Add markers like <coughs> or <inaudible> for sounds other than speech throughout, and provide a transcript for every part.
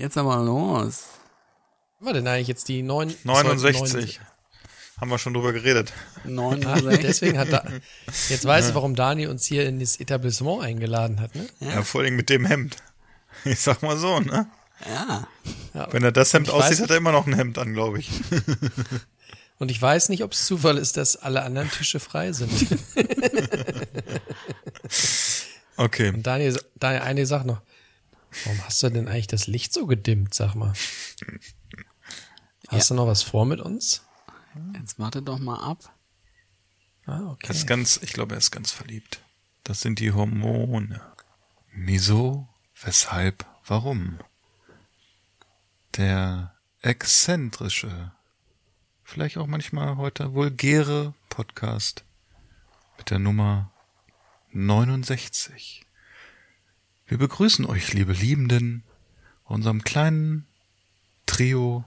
Jetzt aber los. Was war denn eigentlich jetzt die 9, 69. Haben wir schon drüber geredet. 69. <laughs> Deswegen hat da, jetzt weiß ich, warum Dani uns hier in das Etablissement eingeladen hat, ne? Ja, vor allem mit dem Hemd. <laughs> Ich sag mal so, ne? Ja. Wenn er das Hemd aussieht, weiß- hat er immer noch ein Hemd an, glaube ich. <laughs> Und ich weiß nicht, ob es Zufall ist, dass alle anderen Tische frei sind. Okay. Und Daniel, Daniel, eine Sache noch. Warum hast du denn eigentlich das Licht so gedimmt, sag mal? Hast du noch was vor mit uns? Jetzt warte doch mal ab. Ah, Er okay. ist ganz, ich glaube, er ist ganz verliebt. Das sind die Hormone. Wieso, weshalb, warum? Der exzentrische, vielleicht auch manchmal heute vulgäre Podcast mit der Nummer 69. Wir begrüßen euch, liebe Liebenden, unserem kleinen Trio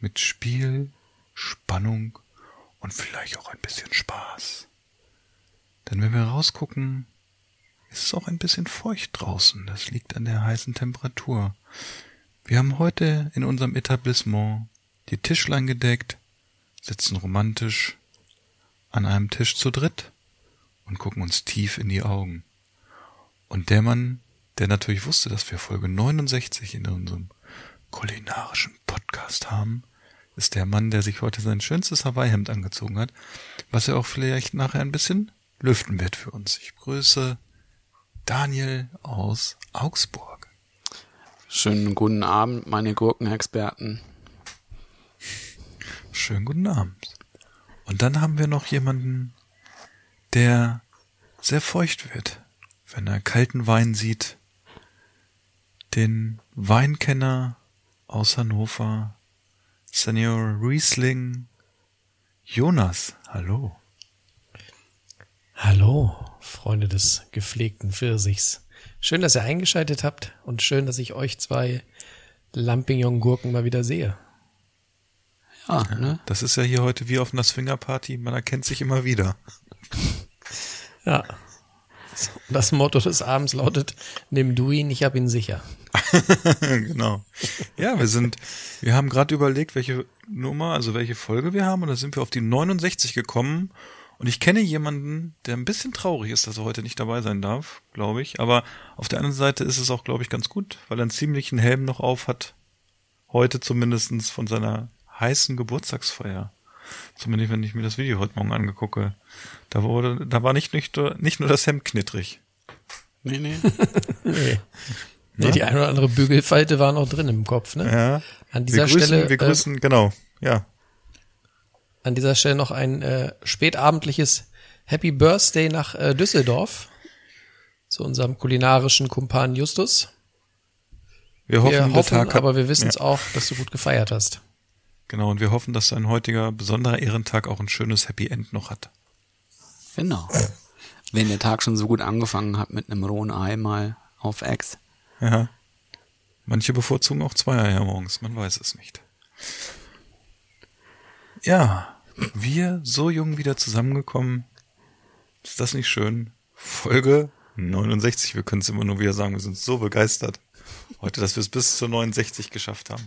mit Spiel, Spannung und vielleicht auch ein bisschen Spaß. Denn wenn wir rausgucken, ist es auch ein bisschen feucht draußen. Das liegt an der heißen Temperatur. Wir haben heute in unserem Etablissement die Tischlein gedeckt, sitzen romantisch an einem Tisch zu dritt und gucken uns tief in die Augen. Und der Mann, der natürlich wusste, dass wir Folge 69 in unserem kulinarischen Podcast haben, ist der Mann, der sich heute sein schönstes Hawaii-Hemd angezogen hat, was er auch vielleicht nachher ein bisschen lüften wird für uns. Ich grüße Daniel aus Augsburg. Schönen guten Abend, meine Gurkenexperten. Schönen guten Abend. Und dann haben wir noch jemanden, der sehr feucht wird, wenn er kalten Wein sieht. Den Weinkenner aus Hannover, Senior Riesling, Jonas. Hallo. Hallo, Freunde des gepflegten Pfirsichs. Schön, dass ihr eingeschaltet habt und schön, dass ich euch zwei Lampignon-Gurken mal wieder sehe. Ja, ne? Das ist ja hier heute wie auf einer Swingerparty, man erkennt sich immer wieder. Ja. Das Motto des Abends lautet, nimm du ihn, ich hab ihn sicher. <laughs> genau. Ja, wir sind, wir haben gerade überlegt, welche Nummer, also welche Folge wir haben, und da sind wir auf die 69 gekommen. Und ich kenne jemanden, der ein bisschen traurig ist, dass er heute nicht dabei sein darf, glaube ich. Aber auf der anderen Seite ist es auch, glaube ich, ganz gut, weil er einen ziemlichen Helm noch auf hat. Heute zumindestens von seiner heißen Geburtstagsfeier. Zumindest wenn ich mir das Video heute Morgen angegucke. Da wurde, da war nicht, nicht, nur- nicht nur das Hemd knittrig. Nee, nee. <laughs> Nee. Nee, die eine oder andere Bügelfalte war noch drin im Kopf, ne? Ja. An dieser wir grüßen, Stelle, wir grüßen, genau, ja. An dieser Stelle noch ein äh, spätabendliches Happy Birthday nach äh, Düsseldorf zu unserem kulinarischen Kumpan Justus. Wir hoffen, wir hoffen Tag aber wir wissen es ja. auch, dass du gut gefeiert hast. Genau, und wir hoffen, dass dein heutiger besonderer Ehrentag auch ein schönes Happy End noch hat. Genau. Wenn der Tag schon so gut angefangen hat mit einem rohen Ei mal auf Ex. Ja. Manche bevorzugen auch zwei Eier morgens, man weiß es nicht. Ja, wir so jung wieder zusammengekommen. Ist das nicht schön? Folge 69, wir können es immer nur wieder sagen, wir sind so begeistert. Heute, dass wir es bis zur 69 geschafft haben.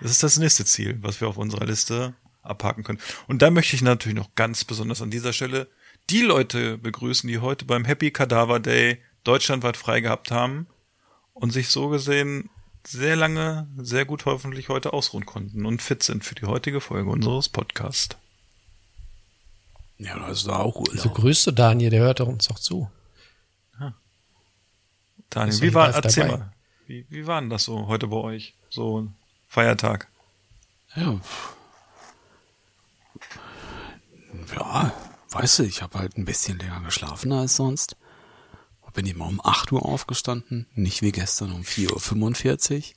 Das ist das nächste Ziel, was wir auf unserer Liste abhaken können. Und da möchte ich natürlich noch ganz besonders an dieser Stelle die Leute begrüßen, die heute beim Happy Cadaver Day deutschlandweit frei gehabt haben und sich so gesehen sehr lange, sehr gut hoffentlich heute ausruhen konnten und fit sind für die heutige Folge unseres Podcasts. Ja, das ist auch Urlaub. So grüßt du Daniel, der hört doch uns doch zu. Daniel, Ist wie doch war, erzähl dabei. mal, wie, wie war denn das so heute bei euch? So Feiertag? Ja. Ja, weißt du, ich habe halt ein bisschen länger geschlafen als sonst. Bin ich mal um 8 Uhr aufgestanden, nicht wie gestern um 4.45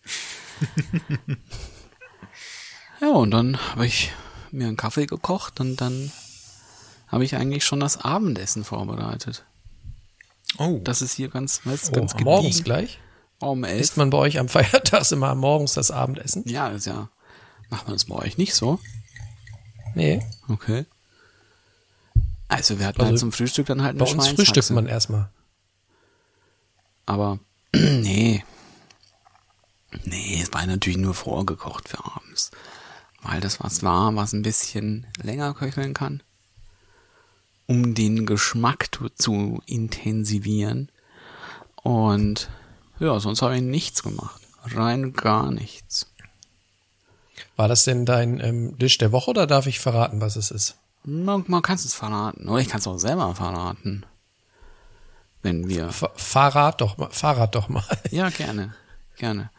Uhr. <laughs> ja, und dann habe ich mir einen Kaffee gekocht und dann habe ich eigentlich schon das Abendessen vorbereitet. Oh, Das ist hier ganz, weißt, Oh, ganz morgens gediegen. gleich? Um elf. Isst man bei euch am <laughs> Feiertag immer morgens das Abendessen? Ja, ist ja. Macht man das bei euch nicht so? Nee, Okay. Also wir hatten Also halt zum Frühstück dann halt eine bei uns frühstückt man erstmal. Aber <clears throat> nee. Nee, es war natürlich nur vorgekocht für abends. Weil das was war, was ein bisschen länger köcheln kann. Um den Geschmack zu intensivieren. Und ja, sonst habe ich nichts gemacht. Rein gar nichts. War das denn dein ähm, Dish der Woche oder darf ich verraten, was es ist? Man, man kann es verraten. Oder ich kann es auch selber verraten. Wenn wir F Fahrrad doch mal, Fahrrad doch mal. <laughs> Ja, gerne. Gerne.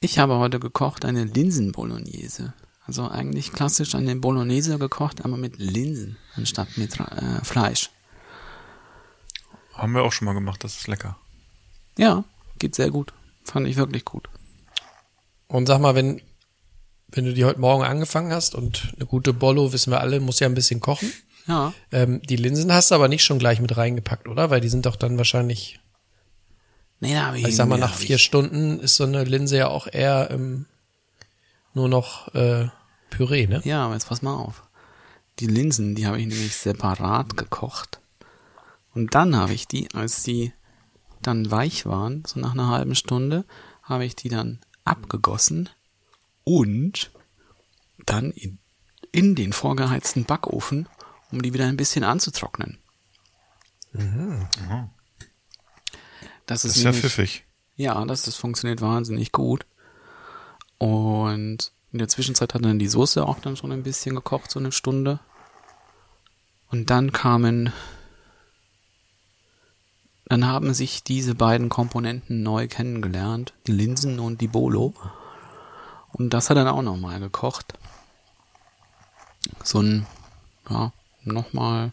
Ich habe heute gekocht eine Linsen-Bolognese. Also eigentlich klassisch eine Bolognese gekocht, aber mit Linsen anstatt mit äh, Fleisch. haben wir auch schon mal gemacht, das ist lecker. Ja, geht sehr gut. Fand ich wirklich gut. Und sag mal, wenn, wenn du die heute Morgen angefangen hast und eine gute Bollo, wissen wir alle, muss ja ein bisschen kochen. Ja, Ähm, die Linsen hast du aber nicht schon gleich mit reingepackt, oder? Weil die sind doch dann wahrscheinlich, nee, da habe ich, ich sag mal, nach vier ich, Stunden ist so eine Linse ja auch eher ähm, nur noch äh, Püree, ne? Ja, aber jetzt pass mal auf. Die Linsen, die habe ich nämlich separat gekocht. Und dann habe ich die, als die dann weich waren, so nach einer halben Stunde, habe ich die dann abgegossen und dann in, in den vorgeheizten Backofen, um die wieder ein bisschen anzutrocknen. Das Das ist, ist ja pfiffig. ja, das, das funktioniert wahnsinnig gut. Und in der Zwischenzeit hat dann die Soße auch dann schon ein bisschen gekocht, so eine Stunde. Und dann kamen, dann haben sich diese beiden Komponenten neu kennengelernt, die Linsen und die Bolo. Und das hat dann auch nochmal gekocht. So ein, ja, nochmal,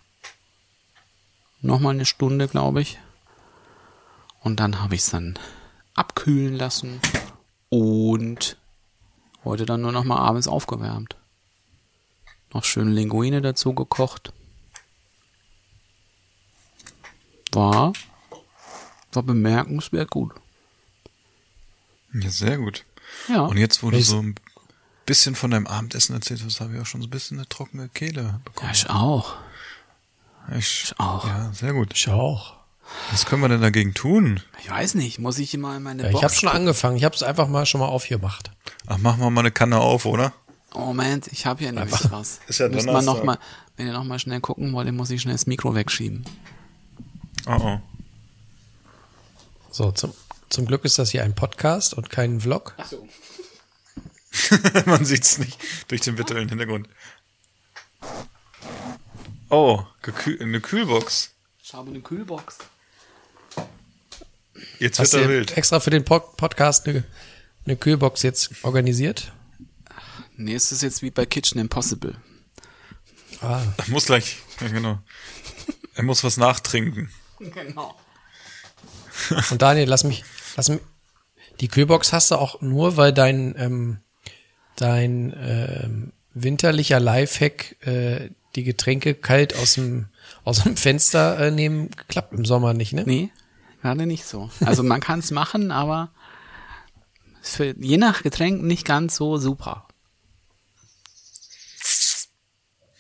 nochmal eine Stunde, glaube ich. Und dann habe ich es dann abkühlen lassen und heute dann nur noch mal abends aufgewärmt. Noch schön Linguine dazu gekocht. War, war bemerkenswert gut. Ja, sehr gut. Ja. Und jetzt, wo du so ein bisschen von deinem Abendessen erzählt hast, habe ich auch schon so ein bisschen eine trockene Kehle ja, bekommen. ich auch. Ich, Ich auch. Ja, sehr gut. Ich auch. Was können wir denn dagegen tun? Ich weiß nicht, muss ich immer in meine Ja, ich Box habe schon angefangen. Ich habe es einfach mal schon mal aufgemacht. Ach, machen wir mal eine Kanne auf, oder? Oh, Moment, ich habe hier nämlich Einfach- was. Ist ja Donnerstag. noch mal, wenn ihr noch mal schnell gucken wollt, dann muss ich schnell das Mikro wegschieben. Oh, oh. So, zum, zum Glück ist das hier ein Podcast und kein Vlog. Ach so. <laughs> Man sieht's nicht durch den virtuellen Hintergrund. Oh, gekühl eine Kühlbox. Ich habe eine Kühlbox. Jetzt Hast wird er du wild. extra für den Pod Podcast eine, eine Kühlbox jetzt organisiert? Nee, es ist jetzt wie bei Kitchen Impossible. Ah, Er muss gleich, ja genau. Er muss was nachtrinken. <laughs> Genau. <laughs> und Daniel, lass mich, lass mich. Die Kühlbox hast du auch nur, weil dein ähm, dein ähm, winterlicher Lifehack äh, die Getränke kalt aus dem aus dem Fenster äh, nehmen klappt im Sommer nicht, ne? Nee, gerade nicht so. Also man kann es machen, aber ist für je nach Getränk nicht ganz so super.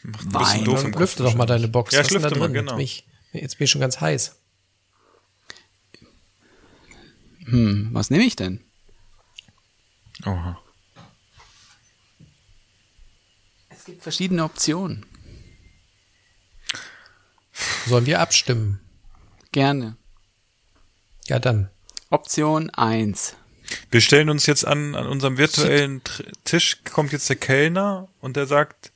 Macht ein Wein. bisschen doof Dann im Kopf lüfte doch mal deine Box. Ja, denn da lüfte mal, drin? genau. Jetzt, bin ich, jetzt bin ich schon ganz heiß. Hm, was nehme ich denn? Oha. Es gibt verschiedene Optionen. Sollen wir abstimmen? Gerne. Ja, dann. Option 1. Wir stellen uns jetzt an, an unserem virtuellen Tisch kommt jetzt der Kellner und der sagt,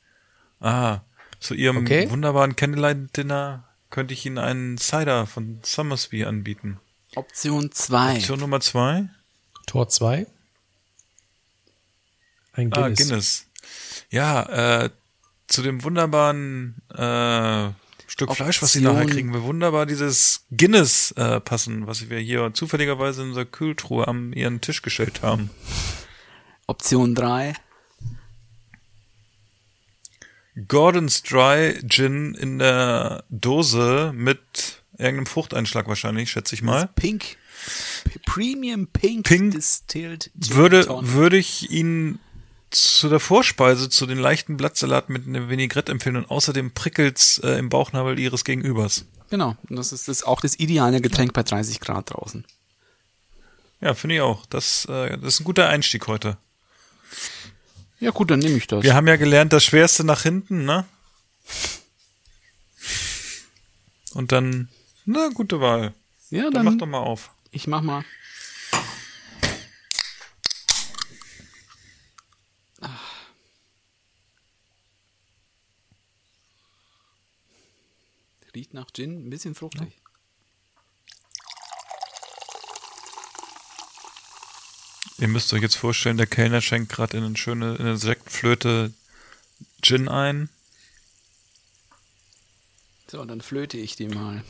ah, zu ihrem Okay. wunderbaren Candlelight-Dinner könnte ich Ihnen einen Cider von Summersby anbieten. Option 2. Option Nummer zwei, Tor 2. Ein Guinness. ah, Guinness. Ja, äh, zu dem wunderbaren äh, Stück Fleisch, was Sie Option- nachher kriegen, wir wunderbar dieses Guinness äh, passen, was wir hier zufälligerweise in unserer Kühltruhe am Ihren Tisch gestellt haben. Option 3. Gordon's Dry Gin in der Dose mit irgendeinem Fruchteinschlag wahrscheinlich, schätze ich mal. Pink. Premium Pink, Pink Distilled Gin Würde, würde ich ihn zu der Vorspeise, zu den leichten Blattsalat mit einem Vinaigrette empfehlen und außerdem prickelt's äh, im Bauchnabel ihres Gegenübers. Genau. Und das ist das auch das ideale Getränk bei 30 Grad draußen. Ja, finde ich auch. Das, äh, das ist ein guter Einstieg heute. Ja gut, dann nehme ich das. Wir haben ja gelernt, das Schwerste nach hinten, ne? Und dann, na, gute Wahl. ja, Dann dann, mach doch mal auf. ich mach mal. Ah. Riecht nach Gin, ein bisschen fruchtig. Ihr müsst euch jetzt vorstellen, der Kellner schenkt gerade in eine schöne, in eine Sektflöte Gin ein. So, dann flöte ich die mal.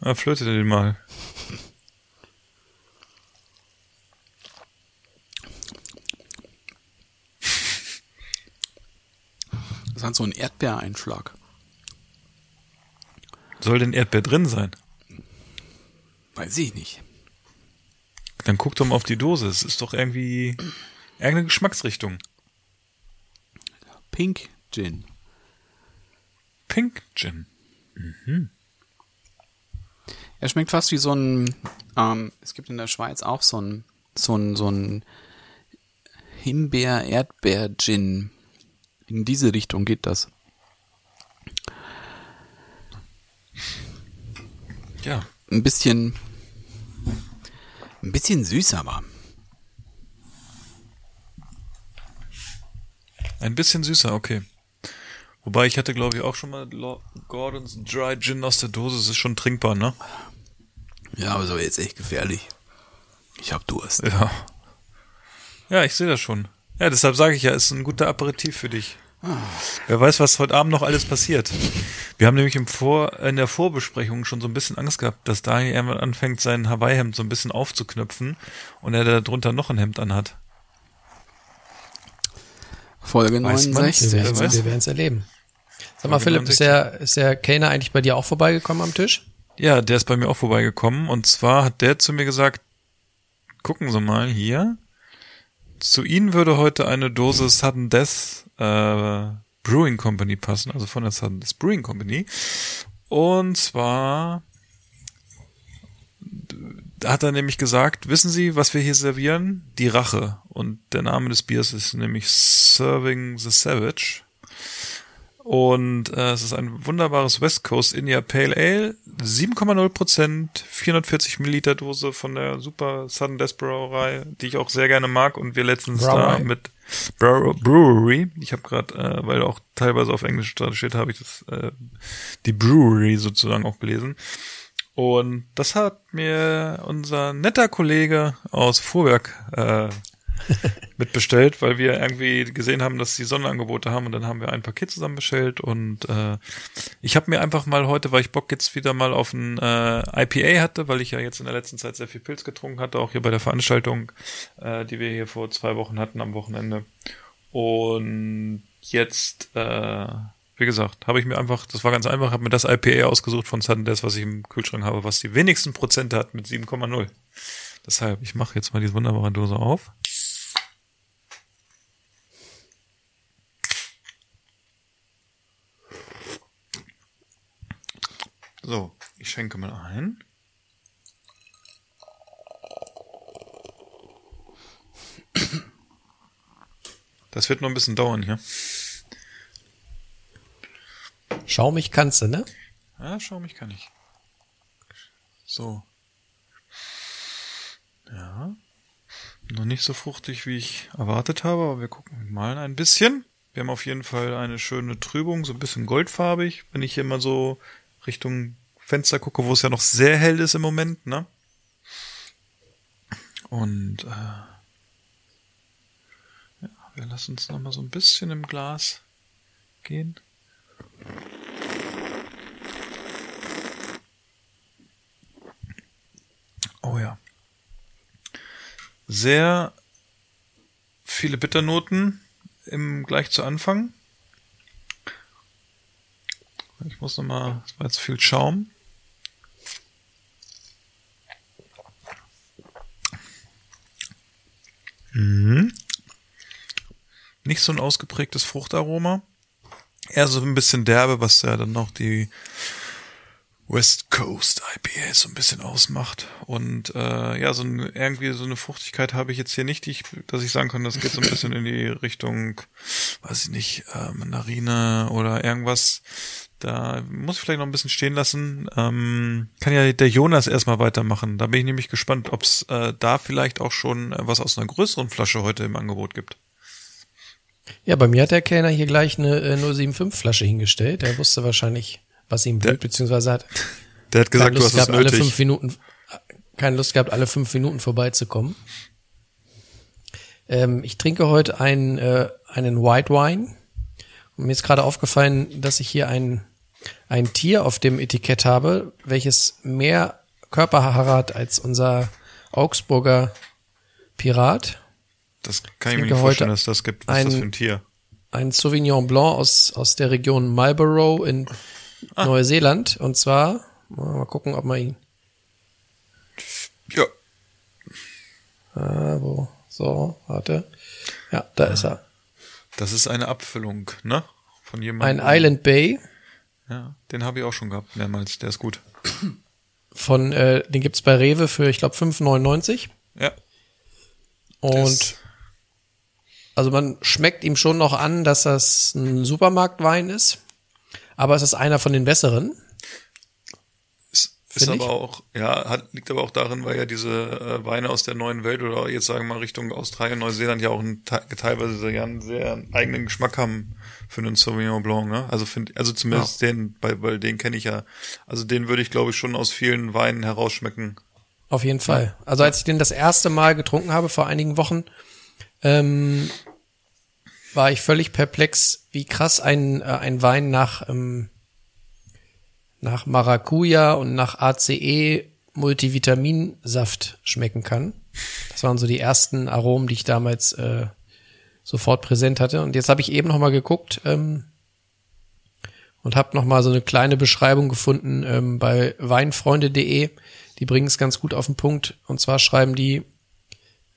Ah, flötet ihr den mal. Das hat so einen Erdbeereinschlag. Soll denn Erdbeer drin sein? Weiß ich nicht. Dann guck doch mal auf die Dose. Es ist doch irgendwie irgendeine Geschmacksrichtung. Pink Gin. Pink Gin. Er schmeckt fast wie so ein, ähm, es gibt in der Schweiz auch so ein, so ein, so ein Himbeer-Erdbeer-Gin. In diese Richtung geht das. Ja. Ein bisschen, ein bisschen süß aber. Ein bisschen süßer, okay. Wobei ich hatte, glaube ich, auch schon mal Gordons Dry Gin aus der Dose. Es ist schon trinkbar, ne? Ja, aber so jetzt echt gefährlich. Ich hab Durst. Ja. Ja, ich sehe das schon. Ja, deshalb sage ich ja, ist ein guter Aperitif für dich. Wer weiß, was heute Abend noch alles passiert. Wir haben nämlich im Vor, in der Vorbesprechung schon so ein bisschen Angst gehabt, dass Daniel irgendwann anfängt, sein Hawaii-Hemd so ein bisschen aufzuknöpfen und er da drunter noch ein Hemd anhat. Folge Weiß man, 69. wer Wir werden werden's erleben. Sag mal, Folge Philipp, ist 69. der, ist der Kellner eigentlich bei dir auch vorbeigekommen am Tisch? Ja, der ist bei mir auch vorbeigekommen und zwar hat der zu mir gesagt, gucken Sie mal hier, zu Ihnen würde heute eine Dose Sudden Death äh, Brewing Company passen, also von der Sudden Death Brewing Company. Und zwar hat er nämlich gesagt, wissen Sie, was wir hier servieren? Die Rache. Und der Name des Biers ist nämlich Serving the Savage. Und äh, es ist ein wunderbares West Coast India Pale Ale, 7,0 Prozent, 440 Milliliter Dose von der Super Sudden Death Brauerei, die ich auch sehr gerne mag und wir letztens Brauerei. da mit Brew Brewery, ich habe gerade, äh, weil auch teilweise auf Englisch da steht, habe ich das äh, die Brewery sozusagen auch gelesen. Und das hat mir unser netter Kollege aus Vorwerk äh, <laughs> mitbestellt, weil wir irgendwie gesehen haben, dass sie Sonderangebote haben und dann haben wir ein Paket zusammen bestellt und äh, ich habe mir einfach mal heute, weil ich Bock jetzt wieder mal auf ein äh, IPA hatte, weil ich ja jetzt in der letzten Zeit sehr viel Pilz getrunken hatte, auch hier bei der Veranstaltung, äh, die wir hier vor zwei Wochen hatten am Wochenende. Und jetzt, äh, wie gesagt, habe ich mir einfach, das war ganz einfach, habe mir das IPA ausgesucht von Death, was ich im Kühlschrank habe, was die wenigsten Prozente hat mit 7,0. Deshalb, ich mache jetzt mal diese wunderbare Dose auf. So, ich schenke mal ein. Das wird noch ein bisschen dauern hier. Schaumig kannst du, ne? Ja, schau mich kann ich. So. Ja. Noch nicht so fruchtig, wie ich erwartet habe, aber wir gucken mal ein bisschen. Wir haben auf jeden Fall eine schöne Trübung, so ein bisschen goldfarbig, wenn ich hier mal so Richtung Fenster gucke, wo es ja noch sehr hell ist im Moment, ne? Und äh, ja, wir lassen uns noch mal so ein bisschen im Glas gehen. Oh ja. Sehr viele Bitternoten im gleich zu Anfang. Ich muss noch mal, das war jetzt viel Schaum. Mhm. Nicht so ein ausgeprägtes Fruchtaroma. Eher so ein bisschen derbe, was ja dann noch die West Coast IPA so ein bisschen ausmacht. Und äh, ja, so ein, irgendwie so eine Fruchtigkeit habe ich jetzt hier nicht, die ich, dass ich sagen kann, das geht so ein bisschen in die Richtung, weiß ich nicht, äh, Mandarine oder irgendwas. Da muss ich vielleicht noch ein bisschen stehen lassen. Ähm, kann ja der Jonas erstmal weitermachen. Da bin ich nämlich gespannt, ob es äh, da vielleicht auch schon äh, was aus einer größeren Flasche heute im Angebot gibt. Ja, bei mir hat der Kellner hier gleich eine äh, 075 Flasche hingestellt. Der wusste wahrscheinlich, was ihm blüht, beziehungsweise hat <laughs> Der hat gesagt, du hast es gehabt, alle nötig. fünf Minuten, keine Lust gehabt, alle fünf Minuten vorbeizukommen. Ähm, ich trinke heute einen, äh, einen White Wine. Und mir ist gerade aufgefallen, dass ich hier ein, ein Tier auf dem Etikett habe, welches mehr Körperhaare hat als unser Augsburger Pirat. Das kann ich mir trinke nicht vorstellen, dass das gibt. Was ist das ein- für ein Tier? ein Sauvignon Blanc aus, aus der Region Marlborough in Neuseeland. Und zwar, mal gucken, ob man ihn, Ja, ah, wo, so, warte. Ja, da ist er. das ist eine Abfüllung, ne? Von jemandem. Ein Island Bay Ja, den habe ich auch schon gehabt mehrmals. Der ist gut. von, äh, den gibt's bei Rewe für, ich glaube, 5,99. Ja. Und Das- also man schmeckt ihm schon noch an, dass das ein Supermarktwein ist. Aber es ist einer von den besseren. Ist, Find ich. aber auch, ja, hat, liegt aber auch darin, weil ja diese äh, Weine aus der neuen Welt oder jetzt sagen wir mal Richtung Australien, Neuseeland ja auch te- teilweise ja einen sehr eigenen Geschmack haben für einen Sauvignon Blanc, ne? Also find, also zumindest den, weil, weil den kenne ich ja, also den würde ich glaube ich schon aus vielen Weinen herausschmecken. Auf jeden Fall. Also als ich den das erste Mal getrunken habe vor einigen Wochen, ähm, war ich völlig perplex, wie krass ein, äh, ein Wein nach, ähm, nach Maracuja und nach ACE Multivitaminsaft schmecken kann. Das waren so die ersten Aromen, die ich damals äh, sofort präsent hatte. Und jetzt habe ich eben noch mal geguckt ähm, und habe noch mal so eine kleine Beschreibung gefunden ähm, bei weinfreunde.de. Die bringen es ganz gut auf den Punkt. Und zwar schreiben die,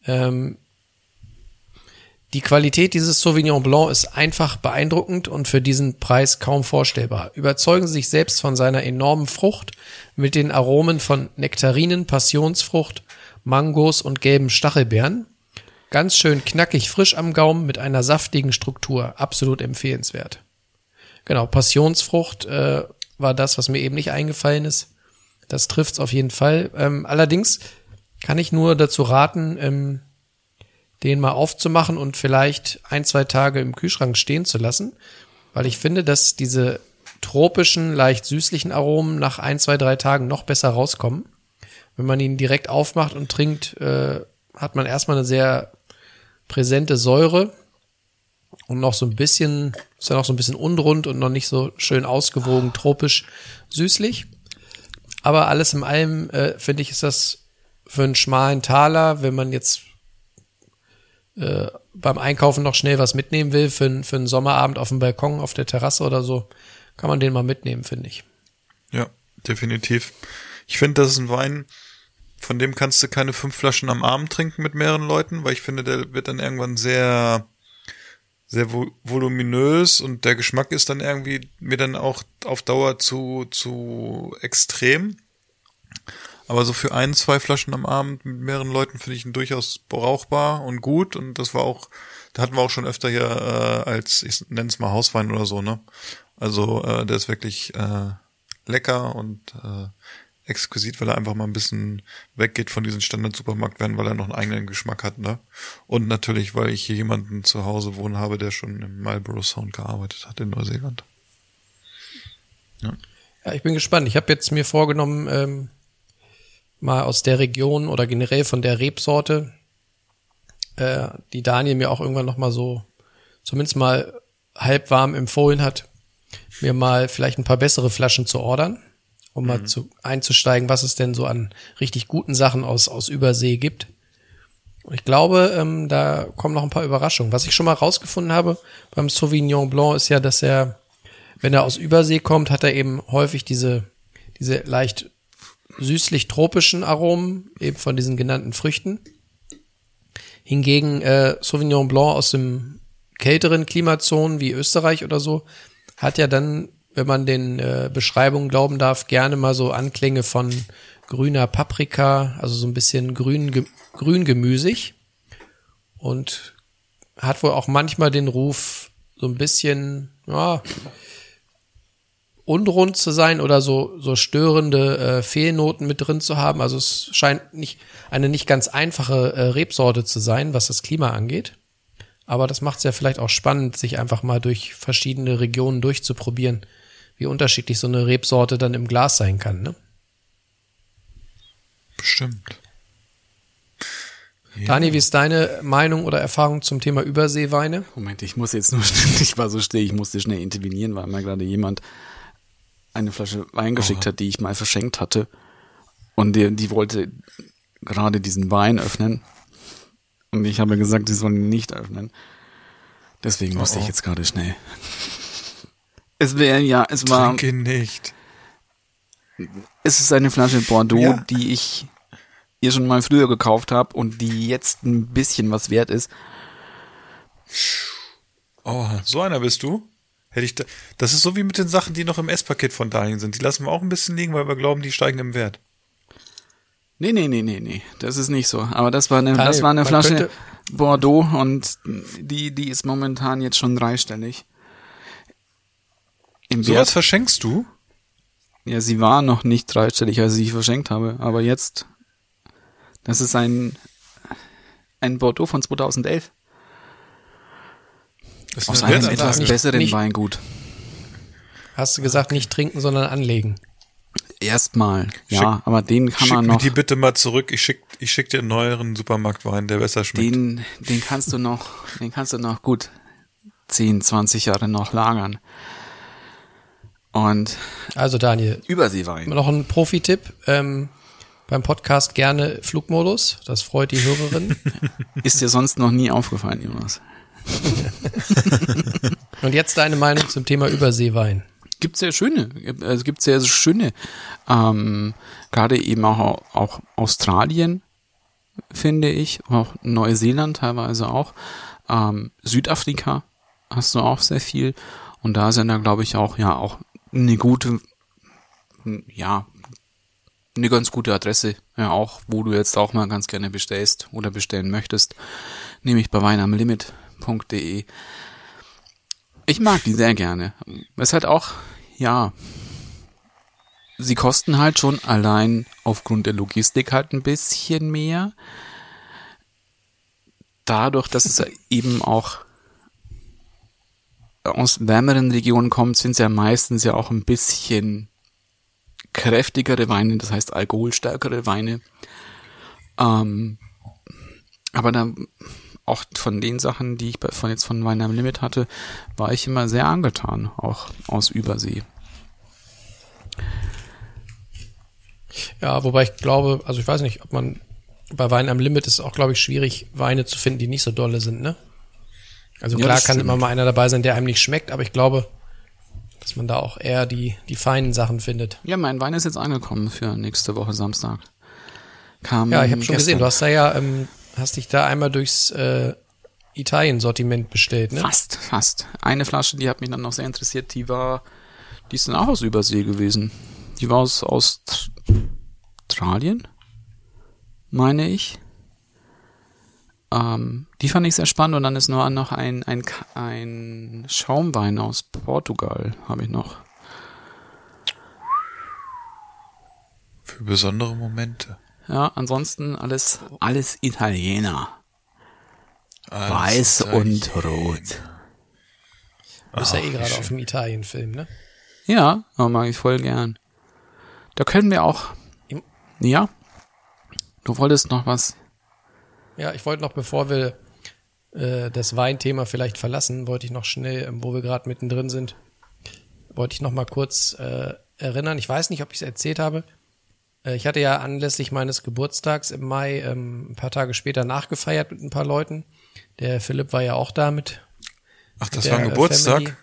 ähm, die Qualität dieses Sauvignon Blanc ist einfach beeindruckend und für diesen Preis kaum vorstellbar. Überzeugen Sie sich selbst von seiner enormen Frucht mit den Aromen von Nektarinen, Passionsfrucht, Mangos und gelben Stachelbeeren. Ganz schön knackig frisch am Gaumen mit einer saftigen Struktur. Absolut empfehlenswert. Genau, Passionsfrucht äh, war das, was mir eben nicht eingefallen ist. Das trifft's auf jeden Fall. Ähm, allerdings kann ich nur dazu raten, ähm, den mal aufzumachen und vielleicht ein, zwei Tage im Kühlschrank stehen zu lassen, weil ich finde, dass diese tropischen, leicht süßlichen Aromen nach ein, zwei, drei Tagen noch besser rauskommen. Wenn man ihn direkt aufmacht und trinkt, äh, hat man erstmal eine sehr präsente Säure und noch so ein bisschen, ist ja noch so ein bisschen unrund und noch nicht so schön ausgewogen, tropisch, süßlich. Aber alles in allem, äh, finde ich, ist das für einen schmalen Taler, wenn man jetzt äh, beim Einkaufen noch schnell was mitnehmen will, für, für einen Sommerabend auf dem Balkon, auf der Terrasse oder so, kann man den mal mitnehmen, finde ich. Ja, definitiv. Ich finde, das ist ein Wein, von dem kannst du keine fünf Flaschen am Abend trinken mit mehreren Leuten, weil ich finde, der wird dann irgendwann sehr, sehr vo voluminös und der Geschmack ist dann irgendwie mir dann auch auf Dauer zu, zu extrem. Aber so für ein, zwei Flaschen am Abend mit mehreren Leuten finde ich ihn durchaus brauchbar und gut. Und das war auch, da hatten wir auch schon öfter hier äh, als, ich nenne es mal Hauswein oder so, ne? Also äh, der ist wirklich äh, lecker und äh, exquisit, weil er einfach mal ein bisschen weggeht von diesen Standard-Supermarktweinen, weil er noch einen eigenen Geschmack hat, ne? Und natürlich, weil ich hier jemanden zu Hause wohnen habe, der schon im Marlborough Sound gearbeitet hat in Neuseeland. Ja, ich bin gespannt. Ich habe jetzt mir vorgenommen, ähm, mal aus der Region oder generell von der Rebsorte, äh, die Daniel mir auch irgendwann noch mal so zumindest mal halb warm empfohlen hat, mir mal vielleicht ein paar bessere Flaschen zu ordern, um mal zu, einzusteigen, was es denn so an richtig guten Sachen aus, aus Übersee gibt. Und ich glaube, ähm, da kommen noch ein paar Überraschungen. Was ich schon mal rausgefunden habe beim Sauvignon Blanc ist ja, dass er, wenn er aus Übersee kommt, hat er eben häufig diese, diese leicht süßlich-tropischen Aromen, eben von diesen genannten Früchten. Hingegen äh, Sauvignon Blanc aus dem kälteren Klimazonen wie Österreich oder so hat ja dann, wenn man den äh, Beschreibungen glauben darf, gerne mal so Anklänge von grüner Paprika, also so ein bisschen grün, ge grüngemüsig und hat wohl auch manchmal den Ruf, so ein bisschen, ja, unrund zu sein oder so, so störende äh, Fehlnoten mit drin zu haben. Also es scheint nicht eine nicht ganz einfache äh, Rebsorte zu sein, was das Klima angeht. Aber das macht es ja vielleicht auch spannend, sich einfach mal durch verschiedene Regionen durchzuprobieren, wie unterschiedlich so eine Rebsorte dann im Glas sein kann. Ne? Bestimmt. Dani, wie ist deine Meinung oder Erfahrung zum Thema Überseeweine? Moment, ich muss jetzt nur, <laughs> ich war so still, ich musste schnell intervenieren, weil mir gerade jemand eine Flasche Wein geschickt hat, die ich mal verschenkt hatte. Und die, die wollte gerade diesen Wein öffnen. Und ich habe gesagt, sie sollen ihn nicht öffnen. Deswegen musste Oh, oh. ich jetzt gerade schnell. Es wäre ja, es war, Trink ihn nicht. es ist eine Flasche Bordeaux, Ja. die ich ihr schon mal früher gekauft habe und die jetzt ein bisschen was wert ist. Oh, so einer bist du? Hätte ich da, das ist so wie mit den Sachen, die noch im S-Paket von Daniel sind. Die lassen wir auch ein bisschen liegen, weil wir glauben, die steigen im Wert. Nee, nee, nee, nee, nee. Das ist nicht so. Aber das war eine, Daniel, das war eine Flasche könnte- Bordeaux und die, die ist momentan jetzt schon dreistellig. Im Sowas Wert. verschenkst du? Ja, sie war noch nicht dreistellig, als ich sie verschenkt habe. Aber jetzt, das ist ein, ein Bordeaux von 2011. Das ist Aus eine einem etwas besseren nicht- Weingut. Hast du gesagt, nicht trinken, sondern anlegen? Erstmal, ja, Schick- aber den kann Schick man mir noch, die bitte mal zurück. Ich schick, ich schick dir einen neueren Supermarktwein, der besser schmeckt. den, den kannst du noch, den kannst du noch gut 10, 20 Jahre noch lagern. Und Also Daniel, Überseewein. noch ein Profi-Tipp. Ähm, beim Podcast gerne Flugmodus. Das freut die Hörerin. <laughs> Ist dir sonst noch nie aufgefallen, Jonas? <laughs> Und jetzt deine Meinung zum Thema Überseewein. Gibt sehr schöne, es gibt sehr schöne, ähm, gerade eben auch, auch Australien, finde ich, auch Neuseeland teilweise auch, ähm, Südafrika hast du auch sehr viel. Und da sind da glaube ich auch, ja, auch eine gute, ja, eine ganz gute Adresse, ja, auch, wo du jetzt auch mal ganz gerne bestellst oder bestellen möchtest, nämlich bei weinamlimit.de. Ich mag die sehr gerne. Es hat auch, ja, sie kosten halt schon allein aufgrund der Logistik halt ein bisschen mehr. Dadurch, dass es <laughs> eben auch aus wärmeren Regionen kommt, sind es ja meistens ja auch ein bisschen kräftigere Weine, das heißt alkoholstärkere Weine. Ähm, aber dann auch von den Sachen, die ich von jetzt von Wein am Limit hatte, war ich immer sehr angetan, auch aus Übersee. Ja, wobei ich glaube, also ich weiß nicht, ob man bei Wein am Limit ist auch, glaube ich, schwierig, Weine zu finden, die nicht so dolle sind, ne? Also Ja, klar kann immer mal einer dabei sein, der einem nicht schmeckt, aber ich glaube, dass man da auch eher die, die feinen Sachen findet. Ja, mein Wein ist jetzt angekommen für nächste Woche Samstag. Kam Ja, ich habe schon gestern. gesehen, du hast da ja, ähm, hast dich da einmal durchs äh, Italien-Sortiment bestellt, ne? Fast, fast. Eine Flasche, die hat mich dann noch sehr interessiert, die war, die ist dann auch aus Übersee gewesen. Die war aus Australien, meine ich. Ähm, die fand ich sehr spannend und dann ist nur noch ein, ein, ein Schaumwein aus Portugal, habe ich noch. Für besondere Momente. Ja, ansonsten alles, alles Italiener. Alles Weiß Italien. und rot. Du bist ja eh gerade auf dem Italien-Film, ne? Ja, mag ich voll gern. Da können wir auch. Im- Ja? Du wolltest noch was. Ja, ich wollte noch, bevor wir äh, das Weinthema vielleicht verlassen, wollte ich noch schnell, ähm, wo wir gerade mittendrin sind, wollte ich noch mal kurz äh, erinnern. Ich weiß nicht, ob ich es erzählt habe. Äh, ich hatte ja anlässlich meines Geburtstags im Mai ähm, ein paar Tage später nachgefeiert mit ein paar Leuten. Der Philipp war ja auch da mit. Ach, das war ein äh, Geburtstag? Family.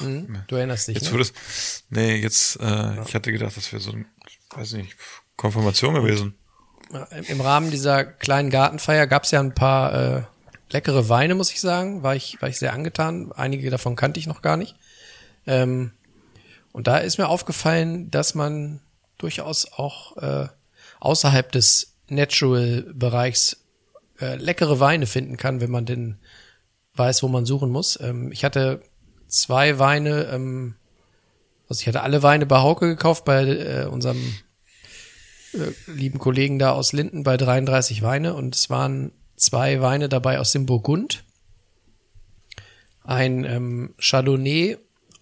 Mhm, du erinnerst dich, Jetzt ne? würde es, nee, jetzt, äh, ich hatte gedacht, das wäre so ein, weiß nicht, Konfirmation gewesen. Ja, im- Im Rahmen dieser kleinen Gartenfeier gab es ja ein paar äh, leckere Weine, muss ich sagen. War ich, war ich sehr angetan. Einige davon kannte ich noch gar nicht. Ähm, und da ist mir aufgefallen, dass man durchaus auch äh, außerhalb des Natural-Bereichs äh, leckere Weine finden kann, wenn man denn weiß, wo man suchen muss. Ähm, ich hatte zwei Weine, ähm, also ich hatte alle Weine bei Hauke gekauft, bei äh, unserem lieben Kollegen da aus Linden bei 33 Weine und es waren zwei Weine dabei aus dem Burgund. Ein ähm, Chardonnay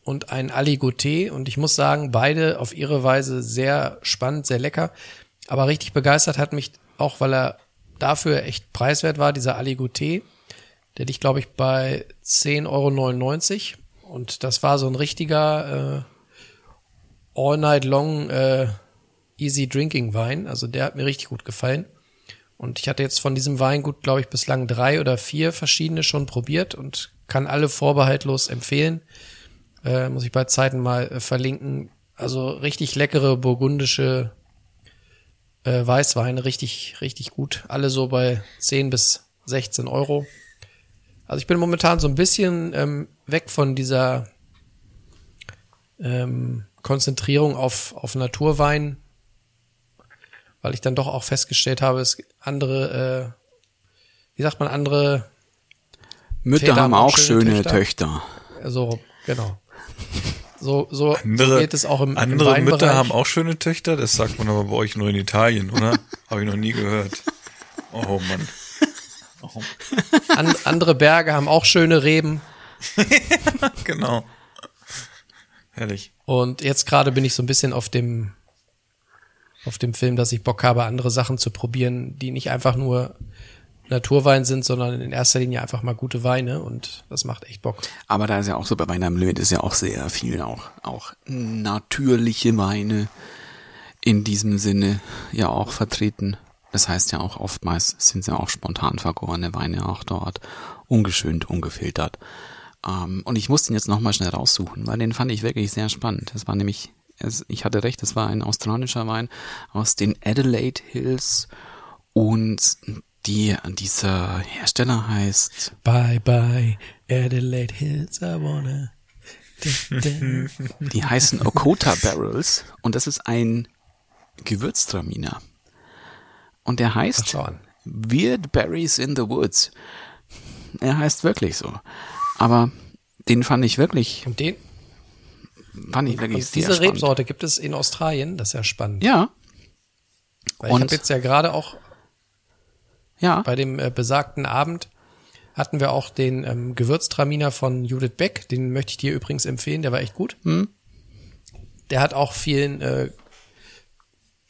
und ein Aligoté und ich muss sagen, beide auf ihre Weise sehr spannend, sehr lecker. Aber richtig begeistert hat mich auch, weil er dafür echt preiswert war, dieser Aligoté. Der liegt, glaube ich, bei 10,99 Euro. Und das war so ein richtiger äh, All Night Long äh, Easy Drinking Wein. Also der hat mir richtig gut gefallen. Und ich hatte jetzt von diesem Weingut, glaube ich, bislang drei oder vier verschiedene schon probiert und kann alle vorbehaltlos empfehlen. Äh, muss ich bei Zeiten mal äh, verlinken. Also richtig leckere burgundische äh, Weißweine, richtig, richtig gut. Alle so bei 10 bis 16 Euro. Also ich bin momentan so ein bisschen ähm, weg von dieser ähm, Konzentrierung auf, auf Naturwein, weil ich dann doch auch festgestellt habe, es andere, äh, wie sagt man, andere, Mütter Väter haben auch schöne schöne Töchter. Töchter. so, genau. So, so, Andere, geht es auch im, im andere Weinbereich. Mütter haben auch schöne Töchter, das sagt man aber bei euch nur in Italien, oder? <laughs> Habe ich noch nie gehört. Oh Mann. Oh, An, andere Berge haben auch schöne Reben. <laughs> genau. Herrlich. Und jetzt gerade bin ich so ein bisschen auf dem, auf dem Film, dass ich Bock habe, andere Sachen zu probieren, die nicht einfach nur Naturwein sind, sondern in erster Linie einfach mal gute Weine und das macht echt Bock. Aber da ist ja auch so, bei Wein am Limit ist ja auch sehr viel auch, auch natürliche Weine in diesem Sinne ja auch vertreten. Das heißt ja auch oftmals sind ja auch spontan vergorene Weine auch dort, ungeschönt, ungefiltert. Ähm, und ich musste ihn jetzt nochmal schnell raussuchen, weil den fand ich wirklich sehr spannend. Das war nämlich, ich hatte recht, das war ein australischer Wein aus den Adelaide Hills und die, dieser Hersteller heißt Bye bye, Adelaide Hills, I wanna. <laughs> Die heißen Okota Barrels und das ist ein Gewürztraminer. Und der heißt. Weird Berries in the Woods. Er heißt wirklich so. Aber den fand ich wirklich, Und den, fand ich wirklich und sehr diese spannend. Rebsorte gibt es in Australien, das ist ja spannend. Ja, Weil ich und- habe jetzt ja gerade auch ja. bei dem äh, besagten Abend hatten wir auch den ähm, Gewürztraminer von Judith Beck, den möchte ich dir übrigens empfehlen, der war echt gut. Hm. Der hat auch vielen äh,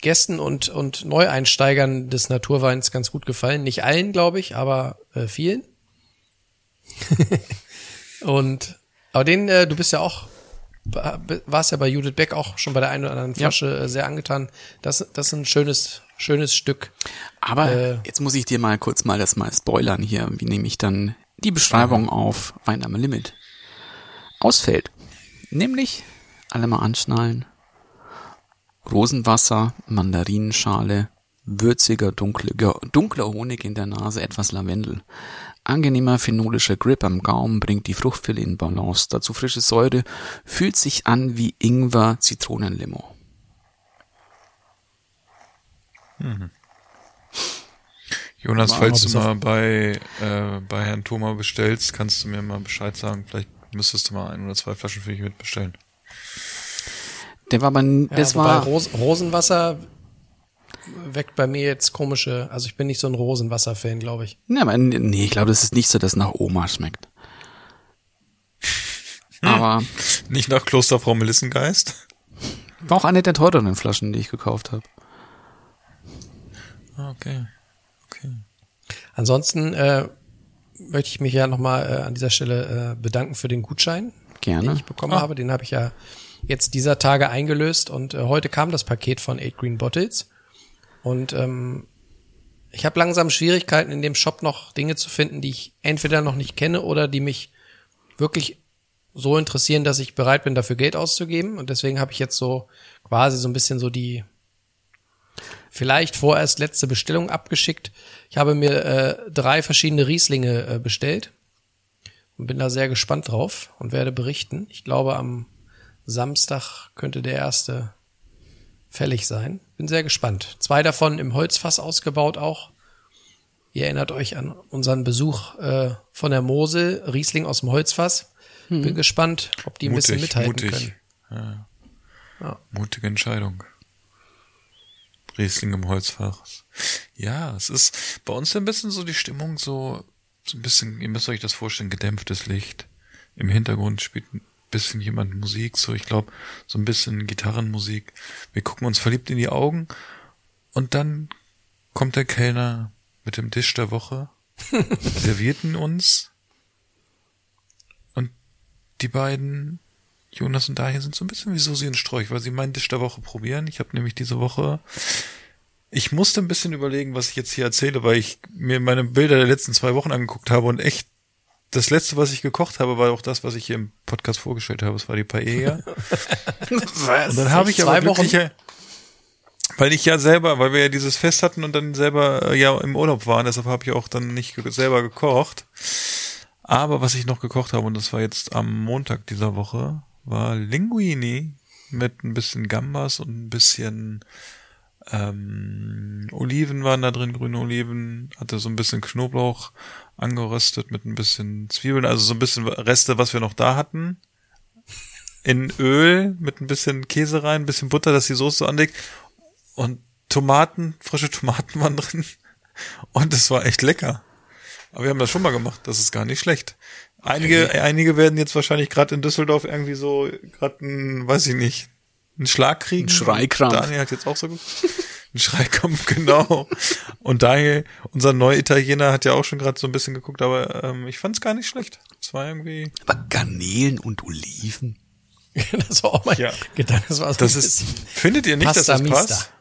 Gästen und, und Neueinsteigern des Naturweins ganz gut gefallen. Nicht allen, glaube ich, aber äh, vielen. <laughs> und aber den, äh, du bist ja auch, warst ja bei Judith Beck auch schon bei der einen oder anderen Flasche äh, sehr angetan. Das, das ist ein schönes, schönes Stück. Aber Äh, jetzt muss ich dir mal kurz mal das mal spoilern hier, wie nämlich dann die Beschreibung auf Wein am Limit ausfällt. Nämlich, alle mal anschnallen, Rosenwasser, Mandarinenschale, würziger, dunkler, dunkler Honig in der Nase, etwas Lavendel. Angenehmer phenolischer Grip am Gaumen bringt die Fruchtfülle in Balance. Dazu frische Säure, fühlt sich an wie Ingwer, Zitronenlimo. Jonas, War falls mal du mal bei, äh, bei Herrn Thoma bestellst, kannst du mir mal Bescheid sagen. Vielleicht müsstest du mal ein oder zwei Flaschen für mich mitbestellen. Der war aber, n- Ja, das war, Ros Rosenwasser weckt bei mir jetzt komische, also ich bin nicht so ein Rosenwasser-Fan, glaube ich. Ne, aber nee, ich glaube, das ist nicht so, dass nach Oma schmeckt. Aber Nicht nach Klosterfrau Melissengeist? war auch eine der teureren Flaschen, die ich gekauft habe. Ah, okay. Okay. Ansonsten äh, möchte ich mich ja nochmal äh, an dieser Stelle äh, bedanken für den Gutschein, den Gerne. ich bekommen habe. Den habe ich ja jetzt dieser Tage eingelöst und äh, heute kam das Paket von Eight Green Bottles. Und ähm, ich habe langsam Schwierigkeiten in dem Shop noch Dinge zu finden, die ich entweder noch nicht kenne oder die mich wirklich so interessieren, dass ich bereit bin, dafür Geld auszugeben. Und deswegen habe ich jetzt so quasi so ein bisschen so die vielleicht vorerst letzte Bestellung abgeschickt. Ich habe mir äh, drei verschiedene Rieslinge äh, bestellt und bin da sehr gespannt drauf und werde berichten. Ich glaube, am Samstag könnte der erste fällig sein. Bin sehr gespannt. Zwei davon im Holzfass ausgebaut auch. Ihr erinnert euch an unseren Besuch äh, von der Mosel, Riesling aus dem Holzfass. Bin gespannt, ob die ein bisschen mithalten mutig. können. Ja. Ja. Mutige Entscheidung. Riesling im Holzfach. Ja, es ist bei uns ein bisschen so die Stimmung so, so ein bisschen, ihr müsst euch das vorstellen, gedämpftes Licht. Im Hintergrund spielt ein bisschen jemand Musik, so ich glaube, so ein bisschen Gitarrenmusik. Wir gucken uns verliebt in die Augen und dann kommt der Kellner mit dem Tisch der Woche, <laughs> servierten uns und die beiden Jonas und Daniel sind so ein bisschen wie Susi und Strolch, weil sie meinen Tisch der Woche probieren. Ich habe nämlich diese Woche, ich musste ein bisschen überlegen, was ich jetzt hier erzähle, weil ich mir meine Bilder der letzten zwei Wochen angeguckt habe und echt das letzte, was ich gekocht habe, war auch das, was ich hier im Podcast vorgestellt habe. Es war die Paella. <laughs> und dann habe ich aber Wochen? glücklicher, weil ich ja selber, weil wir ja dieses Fest hatten und dann selber äh, ja im Urlaub waren, deshalb habe ich auch dann nicht selber gekocht. Aber was ich noch gekocht habe, und das war jetzt am Montag dieser Woche, war Linguini mit ein bisschen Gambas und ein bisschen ähm, Oliven waren da drin, grüne Oliven, hatte so ein bisschen Knoblauch angeröstet mit ein bisschen Zwiebeln, also so ein bisschen Reste, was wir noch da hatten. In Öl mit ein bisschen Käse rein, ein bisschen Butter, dass die Soße so anlegt. Und Tomaten, frische Tomaten waren drin. Und es war echt lecker. Aber wir haben das schon mal gemacht. Das ist gar nicht schlecht. Einige, einige werden jetzt wahrscheinlich gerade in Düsseldorf irgendwie so gerade ein, weiß ich nicht, einen Schlag kriegen. Ein Schreikrampf. Daniel hat jetzt auch so gut. <laughs> Ein Schreikrampf, genau. Und Daniel, unser neuer Italiener, hat ja auch schon gerade so ein bisschen geguckt, aber ähm, ich fand es gar nicht schlecht. Es war irgendwie. Aber Garnelen und Oliven. <laughs> das war auch mein Ja. Gedanke. Das war so Das ist. Findet ihr nicht, Pasta dass das Mista. passt?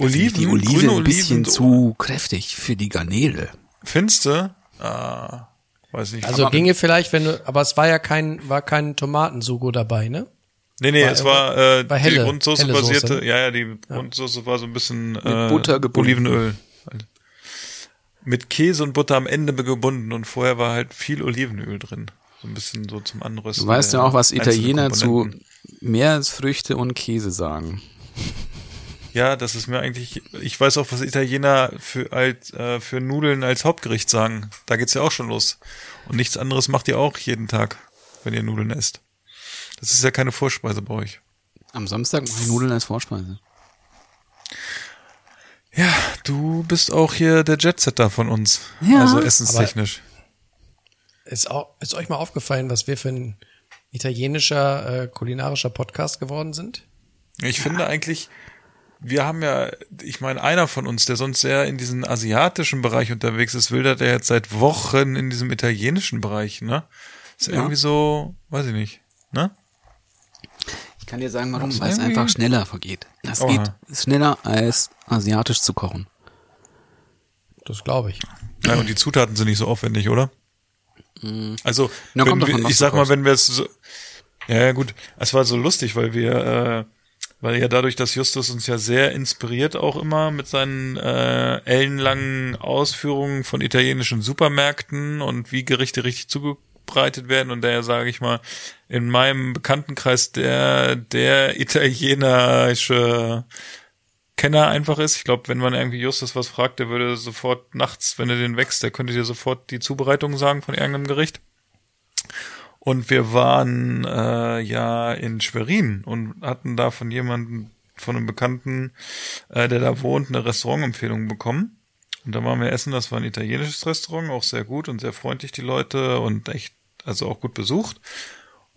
Oliven, die Olive ein bisschen Oliven, zu kräftig für die Garnele. Finste? Ah, weiß nicht. Also ginge vielleicht, wenn du, aber es war ja kein, war kein Tomatensugo dabei, ne? Nee, nee, War es war äh, war helle- die Grundsoße basierte, Soße, ja, ja, die Grundsoße war so ein bisschen äh, Butter gebunden. Olivenöl. Mit Käse und Butter am Ende gebunden und vorher war halt viel Olivenöl drin. So ein bisschen so zum Anrösten. Du weißt ja auch, was Italiener zu. Meeresfrüchte und Käse sagen. Ja, das ist mir eigentlich, ich weiß auch, was Italiener für als äh, für Nudeln als Hauptgericht sagen. Da geht's ja auch schon los. Und nichts anderes macht ihr auch jeden Tag, wenn ihr Nudeln esst. Das ist ja keine Vorspeise bei euch. Am Samstag mache ich Nudeln als Vorspeise. Ja, du bist auch hier der Jetsetter von uns. Ja. Also essenstechnisch. Ist, auch, ist euch mal aufgefallen, was wir für ein italienischer, äh, kulinarischer Podcast geworden sind? Ich finde eigentlich, wir haben ja, ich meine, einer von uns, der sonst sehr in diesem asiatischen Bereich unterwegs ist, wildert er jetzt seit Wochen in diesem italienischen Bereich, ne? Ist Ja. irgendwie so, weiß ich nicht, ne? Ich kann dir sagen, warum, weil es einfach schneller vergeht. Das Oha. geht schneller als asiatisch zu kochen. Das glaube ich. Ja, und die Zutaten sind nicht so aufwendig, oder? Also, Na, wir, davon, ich sag mal, wenn wir es so, ja, ja, gut, es war so lustig, weil wir, äh, weil ja dadurch, dass Justus uns ja sehr inspiriert auch immer mit seinen äh, ellenlangen Ausführungen von italienischen Supermärkten und wie Gerichte richtig zubereitet werden und der, sage ich mal, in meinem Bekanntenkreis der der italienische Kenner einfach ist. Ich glaube, wenn man irgendwie Justus was fragt, der würde sofort nachts, wenn er den wächst, der könnte dir sofort die Zubereitung sagen von irgendeinem Gericht. Und wir waren äh, ja in Schwerin und hatten da von jemandem, von einem Bekannten, äh, der da wohnt, eine Restaurantempfehlung bekommen. Und da waren wir essen, das war ein italienisches Restaurant, auch sehr gut und sehr freundlich die Leute und echt, also auch gut besucht.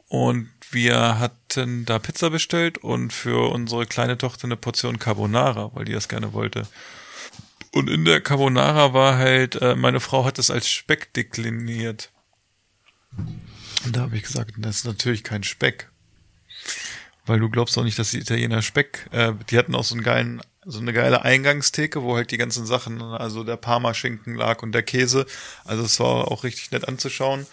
Und wir hatten da Pizza bestellt und für unsere kleine Tochter eine Portion Carbonara, weil die das gerne wollte. Und in der Carbonara war halt, äh, meine Frau hat es als Speck dekliniert. Und da habe ich gesagt, das ist natürlich kein Speck. Weil du glaubst doch nicht, dass die Italiener Speck, äh, die hatten auch so einen geilen so eine geile Eingangstheke, wo halt die ganzen Sachen, also der Parmaschinken lag und der Käse. Also es war auch richtig nett anzuschauen.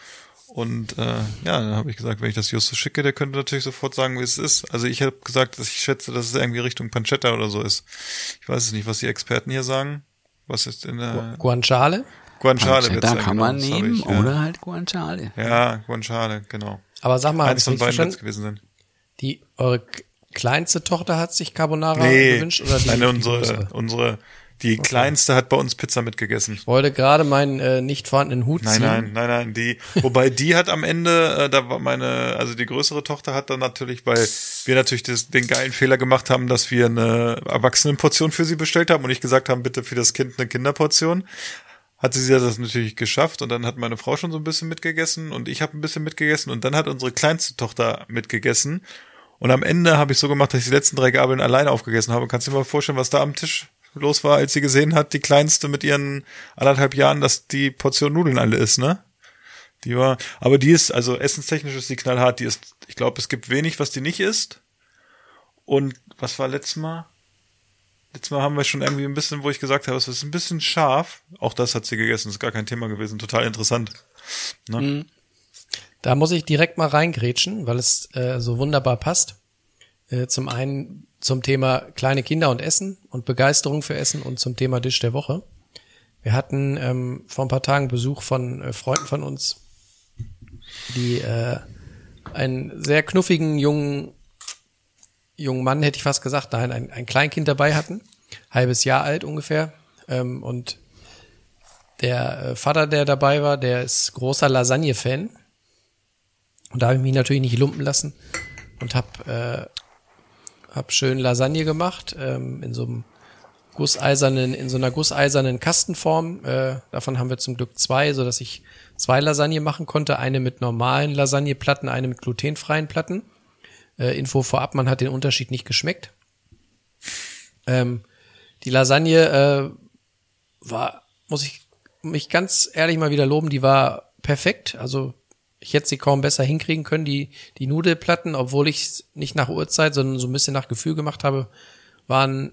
Und äh, ja, dann habe ich gesagt, wenn ich das Justus schicke, der könnte natürlich sofort sagen, wie es ist. Also ich habe gesagt, dass ich schätze, dass es irgendwie Richtung Pancetta oder so ist. Ich weiß es nicht, was die Experten hier sagen. Was ist in der Guanciale. Guanciale? wird's Da kann genau, man nehmen ich, ja. oder halt Guanciale. Ja, Guanciale, genau. Aber sag mal, Eins von beiden wird's gewesen sein. Die, eure kleinste Tochter hat sich Carbonara Nee, gewünscht oder die, nein, die unsere, größere? unsere, die kleinste hat bei uns Pizza mitgegessen. Ich wollte gerade meinen äh, nicht vorhandenen Hut Nein, ziehen. nein, nein, nein, die, wobei die hat am Ende, äh, da war meine, also die größere Tochter hat dann natürlich, weil wir natürlich das, den geilen Fehler gemacht haben, dass wir eine Erwachsenenportion für sie bestellt haben und nicht gesagt haben, bitte für das Kind eine Kinderportion. Hat sie das natürlich geschafft und dann hat meine Frau schon so ein bisschen mitgegessen und ich habe ein bisschen mitgegessen und dann hat unsere kleinste Tochter mitgegessen und am Ende habe ich so gemacht, dass ich die letzten drei Gabeln alleine aufgegessen habe. Kannst du dir mal vorstellen, was da am Tisch los war, als sie gesehen hat, die kleinste mit ihren anderthalb Jahren, dass die Portion Nudeln alle ist, ne? Die war, aber die ist, also essenstechnisch ist die knallhart. Die ist, ich glaube, es gibt wenig, was die nicht isst. Und was war letztes Mal? Letztes Mal haben wir schon irgendwie ein bisschen, wo ich gesagt habe, es ist ein bisschen scharf. Auch das hat sie gegessen, ist gar kein Thema gewesen. Total interessant. Ne? Da muss ich direkt mal reingrätschen, weil es äh, so wunderbar passt. Äh, zum einen zum Thema kleine Kinder und Essen und Begeisterung für Essen und zum Thema Dish der Woche. Wir hatten ähm, vor ein paar Tagen Besuch von äh, Freunden von uns, die äh, einen sehr knuffigen jungen jungen Mann, hätte ich fast gesagt, nein, ein, ein Kleinkind dabei hatten, halbes Jahr alt ungefähr. Ähm, und der äh, Vater, der dabei war, der ist großer Lasagne-Fan. Und da habe ich mich natürlich nicht lumpen lassen und hab, äh, hab schön Lasagne gemacht ähm, in so einem gusseisernen, in so einer gusseisernen Kastenform. Äh, davon haben wir zum Glück zwei, so dass ich zwei Lasagne machen konnte. Eine mit normalen Lasagneplatten, eine mit glutenfreien Platten. Äh, Info vorab, man hat den Unterschied nicht geschmeckt. Ähm, die Lasagne äh, war, muss ich mich ganz ehrlich mal wieder loben, die war perfekt. Also ich hätte sie kaum besser hinkriegen können, die, die Nudelplatten, obwohl ich es nicht nach Uhrzeit, sondern so ein bisschen nach Gefühl gemacht habe, waren,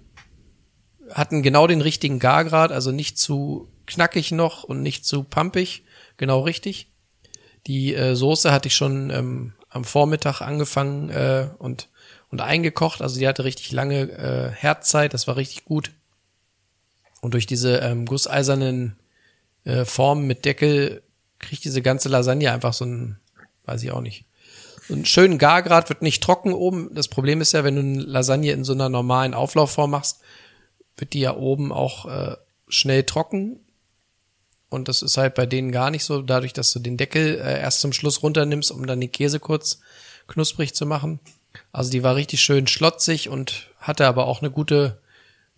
hatten genau den richtigen Gargrad, also nicht zu knackig noch und nicht zu pumpig, genau richtig. Die äh, Soße hatte ich schon ähm, am Vormittag angefangen äh, und, und eingekocht, also die hatte richtig lange äh, Herzzeit, das war richtig gut. Und durch diese ähm, gusseisernen äh, Formen mit Deckel kriegt diese ganze Lasagne einfach so ein, weiß ich auch nicht. So einen schönen Gargrad wird nicht trocken oben. Das Problem ist ja, wenn du eine Lasagne in so einer normalen Auflaufform machst, wird die ja oben auch äh, schnell trocken. Und das ist halt bei denen gar nicht so, dadurch, dass du den Deckel äh, erst zum Schluss runternimmst, um dann den Käse kurz knusprig zu machen. Also die war richtig schön schlotzig und hatte aber auch eine gute,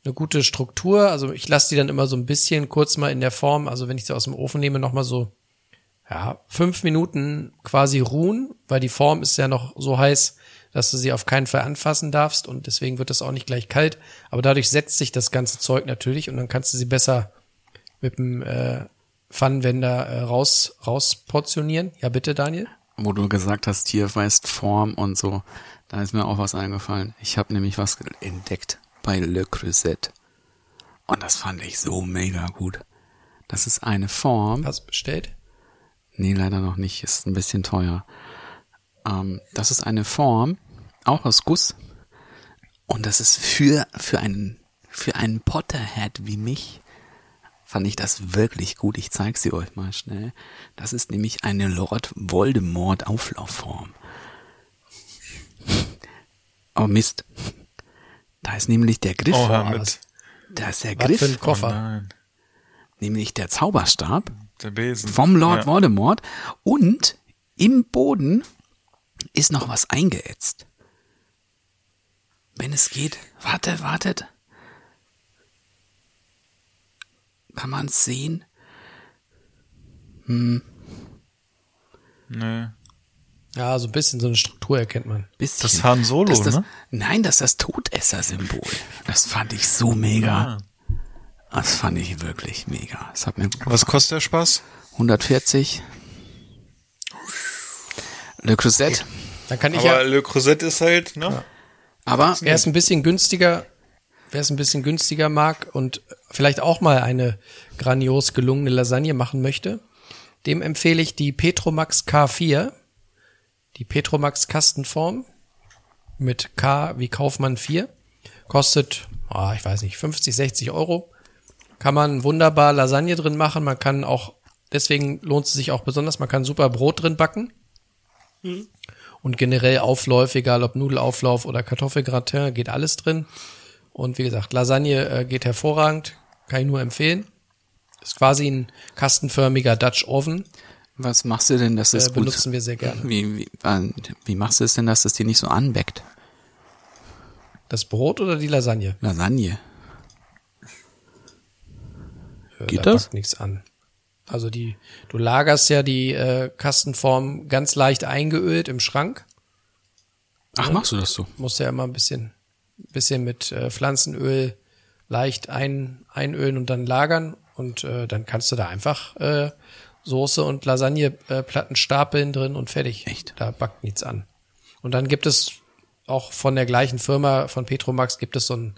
eine gute Struktur. Also ich lasse die dann immer so ein bisschen kurz mal in der Form, also wenn ich sie aus dem Ofen nehme, nochmal so, ja, fünf Minuten quasi ruhen, weil die Form ist ja noch so heiß, dass du sie auf keinen Fall anfassen darfst und deswegen wird das auch nicht gleich kalt. Aber dadurch setzt sich das ganze Zeug natürlich und dann kannst du sie besser mit dem äh, Pfannenwender äh, raus, rausportionieren. Ja, bitte, Daniel. Wo du gesagt hast, hier weißt Form und so, da ist mir auch was eingefallen. Ich habe nämlich was entdeckt bei Le Creuset. Und das fand ich so mega gut. Das ist eine Form. Hast du bestellt? Nee, leider noch nicht. Ist ein bisschen teuer. Ähm, das ist eine Form, auch aus Guss. Und das ist für, für einen, für einen Potterhead wie mich, fand ich das wirklich gut. Ich zeige sie euch mal schnell. Das ist nämlich eine Lord Voldemort Auflaufform. Oh Mist. Da ist nämlich der Griff. Was- mit Da ist der Was für ein Griff, oh Koffer. nein, nämlich der Zauberstab. der Besen. vom Lord ja. Voldemort und im Boden ist noch was eingeätzt. Wenn es geht, wartet, wartet. Kann man es sehen? Nee. Ja, so ein bisschen so eine Struktur erkennt man. Bisschen. Das ist Han Solo, Das ne? Nein, das ist das Todesser-Symbol. Das fand ich so mega. Das fand ich wirklich mega. Das hat mir gut Was kostet der Spaß? 140. Le Creuset. Dann kann ich Aber ja, Le Creuset ist halt, ne? Aber er ist ein bisschen günstiger wer es ein bisschen günstiger mag und vielleicht auch mal eine grandios gelungene Lasagne machen möchte, dem empfehle ich die Petromax K4, die Petromax Kastenform mit K wie Kaufmann 4. Kostet, ah, ich weiß nicht, 50, 60 Euro. Kann man wunderbar Lasagne drin machen. Man kann auch, deswegen lohnt es sich auch besonders, man kann super Brot drin backen. Und generell Aufläufe, egal ob Nudelauflauf oder Kartoffelgratin, geht alles drin. Und wie gesagt, Lasagne äh, geht hervorragend, kann ich nur empfehlen. Ist quasi ein kastenförmiger Dutch Oven. Was machst du denn, dass es Äh, gut... benutzen wir sehr gerne. Wie, wie, äh, wie machst du es denn, dass es dir nicht so anbeckt? Das Brot oder die Lasagne? Lasagne. Äh, Geht da das? nichts an. Also die, du lagerst ja die äh, Kastenform ganz leicht eingeölt im Schrank. Ach, machst du das so? Musst ja immer ein bisschen, bisschen mit äh, Pflanzenöl leicht ein, einölen und dann lagern. Und äh, dann kannst du da einfach äh, Soße und Lasagneplatten äh, stapeln drin und fertig. Echt? Da backt nichts an. Und dann gibt es auch von der gleichen Firma, von Petromax, gibt es so ein,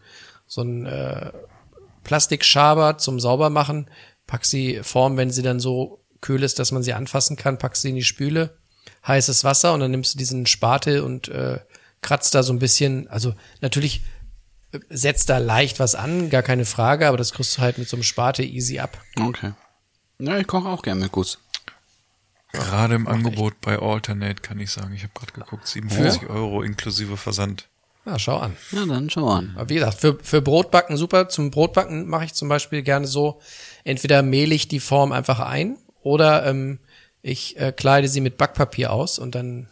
so ein äh, Plastikschaber zum Saubermachen. Pack sie Form, wenn sie dann so kühl ist, dass man sie anfassen kann, pack sie in die Spüle, heißes Wasser und dann nimmst du diesen Spatel und äh, kratzt da so ein bisschen, also natürlich äh, setzt da leicht was an, gar keine Frage, aber das kriegst du halt mit so einem Spatel easy ab. Okay. Ja, ich koche auch gerne mit Guss. Gerade im Angebot bei Alternate kann ich sagen, ich habe gerade geguckt, 47 Euro inklusive Versand. Na, schau an. Ja, dann schau an. Aber wie gesagt, für, für Brotbacken super. Zum Brotbacken mache ich zum Beispiel gerne so, entweder mehle ich die Form einfach ein oder ähm, ich äh, kleide sie mit Backpapier aus und dann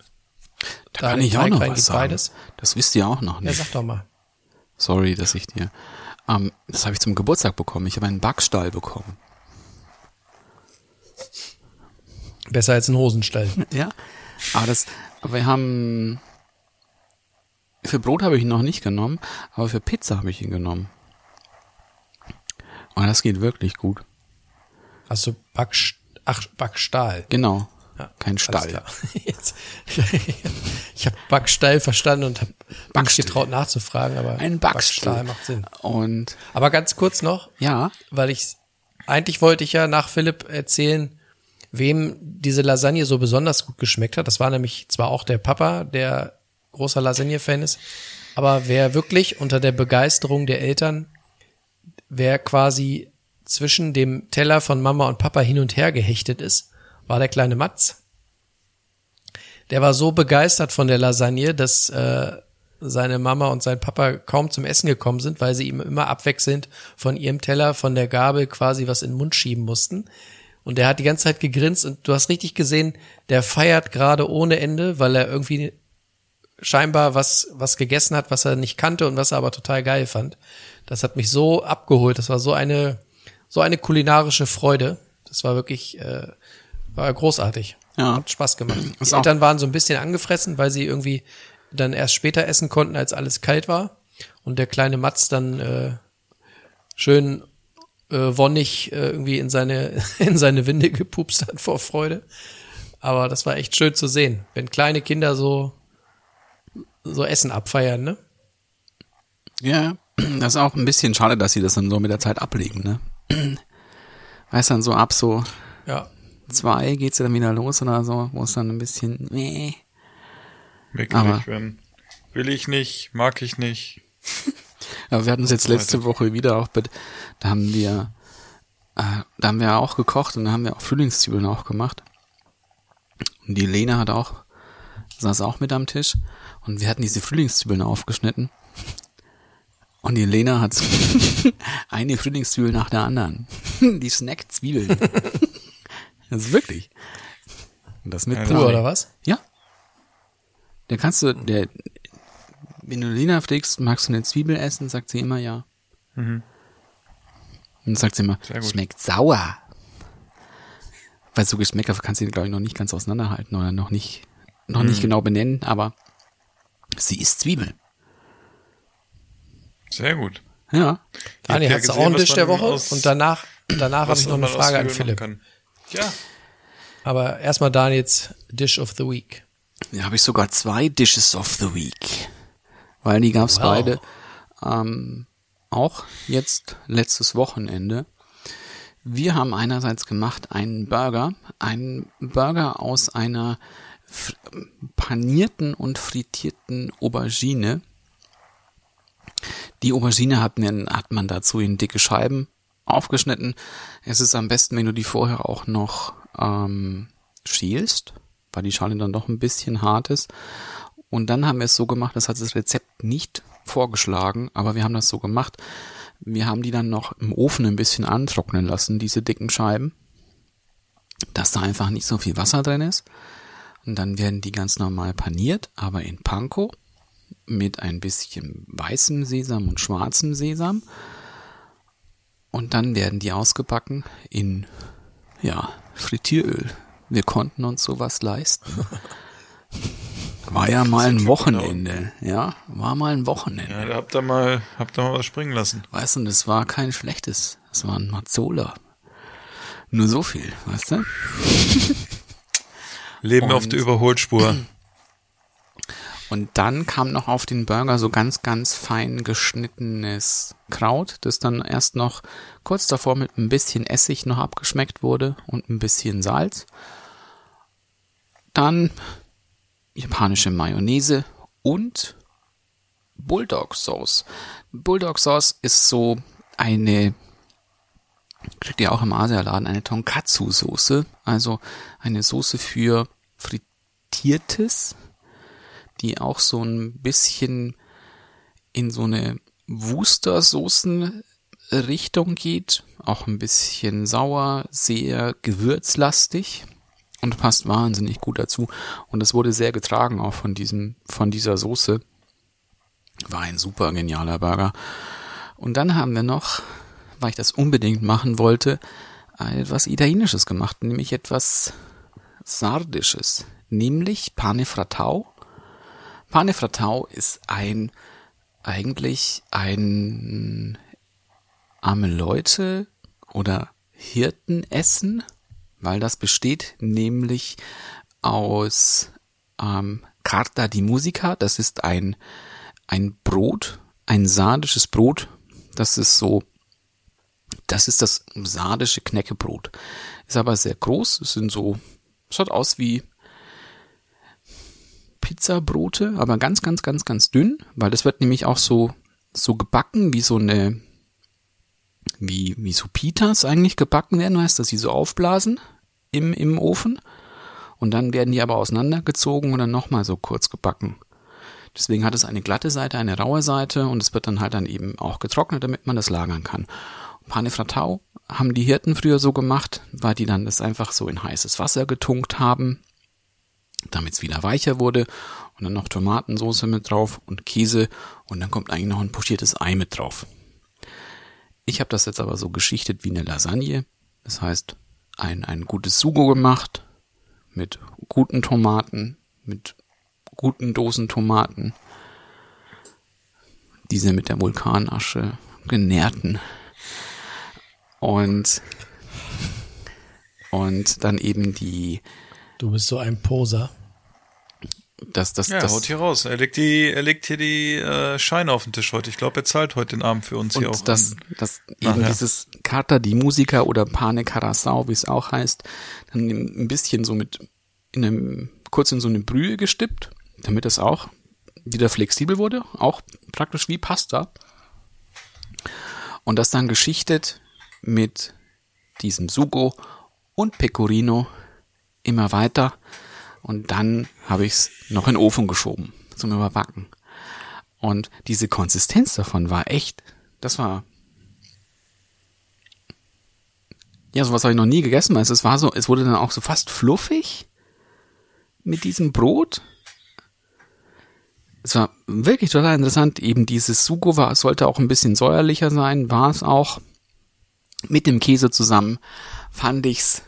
Da kann ich auch noch was sagen. beides. Das wisst ihr auch noch ja, nicht. sag doch mal. Sorry, dass ich dir. Ähm, das habe ich zum Geburtstag bekommen. Ich habe einen Backstall bekommen. Besser als ein Hosenstall. <laughs> Ja. Aber das, aber wir haben. Für Brot habe ich ihn noch nicht genommen, aber für Pizza habe ich ihn genommen. Und das geht wirklich gut. Hast du Backst Ach, Backstahl. Genau. Ja, Kein Stall. <laughs> Jetzt, <laughs> ich habe Backstall verstanden und habe Backstall. getraut nachzufragen, aber Ein Backstall. macht Sinn. Und Aber ganz kurz noch, ja, weil ich eigentlich wollte ich ja nach Philipp erzählen, wem diese Lasagne so besonders gut geschmeckt hat. Das war nämlich zwar auch der Papa, der großer Lasagne-Fan ist, aber wer wirklich unter der Begeisterung der Eltern, wer quasi zwischen dem Teller von Mama und Papa hin und her gehechtet ist, war der kleine Matz. Der war so begeistert von der Lasagne, dass äh, seine Mama und sein Papa kaum zum Essen gekommen sind, weil sie ihm immer abwechselnd von ihrem Teller, von der Gabel quasi was in den Mund schieben mussten. Und der hat die ganze Zeit gegrinst und du hast richtig gesehen, der feiert gerade ohne Ende, weil er irgendwie scheinbar was, was gegessen hat, was er nicht kannte und was er aber total geil fand. Das hat mich so abgeholt. Das war so eine, so eine kulinarische Freude. Das war wirklich, äh, war großartig. Ja. Hat Spaß gemacht. Die Ist auch- Eltern waren so ein bisschen angefressen, weil sie irgendwie dann erst später essen konnten, als alles kalt war. Und der kleine Matz dann äh, schön äh, wonnig äh, irgendwie in seine, <laughs> in seine Winde gepupst hat vor Freude. Aber das war echt schön zu sehen, wenn kleine Kinder so, so Essen abfeiern, ne? ja, das ist auch ein bisschen schade, dass sie das dann so mit der Zeit ablegen, ne? <clears throat> Weißt dann so ab so Ja. Zwei geht's ja dann wieder los oder so, wo es dann ein bisschen, nee. Ich, wenn. Will ich nicht, mag ich nicht. <laughs> Aber wir hatten es jetzt letzte. Woche wieder auch, mit, da haben wir, äh, da haben wir auch gekocht und da haben wir auch Frühlingszwiebeln auch gemacht. Und die Lena hat auch, saß auch mit am Tisch und wir hatten diese Frühlingszwiebeln aufgeschnitten. Und die Lena hat <laughs> eine Frühlingszwiebel nach der anderen. <laughs> Die snackt Zwiebeln. Das ist wirklich. Und das mit Ja, Pur Plan. oder was? Ja. Da kannst du, der, wenn du Lena fragst, magst du eine Zwiebel essen, sagt sie immer ja. Und dann sagt sie immer, Mhm. Schmeckt sauer. Weil so Geschmäcker kannst du, glaube ich, noch nicht ganz auseinanderhalten oder noch nicht, noch Mhm. nicht genau benennen, aber sie isst Zwiebel. Sehr gut. Ja. Daniel, ja hast du auch einen Tisch der Woche? aus- Und danach, danach habe ich noch eine Frage an Philipp. kann. Ja, Aber erstmal Daniels Dish of the Week. Da habe ich sogar zwei Dishes of the Week. Weil die gab's Wow. beide ähm, auch jetzt letztes Wochenende. Wir haben einerseits gemacht einen Burger, einen Burger aus einer panierten und frittierten Aubergine. Die Aubergine hat, man- hat man dazu in dicke Scheiben aufgeschnitten. Es ist am besten, wenn du die vorher auch noch ähm, schälst, weil die Schale dann doch ein bisschen hart ist. Und dann haben wir es so gemacht, das hat das Rezept nicht vorgeschlagen, aber wir haben das so gemacht. Wir haben die dann noch im Ofen ein bisschen antrocknen lassen, diese dicken Scheiben, dass da einfach nicht so viel Wasser drin ist. Und dann werden die ganz normal paniert, aber in Panko mit ein bisschen weißem Sesam und schwarzem Sesam. Und dann werden die ausgebacken in, ja, Frittieröl. Wir konnten uns sowas leisten. <laughs> War ja mal ein Wochenende, ja, war mal ein Wochenende. Ja, da habt ihr mal, habt ihr mal was springen lassen. Weißt du, das war kein schlechtes, das war ein Mazzola. Nur so viel, weißt du? Leben auf Und- der Überholspur. Und dann kam noch auf den Burger so ganz, ganz fein geschnittenes Kraut, das dann erst noch kurz davor mit ein bisschen Essig noch abgeschmeckt wurde und ein bisschen Salz. Dann japanische Mayonnaise und Bulldog Sauce. Bulldog Sauce ist so eine, kriegt ihr auch im Asialaden, eine Tonkatsu Soße, also eine Soße für frittiertes, die auch so ein bisschen in so eine Wustersoßen-Richtung geht. Auch ein bisschen sauer, sehr gewürzlastig und passt wahnsinnig gut dazu. Und es wurde sehr getragen auch von diesem, von dieser Soße. War ein super genialer Burger. Und dann haben wir noch, weil ich das unbedingt machen wollte, etwas Italienisches gemacht, nämlich etwas Sardisches, nämlich Pane Fratau. Pane Fratau ist ein, eigentlich ein arme Leute oder Hirtenessen, weil das besteht nämlich aus ähm, Carta di Musica, das ist ein, ein Brot, ein sardisches Brot, das ist so, das ist das sardische Knäckebrot. Ist aber sehr groß, es sind so, schaut aus wie Pizzabrote, aber ganz, ganz, ganz, ganz dünn, weil das wird nämlich auch so, so gebacken, wie so eine, wie, wie so Pitas eigentlich gebacken werden, weißt, dass sie so aufblasen im, im Ofen. Und dann werden die aber auseinandergezogen und dann nochmal so kurz gebacken. Deswegen hat es eine glatte Seite, eine raue Seite und es wird dann halt dann eben auch getrocknet, damit man das lagern kann. Pane Fratau haben die Hirten früher so gemacht, weil die dann das einfach so in heißes Wasser getunkt haben, damit es wieder weicher wurde und dann noch Tomatensauce mit drauf und Käse und dann kommt eigentlich noch ein pochiertes Ei mit drauf. Ich habe das jetzt aber so geschichtet wie eine Lasagne. Das heißt, ein, ein gutes Sugo gemacht mit guten Tomaten, mit guten Dosentomaten. Diese mit der Vulkanasche genährten. Und, und dann eben die, Du bist so ein Poser. das, das, Ja, das, haut hier raus. Er legt die, er legt hier die äh, Scheine auf den Tisch heute. Ich glaube, er zahlt heute den Abend für uns hier auch. Und das, an. das eben Nachher. dieses Carta di Musica oder Pane Carasau, wie es auch heißt, dann ein bisschen so mit in einem, kurz in so eine Brühe gestippt, damit es auch wieder flexibel wurde, auch praktisch wie Pasta. Und das dann geschichtet mit diesem Sugo und Pecorino immer weiter. Und dann habe ich es noch in den Ofen geschoben zum Überbacken. Und diese Konsistenz davon war echt, das war ja, sowas habe ich noch nie gegessen, weil es war so, es wurde dann auch so fast fluffig mit diesem Brot. Es war wirklich total interessant. Eben dieses Sugo war, sollte auch ein bisschen säuerlicher sein, war es auch. Mit dem Käse zusammen fand ich's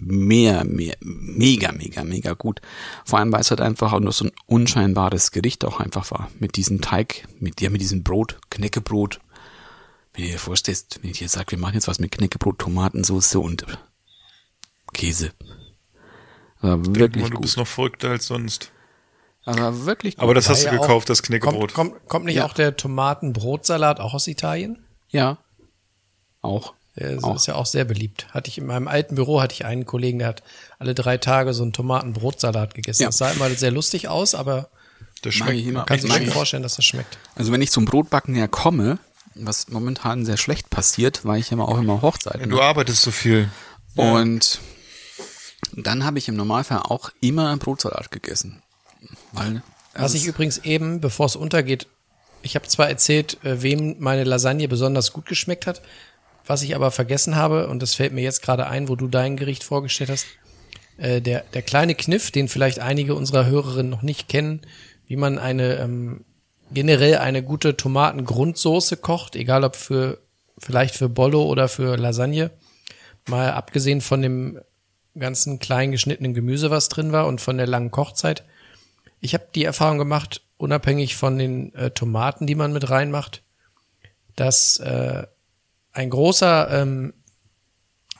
mehr, mehr, mega, mega, mega gut. Vor allem, weil es halt einfach auch nur so ein unscheinbares Gericht auch einfach war. Mit diesem Teig, mit dir, mit diesem Brot, Knäckebrot. Wenn du dir vorstellst, wenn ich jetzt sage, wir machen jetzt was mit Knäckebrot, Tomatensauce und Käse. War wirklich Mann, du gut. bist noch verrückter als sonst. Aber wirklich gut. Aber das hast du ja auch- gekauft, das Knäckebrot. Kommt, kommt, kommt nicht Ja. auch der Tomatenbrotsalat auch aus Italien? Ja. Auch. Ist, Auch. ist ja auch sehr beliebt. Hatte ich in meinem alten Büro hatte ich einen Kollegen, der hat alle drei Tage so einen Tomatenbrotsalat gegessen. Ja. Das sah immer sehr lustig aus, aber Das Mag schmeckt ich immer. man kann Ich sich schon vorstellen, dass das schmeckt. Also wenn ich zum Brotbacken ja komme, was momentan sehr schlecht passiert, weil ich immer auch immer Hochzeiten Du arbeitest so viel. Und dann habe ich im Normalfall auch immer Brotsalat gegessen. Weil Was also ich übrigens eben, bevor es untergeht, ich habe zwar erzählt, äh, wem meine Lasagne besonders gut geschmeckt hat, was ich aber vergessen habe, und das fällt mir jetzt gerade ein, wo du dein Gericht vorgestellt hast, äh, der, der kleine Kniff, den vielleicht einige unserer Hörerinnen noch nicht kennen, wie man eine ähm, generell eine gute Tomatengrundsoße kocht, egal ob für vielleicht für Bollo oder für Lasagne. Mal abgesehen von dem ganzen klein geschnittenen Gemüse, was drin war und von der langen Kochzeit. Ich habe die Erfahrung gemacht, unabhängig von den äh, Tomaten, die man mit reinmacht, dass äh, ein großer ähm,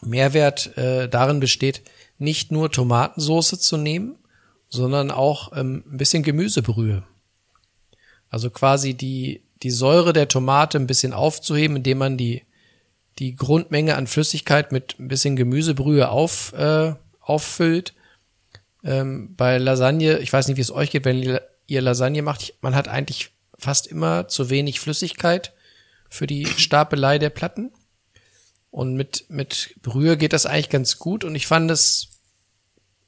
Mehrwert äh, darin besteht, nicht nur Tomatensoße zu nehmen, sondern auch ähm, ein bisschen Gemüsebrühe. Also quasi die, die Säure der Tomate ein bisschen aufzuheben, indem man die, die Grundmenge an Flüssigkeit mit ein bisschen Gemüsebrühe auf, äh, auffüllt. Ähm, bei Lasagne, ich weiß nicht, wie es euch geht, wenn ihr- Lasagne macht, man hat eigentlich fast immer zu wenig Flüssigkeit für die Stapelei der Platten. Und mit, mit Brühe geht das eigentlich ganz gut. Und ich fand es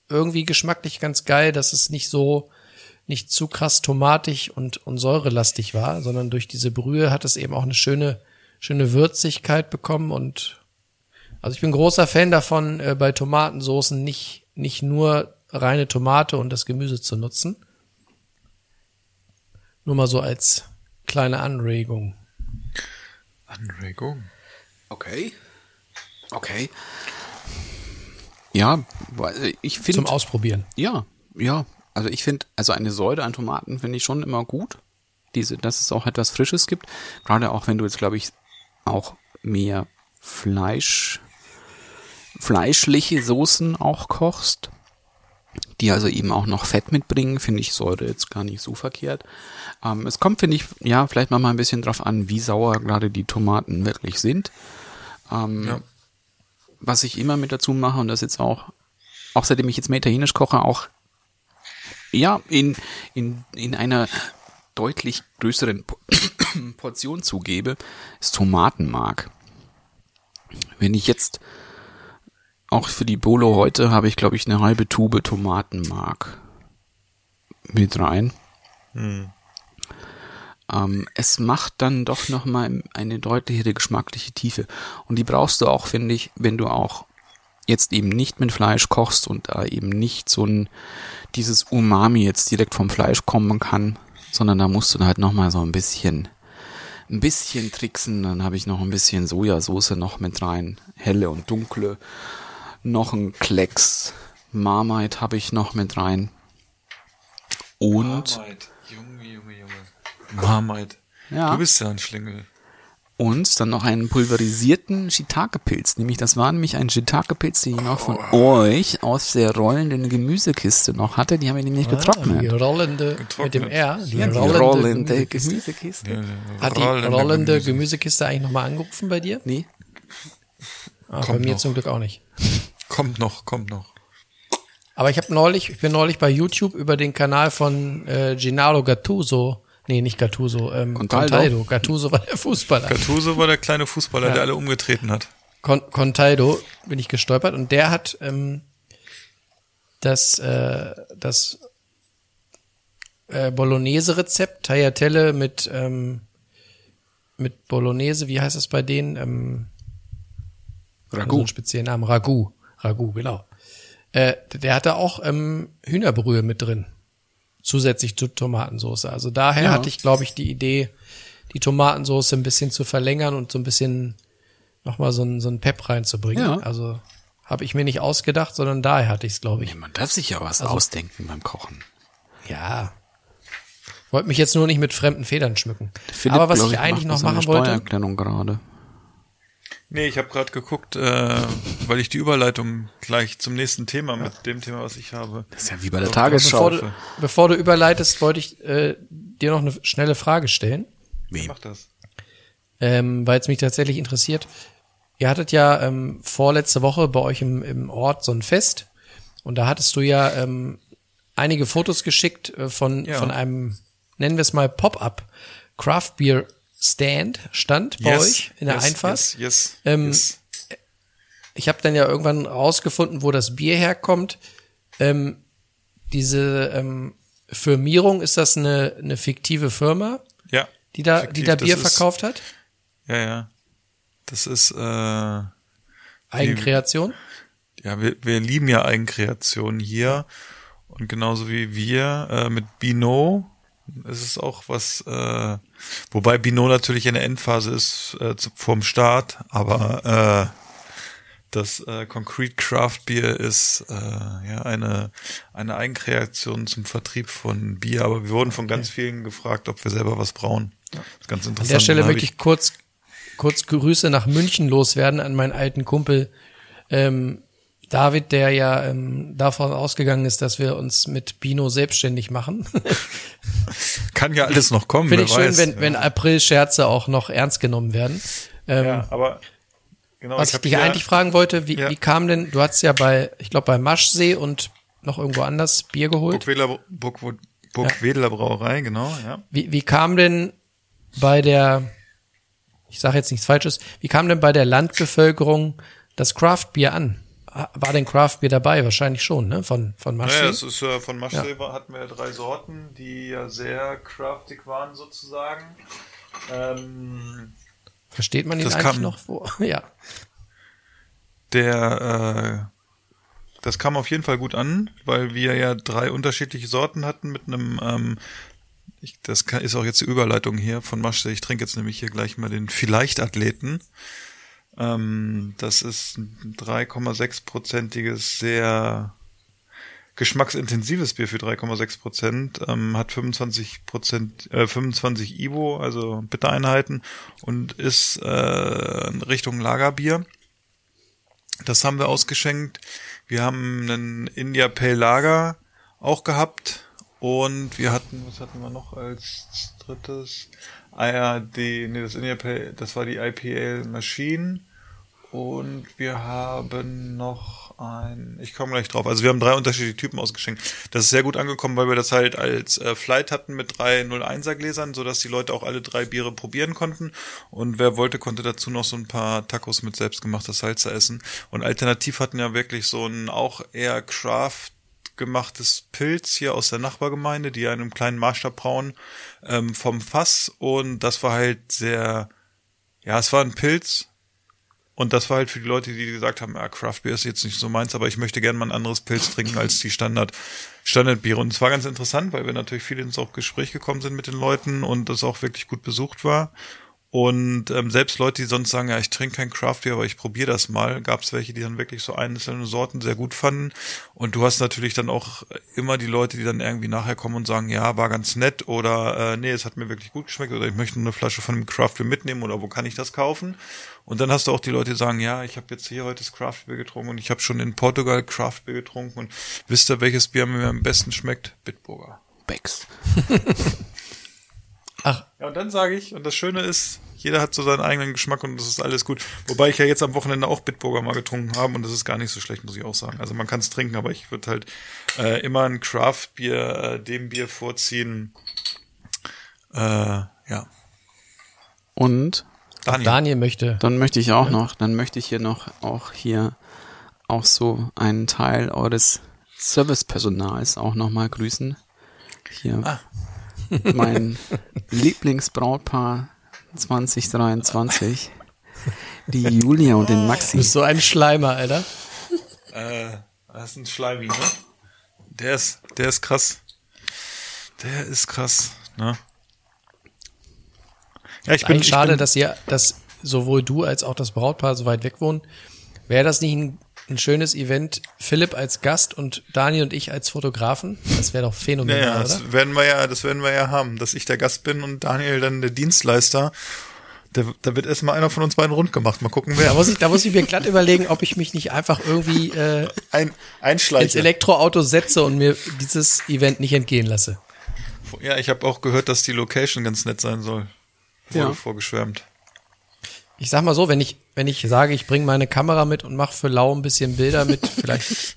irgendwie geschmacklich ganz geil, dass es nicht so, nicht zu krass tomatig und, und säurelastig war, sondern durch diese Brühe hat es eben auch eine schöne, schöne Würzigkeit bekommen und also ich bin großer Fan davon, äh, bei Tomatensoßen nicht, nicht nur reine Tomate und das Gemüse zu nutzen. Nur mal so als kleine Anregung. Anregung. Okay. Okay. Ja, ich Zum finde, Ausprobieren. ja, ja, also ich finde, also eine Säure an Tomaten finde ich schon immer gut. Diese, dass es auch etwas Frisches gibt. Gerade auch wenn du jetzt, glaube ich, auch mehr Fleisch, fleischliche Soßen auch kochst, die also eben auch noch Fett mitbringen, finde ich Säure jetzt gar nicht so verkehrt. Ähm, es kommt, finde ich, ja, vielleicht mal ein bisschen drauf an, wie sauer gerade die Tomaten wirklich sind. Ähm, Ja. Was ich immer mit dazu mache und das jetzt auch, auch seitdem ich jetzt mehr Italienisch koche, auch ja, in, in, in einer deutlich größeren Po- <coughs> Portion zugebe, ist Tomatenmark. Wenn ich jetzt auch für die Bolo heute habe ich, glaube ich, eine halbe Tube Tomatenmark mit rein. Ähm, es macht dann doch nochmal eine deutlichere geschmackliche Tiefe. Und die brauchst du auch, finde ich, wenn du auch jetzt eben nicht mit Fleisch kochst und da eben nicht so ein, dieses Umami jetzt direkt vom Fleisch kommen kann, sondern da musst du halt nochmal so ein bisschen, ein bisschen tricksen. Dann habe ich noch ein bisschen Sojasauce noch mit rein, helle und dunkle. Noch ein Klecks Marmite habe ich noch mit rein. Und Marmite. Junge, Junge, Junge. Marmite. Ja. Du bist ja ein Schlingel. Und dann noch einen pulverisierten Shiitake-Pilz. Nämlich, das war nämlich ein Shiitake-Pilz, den ich noch von euch aus der rollenden Gemüsekiste noch hatte. Die haben wir nämlich Ah, die getrocknet. rollende, Getrocknet. mit dem R, die, Ja, die rollende, rollende Gemüsekiste. Gemüsekiste. Ja, Hat die rollende rollende Gemüse. Gemüsekiste eigentlich nochmal angerufen bei dir? Nee. Ah, bei Kommt mir noch. zum Glück auch nicht. Kommt noch, kommt noch. Aber ich habe neulich, ich bin neulich bei YouTube über den Kanal von äh, Gennaro Gattuso, nee, nicht Gattuso, ähm, Contaldo. Contaldo. Gattuso war der Fußballer. Gattuso war der kleine Fußballer, Ja. der alle umgetreten hat. Con Contaldo bin ich gestolpert und der hat ähm, das, äh, das äh, Bolognese-Rezept, Tagliatelle mit, ähm, mit Bolognese, wie heißt das bei denen? Ähm, so einen Ragout. speziellen Namen, Ragout. Ragout, genau. Äh, der hatte auch ähm, Hühnerbrühe mit drin. Zusätzlich zur Tomatensauce. Also daher Ja. hatte ich, glaube ich, die Idee, die Tomatensauce ein bisschen zu verlängern und so ein bisschen nochmal so ein, so ein Pep reinzubringen. Ja. Also habe ich mir nicht ausgedacht, sondern daher hatte ich es, glaube ich. Nee, man darf sich ja was ausdenken beim Kochen. Ja. Wollte mich jetzt nur nicht mit fremden Federn schmücken. Philipp, Aber was glaub ich eigentlich noch machen wollte, Steuererklärung gerade. Nee, ich habe gerade geguckt, äh, weil ich die Überleitung gleich zum nächsten Thema mit dem Thema, was ich habe. Das ist ja wie bei der Bevor Tagesschau. du, bevor du überleitest, wollte ich äh, dir noch eine schnelle Frage stellen, Wem? Mach das. ähm, weil es mich tatsächlich interessiert. Ihr hattet ja ähm, vorletzte Woche bei euch im, im Ort so ein Fest und da hattest du ja ähm, einige Fotos geschickt äh, von, Ja. von einem, nennen wir es mal Pop-up Craft Beer Stand, stand bei Yes, euch in der yes, Einfahrt. Yes, yes, Ähm, yes. Ich habe dann ja irgendwann rausgefunden, wo das Bier herkommt. Ähm, diese ähm, Firmierung, ist das eine, eine fiktive Firma, Ja. die da, Fiktiv, die da Bier ist- verkauft hat? Ja, ja. Das ist, äh, ja, Eigenkreation? wir, wir lieben ja Eigenkreationen hier. Und genauso wie wir äh, mit Bino ist es auch was, äh, wobei Bino natürlich in der Endphase ist äh, zu, vorm Start, aber äh, das äh, Concrete Craft Beer ist äh, ja eine eine Eigenkreation zum Vertrieb von Bier, aber wir wurden von ganz vielen gefragt, ob wir selber was brauen. Das ist ganz An interessant. der Stelle möchte ich kurz, kurz Grüße nach München loswerden an meinen alten Kumpel ähm, David, der ja ähm, davon ausgegangen ist, dass wir uns mit Bino selbstständig machen. <laughs> kann ja alles noch kommen. Finde ich schön, weiß. wenn, ja. wenn April-Scherze auch noch ernst genommen werden. Ähm, ja, aber genau, Was ich, hab dich hier- eigentlich fragen wollte, wie, Ja. wie kam denn, du hast ja bei, ich glaube bei Maschsee und noch irgendwo anders Bier geholt. Burgwedler, Burg, Burgwedler Brauerei, genau, ja. Wie, wie kam denn bei der, ich sage jetzt nichts Falsches, wie kam denn bei der Landbevölkerung das Craftbier an? War denn Craftbier dabei? Wahrscheinlich schon, ne? Von, von Maschsee? Naja, es ist äh, von Maschsee war- hatten wir ja drei Sorten, die ja sehr craftig waren sozusagen. Ähm, Versteht man ihn das eigentlich kam- noch? Wo? <laughs> Ja. der, äh, das kam auf jeden Fall gut an, weil wir ja drei unterschiedliche Sorten hatten mit einem, ähm, ich, das ist auch jetzt die Überleitung hier von Maschsee. Ich trinke jetzt nämlich hier gleich mal den Vielleicht-Athleten. Ähm, das ist ein 3,6-prozentiges, sehr geschmacksintensives Bier für 3,6 Prozent, ähm, hat 25 Prozent, äh, 25 Ivo, also Bittereinheiten und ist äh, in Richtung Lagerbier. Das haben wir ausgeschenkt. Wir haben einen India Pale Lager auch gehabt und wir hatten, was hatten wir noch als drittes? Ah ja, die, nee, das Pale, das war die IPL Machine und wir haben noch ein, ich komme gleich drauf. Also wir haben drei unterschiedliche Typen ausgeschenkt. Das ist sehr gut angekommen, weil wir das halt als äh, Flight hatten mit drei 01er Gläsern, sodass die Leute auch alle drei Biere probieren konnten. Und wer wollte, konnte dazu noch so ein paar Tacos mit selbstgemachter Salsa essen. Und alternativ hatten ja wirklich so ein auch eher Craft gemachtes Pilz hier aus der Nachbargemeinde, die ja in einem kleinen Maßstab brauen, ähm, vom Fass. Und das war halt sehr, ja, es war ein Pilz, und das war halt für die Leute, die gesagt haben, ja, Craft Beer ist jetzt nicht so meins, aber ich möchte gerne mal ein anderes Pilz trinken als die Standard, Standardbiere. Und es war ganz interessant, weil wir natürlich viel ins auch Gespräch gekommen sind mit den Leuten und das auch wirklich gut besucht war. Und ähm, selbst Leute, die sonst sagen, ja, ich trinke kein Craft Beer, aber ich probiere das mal, gab es welche, die dann wirklich so einzelne Sorten sehr gut fanden. Und du hast natürlich dann auch immer die Leute, die dann irgendwie nachher kommen und sagen, ja, war ganz nett oder äh, nee, es hat mir wirklich gut geschmeckt oder ich möchte nur eine Flasche von dem Craft Beer mitnehmen oder wo kann ich das kaufen? Und dann hast du auch die Leute, die sagen, ja, ich habe jetzt hier heute das Craft Beer getrunken und ich habe schon in Portugal Craft Beer getrunken und wisst ihr, welches Bier mir am besten schmeckt? Bitburger. Becks. <laughs> Ach, Ja, und dann sage ich, und das Schöne ist, jeder hat so seinen eigenen Geschmack und das ist alles gut. Wobei ich ja jetzt am Wochenende auch Bitburger mal getrunken habe und das ist gar nicht so schlecht, muss ich auch sagen. Also man kann es trinken, aber ich würde halt äh, immer ein Craft-Bier äh, dem Bier vorziehen. Äh, ja. Und Daniel. Daniel möchte. dann möchte ich auch noch, dann möchte ich hier noch auch hier auch so einen Teil eures Servicepersonals auch nochmal grüßen. Hier mein Lieblingsbrautpaar 2023. Die Julia und den Du Maxi. bist so ein Schleimer, Alter. Äh, das ist ein Schleimi, ne? Der ist, der ist krass. Der ist krass, ne? Ja, ich bin, ich schade, bin, dass ihr, dass sowohl du als auch das Brautpaar so weit weg wohnen. Wäre das nicht ein, ein schönes Event? Philipp als Gast und Daniel und ich als Fotografen? Das wäre doch phänomenal, ja, oder? das werden wir ja, das werden wir ja haben, dass ich der Gast bin und Daniel dann der Dienstleister. Da, da wird erstmal einer von uns beiden rund gemacht. Mal gucken, Da wer. muss ich, da muss ich mir glatt überlegen, ob ich mich nicht einfach irgendwie äh, Ein, ins. Elektroauto setze und mir dieses Event nicht entgehen lasse. Ja, ich habe auch gehört, dass die Location ganz nett sein soll. Wurde Ja. vorgeschwärmt. Ich sag mal so, wenn ich, wenn ich sage, ich bringe meine Kamera mit und mache für Lau ein bisschen Bilder mit, <laughs> vielleicht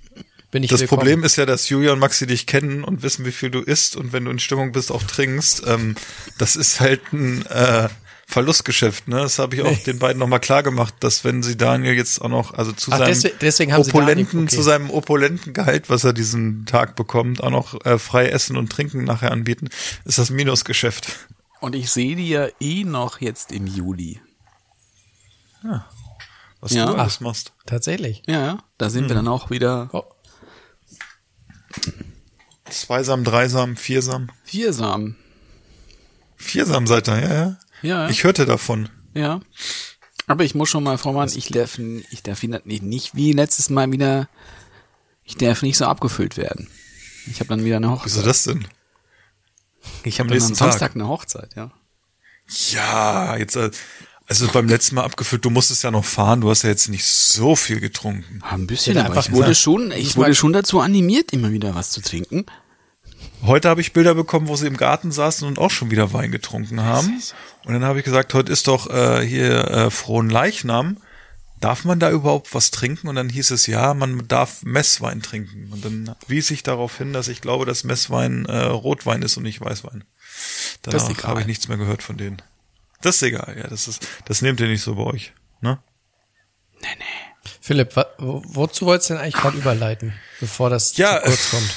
bin ich Das willkommen. Problem ist ja, dass Julia und Maxi dich kennen und wissen, wie viel du isst und wenn du in Stimmung bist, auch trinkst. Ähm, das ist halt ein äh, Verlustgeschäft. Ne? Das habe ich auch <laughs> den beiden nochmal klar gemacht, dass wenn sie Daniel jetzt auch noch, also zu Ach, seinem deswegen- deswegen haben sie Daniel- opulenten, okay. zu seinem opulenten Gehalt, was er diesen Tag bekommt, auch noch äh, frei essen und trinken nachher anbieten, ist das Minusgeschäft. Und ich sehe die ja eh noch jetzt im Juli. Was Ja. du alles machst. Tatsächlich. Ja, ja. Da sind wir dann auch wieder Oh, Zweisam, dreisam, viersam. viersam. Viersam seid ihr, ja, ja. Ja, Ich hörte davon. ja. Aber ich muss schon mal vorwarnen, ich darf, ich darf nicht, nicht wie letztes Mal wieder, ich darf nicht so abgefüllt werden. Ich habe dann wieder eine Wieso Hochzeit. das denn? Ich habe am dann am Tag? Samstag eine Hochzeit, ja. Ja, jetzt, äh, also beim letzten Mal abgefüllt, du musstest ja noch fahren, du hast ja jetzt nicht so viel getrunken. Ein bisschen, Ja, aber einfach ich wurde gesagt. schon, ich wurde schon dazu animiert, immer wieder was zu trinken. Heute habe ich Bilder bekommen, wo sie im Garten saßen und auch schon wieder Wein getrunken haben. Und dann habe ich gesagt, heute ist doch äh, hier äh, frohen Leichnam. Darf man da überhaupt was trinken? Und dann hieß es, ja, man darf Messwein trinken. Und dann wies ich darauf hin, dass ich glaube, dass Messwein äh, Rotwein ist und nicht Weißwein. Das ist Danach habe ich nichts mehr gehört von denen. Das ist egal, ja, das ist, das nehmt ihr nicht so bei euch, ne? Philipp, wa, wo, wozu wolltest du denn eigentlich gerade überleiten, bevor das Ja, zu kurz kommt?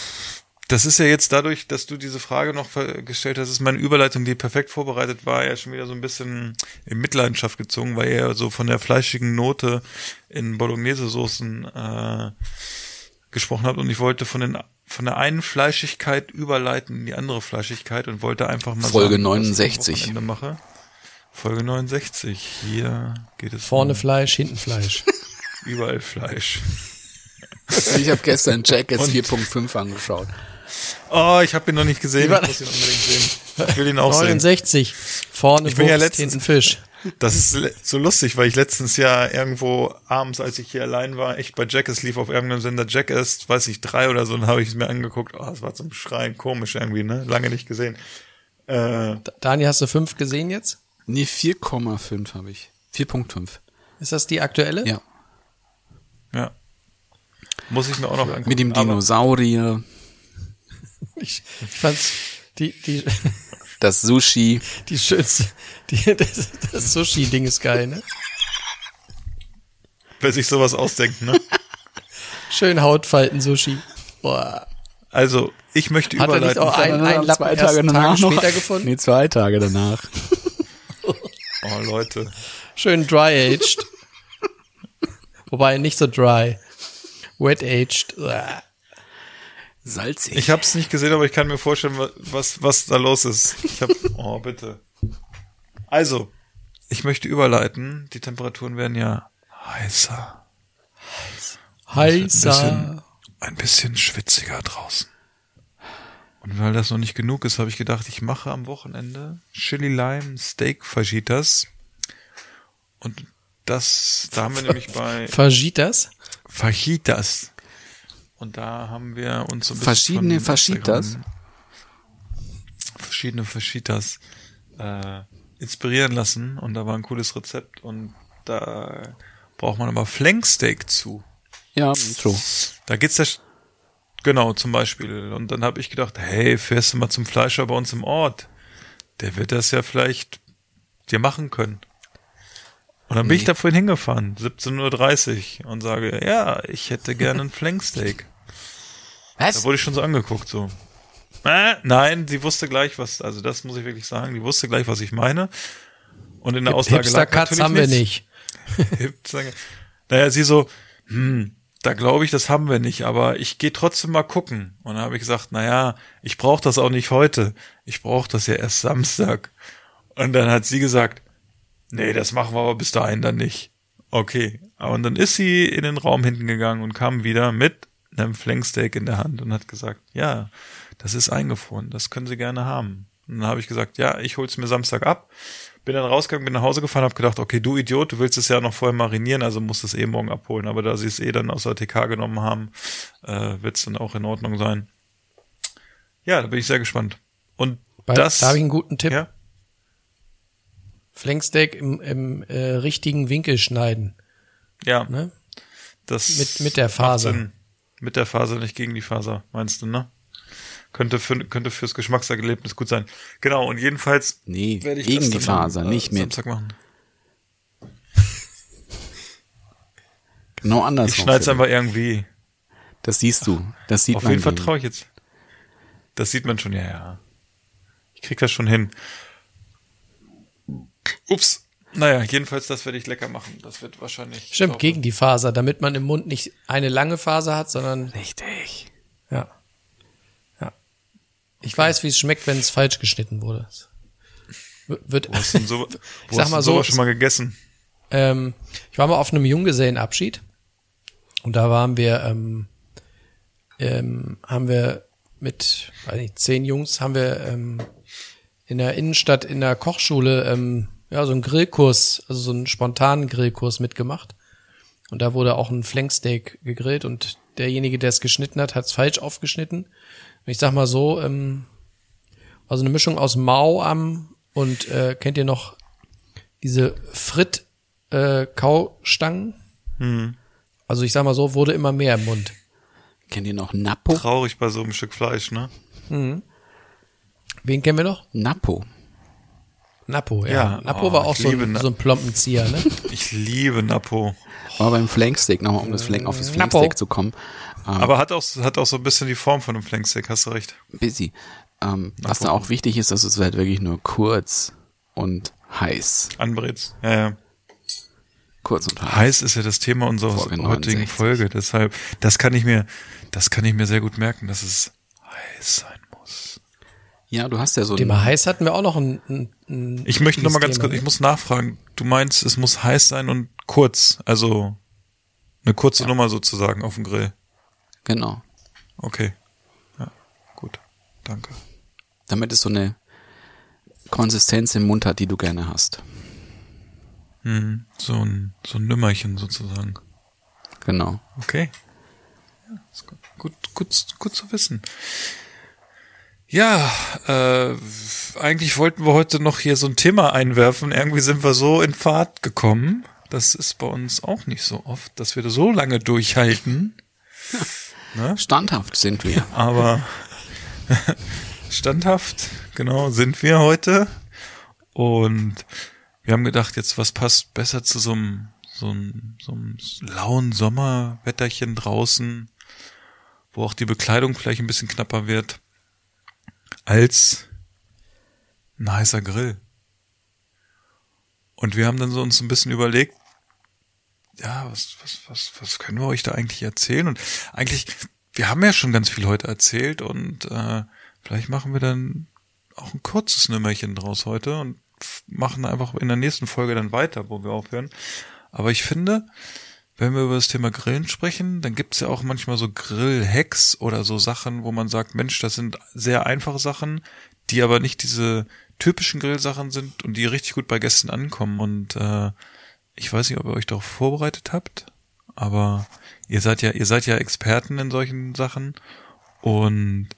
Das ist ja jetzt dadurch, dass du diese Frage noch gestellt hast, ist meine Überleitung, die perfekt vorbereitet war, ja schon wieder so ein bisschen in Mitleidenschaft gezogen, weil ihr so von der fleischigen Note in Bolognese-Soßen äh, gesprochen habt und ich wollte von den von der einen Fleischigkeit überleiten in die andere Fleischigkeit und wollte einfach mal Folge sagen, was ich am 69. Wochenende mache. Folge 69. Hier geht es Vorne um Fleisch, hinten Fleisch. <laughs> überall Fleisch. Ich habe gestern Jackass Und- 4.5 angeschaut. Oh, ich habe ihn noch nicht gesehen. Ich muss ihn unbedingt sehen. Ich will ihn auch sehen. 69. Vorne Ich bin ja Wurst, letztens- hinten Fisch. Das ist so lustig, weil ich letztens ja irgendwo abends, als ich hier allein war, echt bei Jackass lief auf irgendeinem Sender Jackass, weiß ich, drei oder so, und habe ich es mir angeguckt. Oh, das war zum Schreien komisch irgendwie, ne? Lange nicht gesehen. Äh, Daniel, hast du fünf gesehen jetzt? Nee, 4,5 habe ich. 4.5. Ist das die aktuelle? Ja. ja. Muss ich mir auch noch angucken. Mit dem Dinosaurier, <laughs> Ich, fand's die, die, <laughs> das Sushi. die schönste, die, das, das Sushi-Ding ist geil, ne? Wer sich sowas ausdenkt, ne? <laughs> Schön Hautfalten-Sushi. Boah. Also, ich möchte Hat er nicht überleiten. auch ein, ein Lappen zwei Tage danach Tage noch. später gefunden? Nee, zwei Tage danach. Oh, Leute. Schön dry-aged. Wobei nicht so dry. Wet-aged. Salzig. Ich habe es nicht gesehen, aber ich kann mir vorstellen, wa- was, was da los ist. Ich hab, oh, bitte. Also, ich möchte überleiten. Die Temperaturen werden ja heißer. Ein Heißer. bisschen, ein bisschen schwitziger draußen. Und weil das noch nicht genug ist, habe ich gedacht, ich mache am Wochenende Chili Lime Steak Fajitas. Und das, da haben wir nämlich bei Fajitas? Fajitas. Und da haben wir uns so ein bisschen Verschiedene Fajitas? Verschiedene Fajitas äh, inspirieren lassen und da war ein cooles Rezept und da braucht man aber Flanksteak zu. Ja, so. Da geht's ja genau zum Beispiel und dann habe ich gedacht, hey, fährst du mal zum Fleischer bei uns im Ort? Der wird das ja vielleicht dir machen können. Und dann bin ich da vorhin hingefahren, 17.30 Uhr und sage, ja, ich hätte gerne ein <laughs> Flanksteak. Da Was? wurde ich schon so angeguckt, so. Äh, nein, sie wusste gleich, was, also das muss ich wirklich sagen, die wusste gleich, was ich meine. Und in der Aussage lag natürlich haben wir nichts. nicht. <laughs> Naja, sie so, hm, da glaube ich, das haben wir nicht, aber ich gehe trotzdem mal gucken. Und dann habe ich gesagt, naja, ich brauche das auch nicht heute. Ich brauche das ja erst Samstag. Und dann hat sie gesagt, nee, das machen wir aber bis dahin dann nicht. Okay. Und dann ist sie in den Raum hinten gegangen und kam wieder mit einem Flanksteak in der Hand und hat gesagt, ja, das ist eingefroren, das können Sie gerne haben. Und dann habe ich gesagt, ja, ich hol's mir Samstag ab. Bin dann rausgegangen, bin nach Hause gefahren, habe gedacht, okay, du Idiot, du willst es ja noch vorher marinieren, also musst es eh morgen abholen. Aber da sie es eh dann aus der TK genommen haben, äh, wird's dann auch in Ordnung sein. Ja, da bin ich sehr gespannt. Und Bei, das, da habe ich einen guten Tipp. ja, Flanksteak im, im äh, richtigen Winkel schneiden. ja, Ne? das Mit- mit der Faser. Mit der Faser, nicht gegen die Faser, meinst du, ne? Könnte für, könnte fürs Geschmackserlebnis gut sein. Genau, und jedenfalls Nee, werde ich gegen das die dann Faser, am, äh, nicht mit. Samstag machen. <laughs> Genau anders. Ich schneide einfach irgendwie. Das siehst du. Das sieht Auf man. jeden Fall traue ich jetzt. Das sieht man schon, ja, ja. Ich krieg das schon hin. Ups. Naja, jedenfalls, das werde ich lecker machen. Das wird wahrscheinlich. Stimmt, gegen die Faser, damit man im Mund nicht eine lange Faser hat, sondern Richtig. ja. Ja. Ich weiß, wie es schmeckt, wenn es falsch geschnitten wurde. Wird, Wo denn so, <laughs> wo sag mal so, schon mal gegessen? ähm, ich war mal auf einem Junggesellenabschied und da waren wir, ähm, ähm, haben wir mit, weiß nicht, zehn Jungs haben wir ähm, in der Innenstadt in der Kochschule ähm, ja so einen Grillkurs, also so einen spontanen Grillkurs mitgemacht. Und da wurde auch ein Flanksteak gegrillt und derjenige, der es geschnitten hat, hat es falsch aufgeschnitten. Ich sag mal so, ähm, war so eine Mischung aus Mau am und äh, kennt ihr noch diese Frit äh, Kaustangen? Also ich sag mal so, wurde immer mehr im Mund. Kennt ihr noch Napo? Traurig bei so einem Stück Fleisch, ne? Wen kennen wir noch? Napo. Napo, ja. Ja, Napo oh, war auch so ein, so ein Plompenzieher, ne? <laughs> Ich liebe Napo. Aber beim Flanksteak, nochmal um das Flank, auf das Napo. Flanksteak zu kommen. Ähm, Aber hat auch, hat auch so ein bisschen die Form von einem Flanksteak, hast du recht. busy. Ähm, was da auch wichtig ist, dass es halt wirklich nur kurz und heiß. Anbrätst. Ja, ja. Kurz und heiß. Heiß ist ja das Thema unserer Folge heutigen 69. Folge. Deshalb, das kann ich mir, das kann ich mir sehr gut merken, dass es heiß sein muss. Ja, du hast ja so ein, Thema heiß hatten wir auch noch ein, ein, ein Ich möchte noch mal ganz kurz, Thema, ich muss nachfragen. Du meinst, es muss heiß sein und kurz, also eine kurze Nummer sozusagen auf dem Grill. Genau. Okay. Ja, gut. Danke. Damit es so eine Konsistenz im Mund hat, die du gerne hast. Mhm. So ein, so ein Nümmerchen sozusagen. Genau. Okay. Ja, gut, gut, gut, gut zu wissen. Ja, äh, eigentlich wollten wir heute noch hier so ein Thema einwerfen. Irgendwie sind wir so in Fahrt gekommen. Das ist bei uns auch nicht so oft, dass wir da so lange durchhalten. <laughs> Standhaft sind wir. <laughs> Aber <laughs> standhaft, genau, sind wir heute. Und wir haben gedacht, jetzt was passt besser zu so einem, so einem, so einem lauen Sommerwetterchen draußen, wo auch die Bekleidung vielleicht ein bisschen knapper wird, als ein heißer Grill. Und wir haben dann so uns ein bisschen überlegt, ja, was, was, was, was können wir euch da eigentlich erzählen? Und eigentlich, wir haben ja schon ganz viel heute erzählt und äh, vielleicht machen wir dann auch ein kurzes Nimmerchen draus heute und machen einfach in der nächsten Folge dann weiter, wo wir aufhören. Aber ich finde, wenn wir über das Thema Grillen sprechen, dann gibt's ja auch manchmal so Grill-Hacks oder so Sachen, wo man sagt, Mensch, das sind sehr einfache Sachen, die aber nicht diese typischen Grillsachen sind und die richtig gut bei Gästen ankommen. Und äh, ich weiß nicht, ob ihr euch darauf vorbereitet habt, aber ihr seid ja, ihr seid ja Experten in solchen Sachen. Und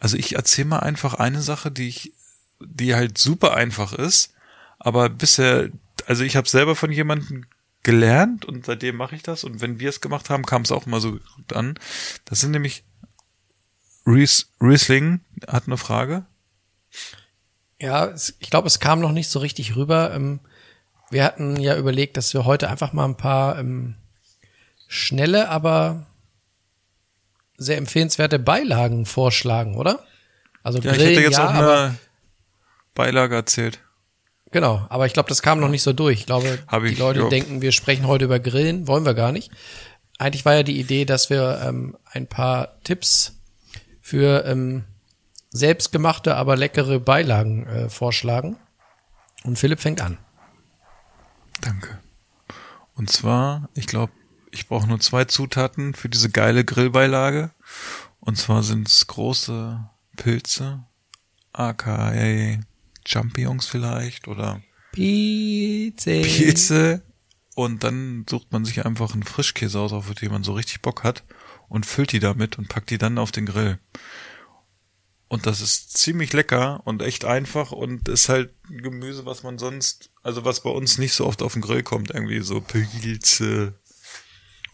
also ich erzähle mal einfach eine Sache, die ich, die halt super einfach ist, aber bisher, also ich habe selber von jemandem gelernt und seitdem mache ich das und wenn wir es gemacht haben, kam es auch immer so gut an. Das sind nämlich Ries, Riesling hat eine Frage. Ja, ich glaube, es kam noch nicht so richtig rüber. Ähm, wir hatten ja überlegt, dass wir heute einfach mal ein paar ähm, schnelle, aber sehr empfehlenswerte Beilagen vorschlagen, oder? Also Ja, ich Grillen, hätte jetzt ja, auch eine Beilage erzählt. genau. Aber ich glaube, das kam noch nicht so durch. Ich glaube, Hab die ich, Leute ja. denken, wir sprechen heute über Grillen, wollen wir gar nicht. Eigentlich war ja die Idee, dass wir ähm, ein paar Tipps für ähm, selbstgemachte, aber leckere Beilagen äh, vorschlagen. Und Philipp fängt an. Danke. Und zwar, ich glaube, ich brauche nur zwei Zutaten für diese geile Grillbeilage. Und zwar sind es große Pilze, aka Champignons vielleicht oder Pizza. Pilze und dann sucht man sich einfach einen Frischkäse aus, auf den man so richtig Bock hat und füllt die damit und packt die dann auf den Grill. Und das ist ziemlich lecker und echt einfach und ist halt Gemüse, was man sonst, also was bei uns nicht so oft auf den Grill kommt, irgendwie so Pilze.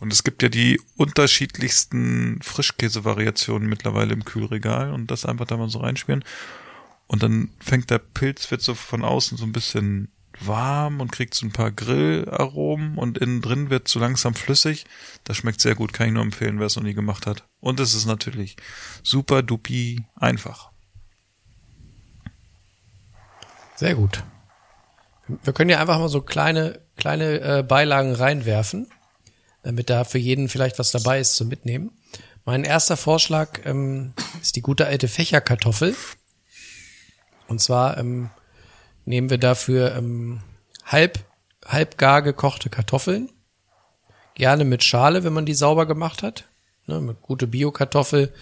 Und es gibt ja die unterschiedlichsten Frischkäse-Variationen mittlerweile im Kühlregal und das einfach da mal so reinspielen. Und dann fängt der Pilz, wird so von außen so ein bisschen warm und kriegt so ein paar Grillaromen und innen drin wird so langsam flüssig. Das schmeckt sehr gut, kann ich nur empfehlen, wer es noch nie gemacht hat. Und es ist natürlich super dupi einfach. Sehr gut. Wir können ja einfach mal so kleine, kleine äh, Beilagen reinwerfen, damit da für jeden vielleicht was dabei ist zum Mitnehmen. Mein erster Vorschlag ähm, ist die gute alte Fächerkartoffel. Und zwar ähm, nehmen wir dafür ähm, halb, halb gar gekochte Kartoffeln. Gerne mit Schale, wenn man die sauber gemacht hat. Ne, mit gute Bio-Kartoffel,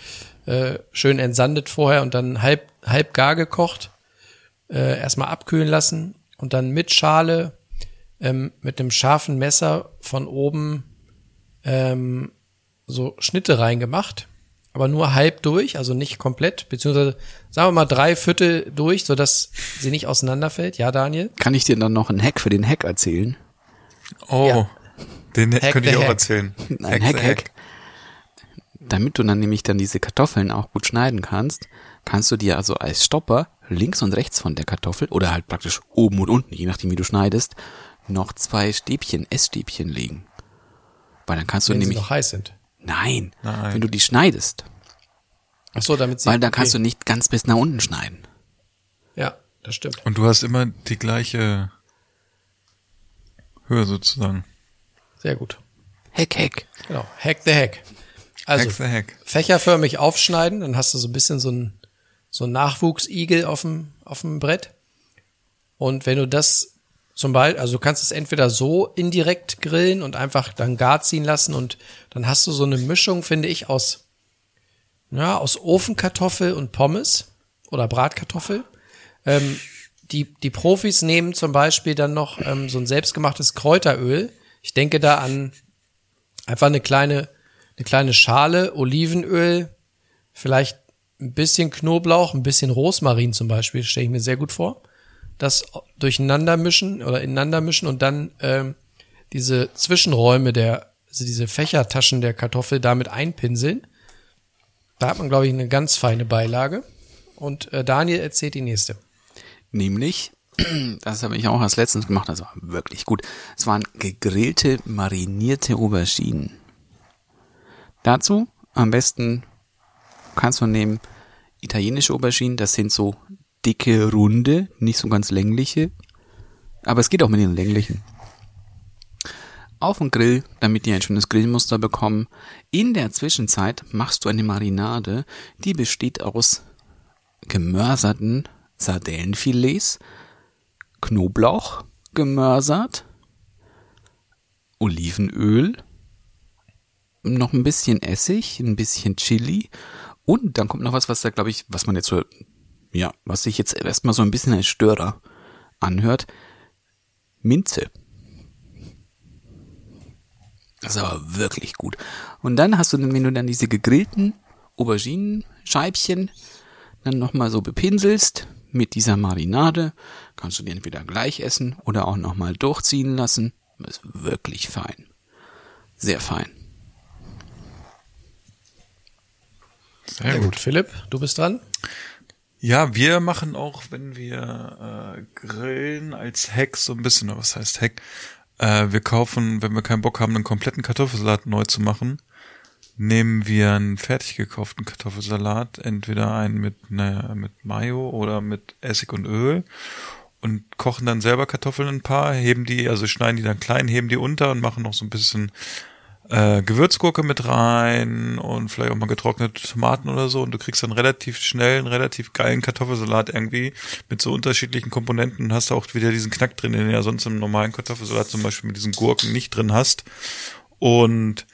äh, schön entsandet vorher und dann halb, halb gar gekocht. Äh, erstmal abkühlen lassen und dann mit Schale ähm, mit einem scharfen Messer von oben ähm, so Schnitte reingemacht, aber nur halb durch, also nicht komplett, beziehungsweise sagen wir mal drei Viertel durch, sodass sie nicht auseinanderfällt. Ja, Daniel? Kann ich dir dann noch einen Hack für den Hack erzählen? Oh, Ja. den Hack könnte ich auch Hack. erzählen. Ein Hack Hack, Hack. Damit du dann nämlich dann diese Kartoffeln auch gut schneiden kannst, kannst du dir also als Stopper links und rechts von der Kartoffel oder halt praktisch oben und unten, je nachdem wie du schneidest, noch zwei Stäbchen, Essstäbchen legen. Weil dann kannst du Wenn sie nämlich, noch heiß sind. Nein, Nein. wenn du die schneidest, Ach so, damit sie. weil dann kannst okay. du nicht ganz bis nach unten schneiden. Ja, das stimmt. Und du hast immer die gleiche Höhe sozusagen. Sehr gut. Hack, Hack. Genau. Hack the Hack. Also, Hack the Hack. fächerförmig aufschneiden, dann hast du so ein bisschen so ein, so ein Nachwuchsigel auf dem, auf dem Brett. Und wenn du das zum Beispiel, also du kannst es entweder so indirekt grillen und einfach dann gar ziehen lassen und dann hast du so eine Mischung, finde ich, aus, ja, aus Ofenkartoffel und Pommes oder Bratkartoffel. Ähm, die, die Profis nehmen zum Beispiel dann noch ähm, so ein selbstgemachtes Kräuteröl. Ich denke da an einfach eine kleine, eine kleine Schale Olivenöl, vielleicht ein bisschen Knoblauch, ein bisschen Rosmarin zum Beispiel, stelle ich mir sehr gut vor. Das durcheinander mischen oder ineinander mischen und dann ähm, diese Zwischenräume der, also diese Fächertaschen der Kartoffel damit einpinseln. Da hat man, glaube ich, eine ganz feine Beilage. Und äh, Daniel erzählt die nächste. Nämlich, <clears throat> das habe ich auch als letztens gemacht, das war wirklich gut. Es waren gegrillte, marinierte Auberginen. Dazu am besten kannst du nehmen italienische Auberginen, das sind so dicke, runde, nicht so ganz längliche. Aber es geht auch mit den länglichen. Auf den Grill, damit die ein schönes Grillmuster bekommen. In der Zwischenzeit machst du eine Marinade, die besteht aus gemörserten Sardellenfilets, Knoblauch gemörsert, Olivenöl, noch ein bisschen Essig, ein bisschen Chili und dann kommt noch was, was da glaube ich, was man jetzt so, ja, was sich jetzt erstmal so ein bisschen als Störer anhört, Minze. Das ist aber wirklich gut. Und dann hast du, wenn du dann diese gegrillten Auberginenscheibchen dann nochmal so bepinselst mit dieser Marinade, kannst du die entweder gleich essen oder auch nochmal durchziehen lassen. Ist wirklich fein. Sehr fein. Sehr gut. Philipp, du bist dran. Ja, wir machen auch, wenn wir äh, grillen, als Hack so ein bisschen, was heißt Hack? Äh, wir kaufen, wenn wir keinen Bock haben, einen kompletten Kartoffelsalat neu zu machen, nehmen wir einen fertig gekauften Kartoffelsalat, entweder einen mit, ne, mit Mayo oder mit Essig und Öl und kochen dann selber Kartoffeln ein paar, heben die, also schneiden die dann klein, heben die unter und machen noch so ein bisschen äh, Gewürzgurke mit rein und vielleicht auch mal getrocknete Tomaten oder so und du kriegst dann relativ schnell einen relativ geilen Kartoffelsalat irgendwie mit so unterschiedlichen Komponenten und hast auch wieder diesen Knack drin, den du ja sonst im normalen Kartoffelsalat zum Beispiel mit diesen Gurken nicht drin hast und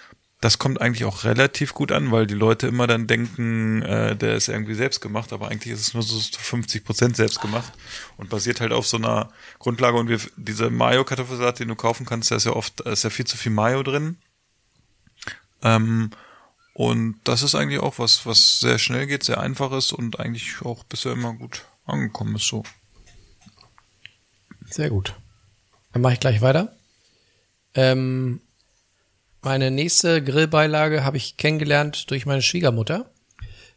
das kommt eigentlich auch relativ gut an, weil die Leute immer dann denken, äh, der ist irgendwie selbst gemacht, aber eigentlich ist es nur so 50 Prozent selbst gemacht und basiert halt auf so einer Grundlage. Und wir, diese Mayo-Kartoffelsalat, den du kaufen kannst, da ist ja oft, ist ja viel zu viel Mayo drin. Ähm, und das ist eigentlich auch was, was sehr schnell geht, sehr einfach ist und eigentlich auch bisher immer gut angekommen ist so. Sehr gut. Dann mache ich gleich weiter. Ähm, meine nächste Grillbeilage habe ich kennengelernt durch meine Schwiegermutter.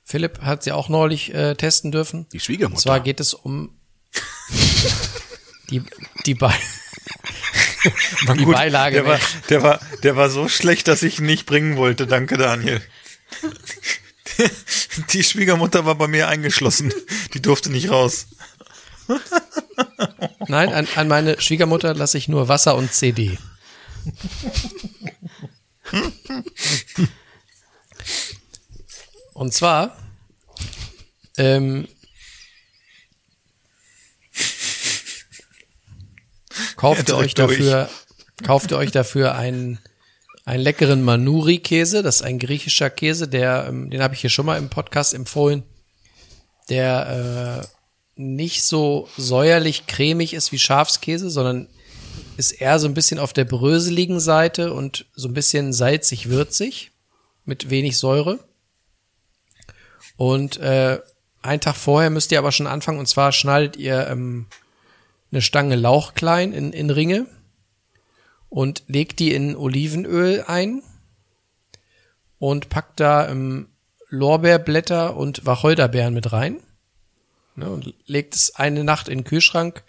Philipp hat sie auch neulich äh, testen dürfen. Die Schwiegermutter? Und zwar geht es um <laughs> die, die, Be War die gut. Beilage. Der war, der war, der war so schlecht, dass ich ihn nicht bringen wollte. Danke, Daniel. Die Schwiegermutter war bei mir eingeschlossen. Die durfte nicht raus. Nein, an, an meine Schwiegermutter lasse ich nur Wasser und CD. Und zwar ähm, kauft ihr euch dafür, kauft ihr euch dafür einen, einen leckeren Manuri-Käse. Das ist ein griechischer Käse, der, ähm, den habe ich hier schon mal im Podcast empfohlen, der äh, nicht so säuerlich cremig ist wie Schafskäse, sondern ist eher so ein bisschen auf der bröseligen Seite und so ein bisschen salzig-würzig mit wenig Säure. Und äh, einen Tag vorher müsst ihr aber schon anfangen und zwar schneidet ihr ähm, eine Stange Lauch klein in, in Ringe und legt die in Olivenöl ein und packt da ähm, Lorbeerblätter und Wacholderbeeren mit rein. Ne, und legt es eine Nacht in den Kühlschrank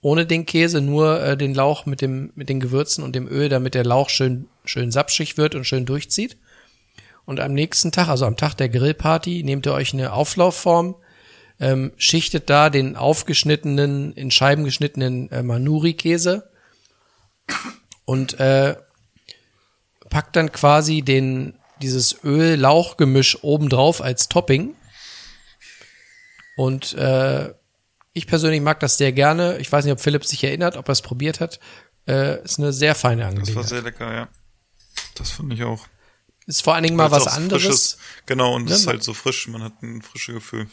ohne den Käse, nur äh, den Lauch mit dem mit den Gewürzen und dem Öl, damit der Lauch schön schön sapschig wird und schön durchzieht. Und am nächsten Tag, also am Tag der Grillparty, nehmt ihr euch eine Auflaufform, ähm, schichtet da den aufgeschnittenen, in Scheiben geschnittenen äh, Manuri-Käse und äh, packt dann quasi den dieses Öl-Lauch-Gemisch obendrauf als Topping. Und äh, ich persönlich mag das sehr gerne. Ich weiß nicht, ob Philipp sich erinnert, ob er es probiert hat. Äh, ist eine sehr feine Das war Angelegenheit. sehr lecker, ja. Das finde ich auch. Ist vor allen Dingen mal was anderes. Frisches, genau, und es Ne, ist halt so frisch, man hat ein frisches Gefühl.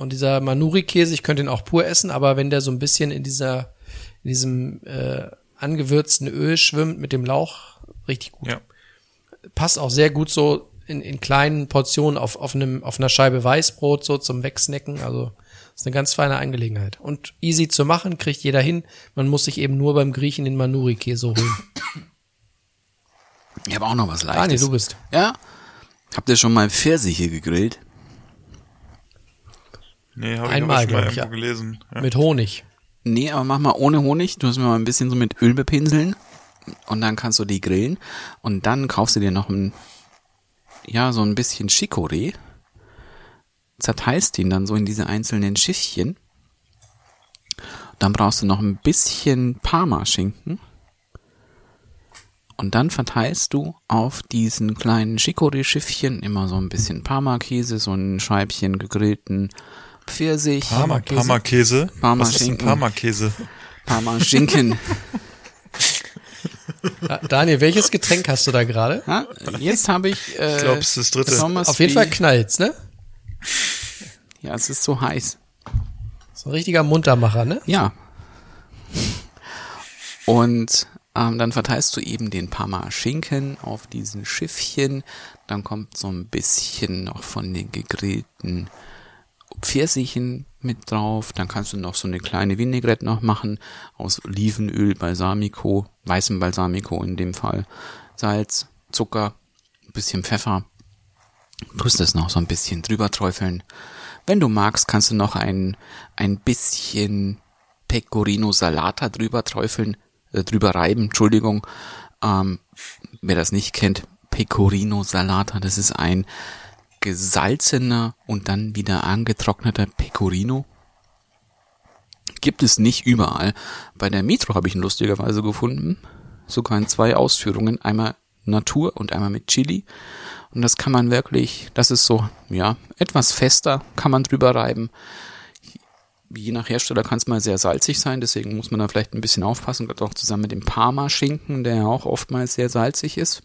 Und dieser Manuri-Käse, ich könnte ihn auch pur essen, aber wenn der so ein bisschen in dieser, in diesem äh, angewürzten Öl schwimmt mit dem Lauch, richtig gut. Ja. Passt auch sehr gut so in, in kleinen Portionen auf, auf, einem, auf einer Scheibe Weißbrot so zum Wegsnacken. Also ist eine ganz feine Angelegenheit. Und easy zu machen, kriegt jeder hin. Man muss sich eben nur beim Griechen den Manuri-Käse holen. Ich habe auch noch was Leichtes. Daniel, du bist. Ja? Habt ihr schon mal Pfirsiche gegrillt? Nee, habe ich Einmal, mal glaub ich, irgendwo ja. gelesen. Ja. Mit Honig. Nee, aber mach mal ohne Honig. Du musst mir mal ein bisschen so mit Öl bepinseln. Und dann kannst du die grillen. Und dann kaufst du dir noch ein, ja, so ein bisschen Chicorée. Zerteilst ihn dann so in diese einzelnen Schiffchen. Dann brauchst du noch ein bisschen Parmaschinken. Und dann verteilst du auf diesen kleinen Chicorée-Schiffchen immer so ein bisschen Parmakäse, so ein Scheibchen gegrillten Pfirsich. Parma, Parma-Käse. Parma Was ist denn Schinken. Parma-Käse? Parma-Schinken. <laughs> Da- Daniel, welches Getränk hast du da gerade? Ja, jetzt habe ich. Äh, Ich glaube, es ist das dritte. Somersby- Auf jeden Fall knallt's, ne? Ja, es ist so heiß. So ein richtiger Muntermacher, ne? Ja. Und ähm, dann verteilst du eben den Parma-Schinken auf diesen Schiffchen. Dann kommt so ein bisschen noch von den gegrillten Pfirsichen mit drauf. Dann kannst du noch so eine kleine Vinaigrette noch machen aus Olivenöl, Balsamico, weißem Balsamico in dem Fall, Salz, Zucker, bisschen Pfeffer. Tust es noch so ein bisschen drüber träufeln. Wenn du magst, kannst du noch ein, ein bisschen Pecorino Salata drüber träufeln, äh, drüber reiben, Entschuldigung. Ähm, wer das nicht kennt, Pecorino Salata, das ist ein gesalzener und dann wieder angetrockneter Pecorino. Gibt es nicht überall. Bei der Metro habe ich ihn lustigerweise gefunden. Sogar in zwei Ausführungen. Einmal Natur und einmal mit Chili. Und das kann man wirklich, das ist so, ja, etwas fester, kann man drüber reiben. Je nach Hersteller kann es mal sehr salzig sein, deswegen muss man da vielleicht ein bisschen aufpassen, gerade auch zusammen mit dem Parma-Schinken, der ja auch oftmals sehr salzig ist.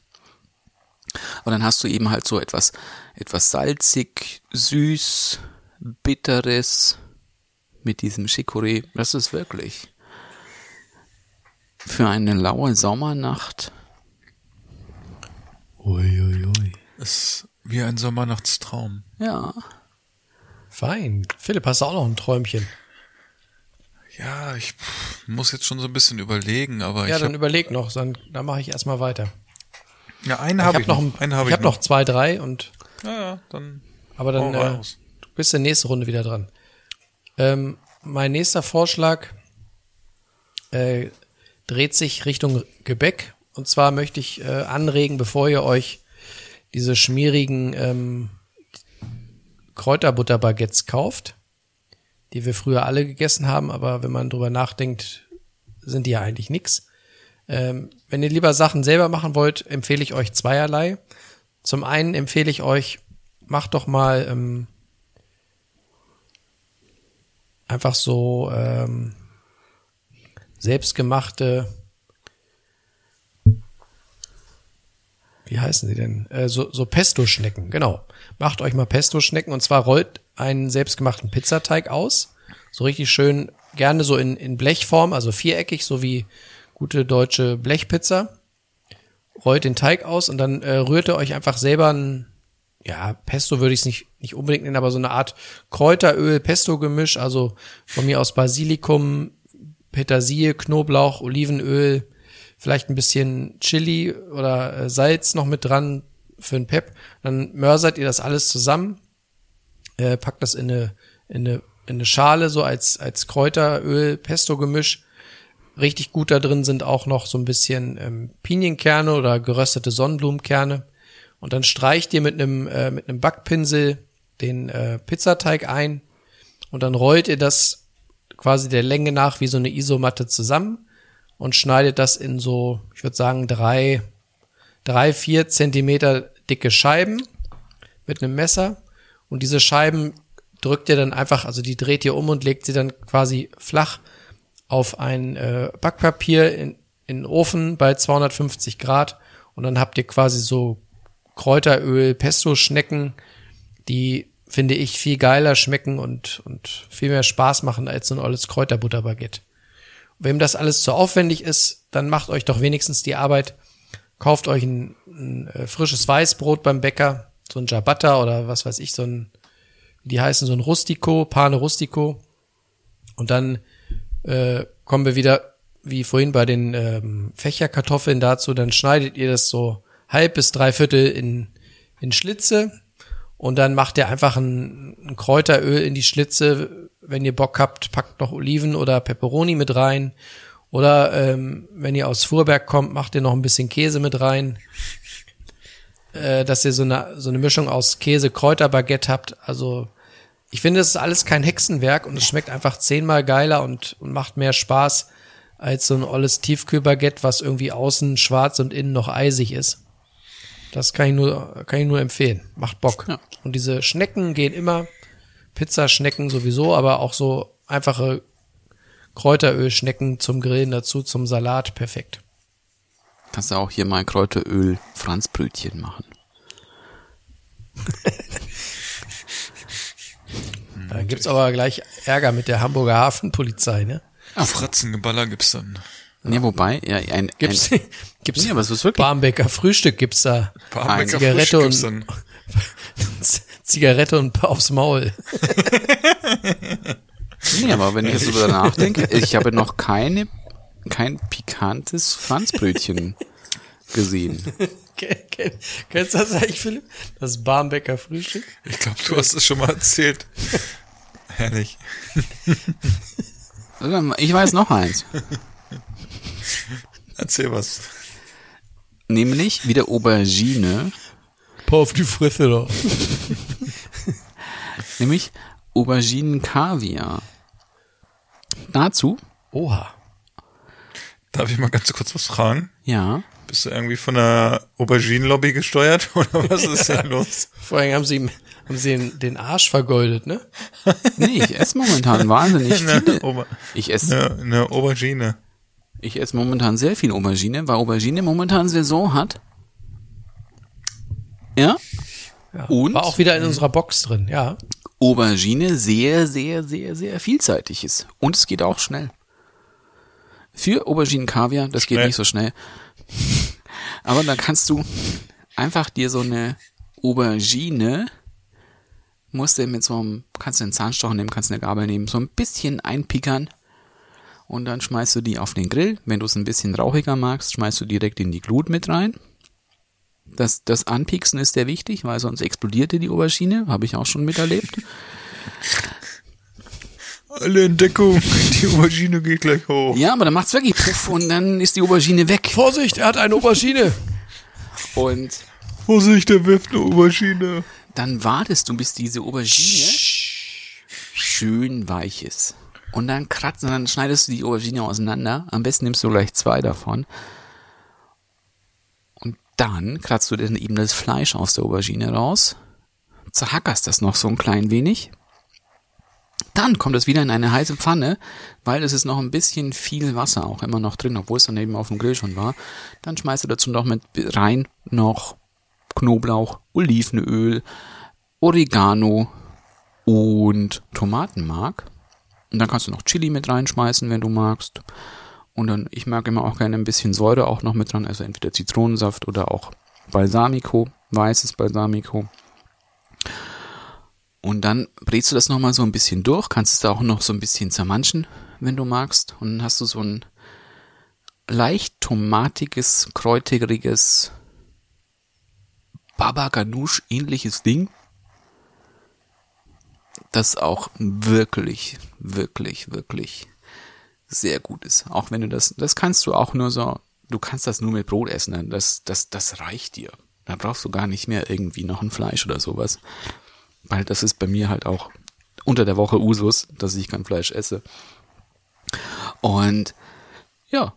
Und dann hast du eben halt so etwas, etwas salzig, süß, bitteres mit diesem Chicorée. Das ist wirklich für eine laue Sommernacht. Uiuiui. Ist wie ein Sommernachtstraum. Ja. Fein. Philipp, hast du auch noch ein Träumchen? Ja, ich muss jetzt schon so ein bisschen überlegen, aber Ja, ich dann hab, überleg noch, dann, dann mache ich erstmal weiter. Ja, einen Ich habe habe ich noch, noch. ein- Einen habe ich ich hab noch zwei, drei und Ja, ja, dann aber dann äh, du bist in der nächsten Runde wieder dran. Ähm, mein nächster Vorschlag äh, dreht sich Richtung Gebäck und zwar möchte ich äh, anregen, bevor ihr euch diese schmierigen ähm, Kräuterbutterbaguettes kauft, die wir früher alle gegessen haben, aber wenn man drüber nachdenkt, sind die ja eigentlich nix. Ähm, wenn ihr lieber Sachen selber machen wollt, empfehle ich euch zweierlei. Zum einen empfehle ich euch, macht doch mal ähm, einfach so ähm, selbstgemachte, wie heißen sie denn? Äh, so, so Pesto-Schnecken, genau. Macht euch mal Pesto-Schnecken und zwar rollt einen selbstgemachten Pizzateig aus. So richtig schön, gerne so in, in Blechform, also viereckig, so wie gute deutsche Blechpizza. Rollt den Teig aus und dann äh, rührt ihr euch einfach selber ein, ja, Pesto würde ich es nicht, nicht unbedingt nennen, aber so eine Art Kräuteröl-Pesto-Gemisch, also von mir aus Basilikum, Petersilie, Knoblauch, Olivenöl, vielleicht ein bisschen Chili oder äh, Salz noch mit dran für ein Pep. Dann mörsert ihr das alles zusammen, äh, packt das in eine, in eine, in eine Schale, so als, als Kräuteröl-Pesto-Gemisch. Richtig gut da drin sind auch noch so ein bisschen ähm, Pinienkerne oder geröstete Sonnenblumenkerne. Und dann streicht ihr mit einem, äh, mit einem Backpinsel den äh, Pizzateig ein und dann rollt ihr das quasi der Länge nach wie so eine Isomatte zusammen und schneidet das in so, ich würde sagen, drei, drei, vier Zentimeter dicke Scheiben mit einem Messer. Und diese Scheiben drückt ihr dann einfach, also die dreht ihr um und legt sie dann quasi flach auf ein äh, Backpapier in, in den Ofen bei 250 Grad. Und dann habt ihr quasi so Kräuteröl, Pesto-Schnecken, die finde ich viel geiler schmecken und, und viel mehr Spaß machen als so ein olles Kräuterbutterbaguette. Wem das alles zu aufwendig ist, dann macht euch doch wenigstens die Arbeit, kauft euch ein, ein äh, frisches Weißbrot beim Bäcker, so ein Ciabatta oder was weiß ich, so ein, wie die heißen, so ein Rustico, Pane Rustico. Und dann äh, kommen wir wieder, wie vorhin bei den ähm, Fächerkartoffeln dazu, dann schneidet ihr das so halb bis dreiviertel in, in Schlitze und dann macht ihr einfach ein, ein Kräuteröl in die Schlitze. Wenn ihr Bock habt, packt noch Oliven oder Peperoni mit rein. Oder ähm, wenn ihr aus Fuhrberg kommt, macht ihr noch ein bisschen Käse mit rein. Äh, dass ihr so eine, so eine Mischung aus Käse, Kräuterbaguette habt. Also ich finde, es ist alles kein Hexenwerk und es schmeckt einfach zehnmal geiler und, und macht mehr Spaß als so ein olles Tiefkühlbaguette, was irgendwie außen schwarz und innen noch eisig ist. Das kann ich nur, kann ich nur empfehlen. Macht Bock. Ja. Und diese Schnecken gehen immer, Pizzaschnecken sowieso, aber auch so einfache Kräuterölschnecken zum Grillen dazu, zum Salat, perfekt. Kannst du auch hier mal Kräuteröl Franzbrötchen machen. <laughs> Dann gibt's aber gleich Ärger mit der Hamburger Hafenpolizei, ne? Fratzengeballer gibt's dann. Nee, wobei, ja, ein, Gibt's, ein, <laughs> gibt's Nee, aber es ist wirklich- Barmbecker Frühstück gibt's da. Barbecker Zigarette Frühstück gibt's und- dann. <laughs> Zigarette und aufs Maul. <laughs> nee, aber wenn ich jetzt darüber nachdenke, ich habe noch keine, kein pikantes Franzbrötchen gesehen. Ken- ken- Kennst du das eigentlich, Philipp? Das Barmbecker Frühstück? Ich glaube, du hast es schon mal erzählt. Herrlich. Ich weiß noch eins. Erzähl was. Nämlich wieder Aubergine, Paar auf die Fresse doch. nämlich Auberginen Kaviar. Dazu, Oha. Darf ich mal ganz kurz was fragen? ja, Bist du irgendwie von der Auberginen-Lobby gesteuert <laughs> oder was ist da los? Vor allem haben sie, haben sie den, den Arsch vergoldet, ne? <laughs> nee, ich esse momentan wahnsinnig viele. Auber Ich esse, eine, eine Aubergine. ich esse momentan sehr viel Aubergine, weil Aubergine momentan Saison hat. Ja. Ja. Und? War auch wieder in unserer Box drin, ja. Aubergine sehr, sehr, sehr, sehr vielseitig ist. Und es geht auch schnell. Für Auberginen Kaviar, das geht Schnell. nicht so schnell. Aber da kannst du einfach dir so eine Aubergine, musst du mit so einem, kannst du einen Zahnstocher nehmen, kannst eine Gabel nehmen, so ein bisschen einpickern. Und dann schmeißt du die auf den Grill. Wenn du es ein bisschen rauchiger magst, schmeißt du direkt in die Glut mit rein. Das, das Anpieksen ist sehr wichtig, weil sonst explodierte die Aubergine. Habe ich auch schon miterlebt. Alle in Deckung. <laughs> Die Aubergine geht gleich hoch. Ja, aber dann macht's wirklich puff und dann ist die Aubergine weg. Vorsicht, er hat eine Aubergine. Und Vorsicht, der wirft eine Aubergine. dann wartest du, bis diese Aubergine schön weich ist. Und dann kratzt und dann schneidest du die Aubergine auseinander. Am besten nimmst du gleich zwei davon. Und dann kratzt du dann eben das Fleisch aus der Aubergine raus. Zerhackerst das noch so ein klein wenig. Dann kommt es wieder in eine heiße Pfanne, weil es ist noch ein bisschen viel Wasser auch immer noch drin, obwohl es dann eben auf dem Grill schon war. Dann schmeißt du dazu noch mit rein noch Knoblauch, Olivenöl, Oregano und Tomatenmark. Und dann kannst du noch Chili mit reinschmeißen, wenn du magst. Und dann, ich mag immer auch gerne ein bisschen Säure auch noch mit dran, also entweder Zitronensaft oder auch Balsamico, weißes Balsamico. Und dann brätst du das nochmal so ein bisschen durch, kannst es da auch noch so ein bisschen zermanschen, wenn du magst. Und dann hast du so ein leicht tomatiges, kräuteriges Baba Ganoush ähnliches Ding, das auch wirklich, wirklich, wirklich sehr gut ist. Auch wenn du das, das kannst du auch nur so, du kannst das nur mit Brot essen, das, das, das reicht dir. Da brauchst du gar nicht mehr irgendwie noch ein Fleisch oder sowas. Weil das ist bei mir halt auch unter der Woche Usus, dass ich kein Fleisch esse. Und ja,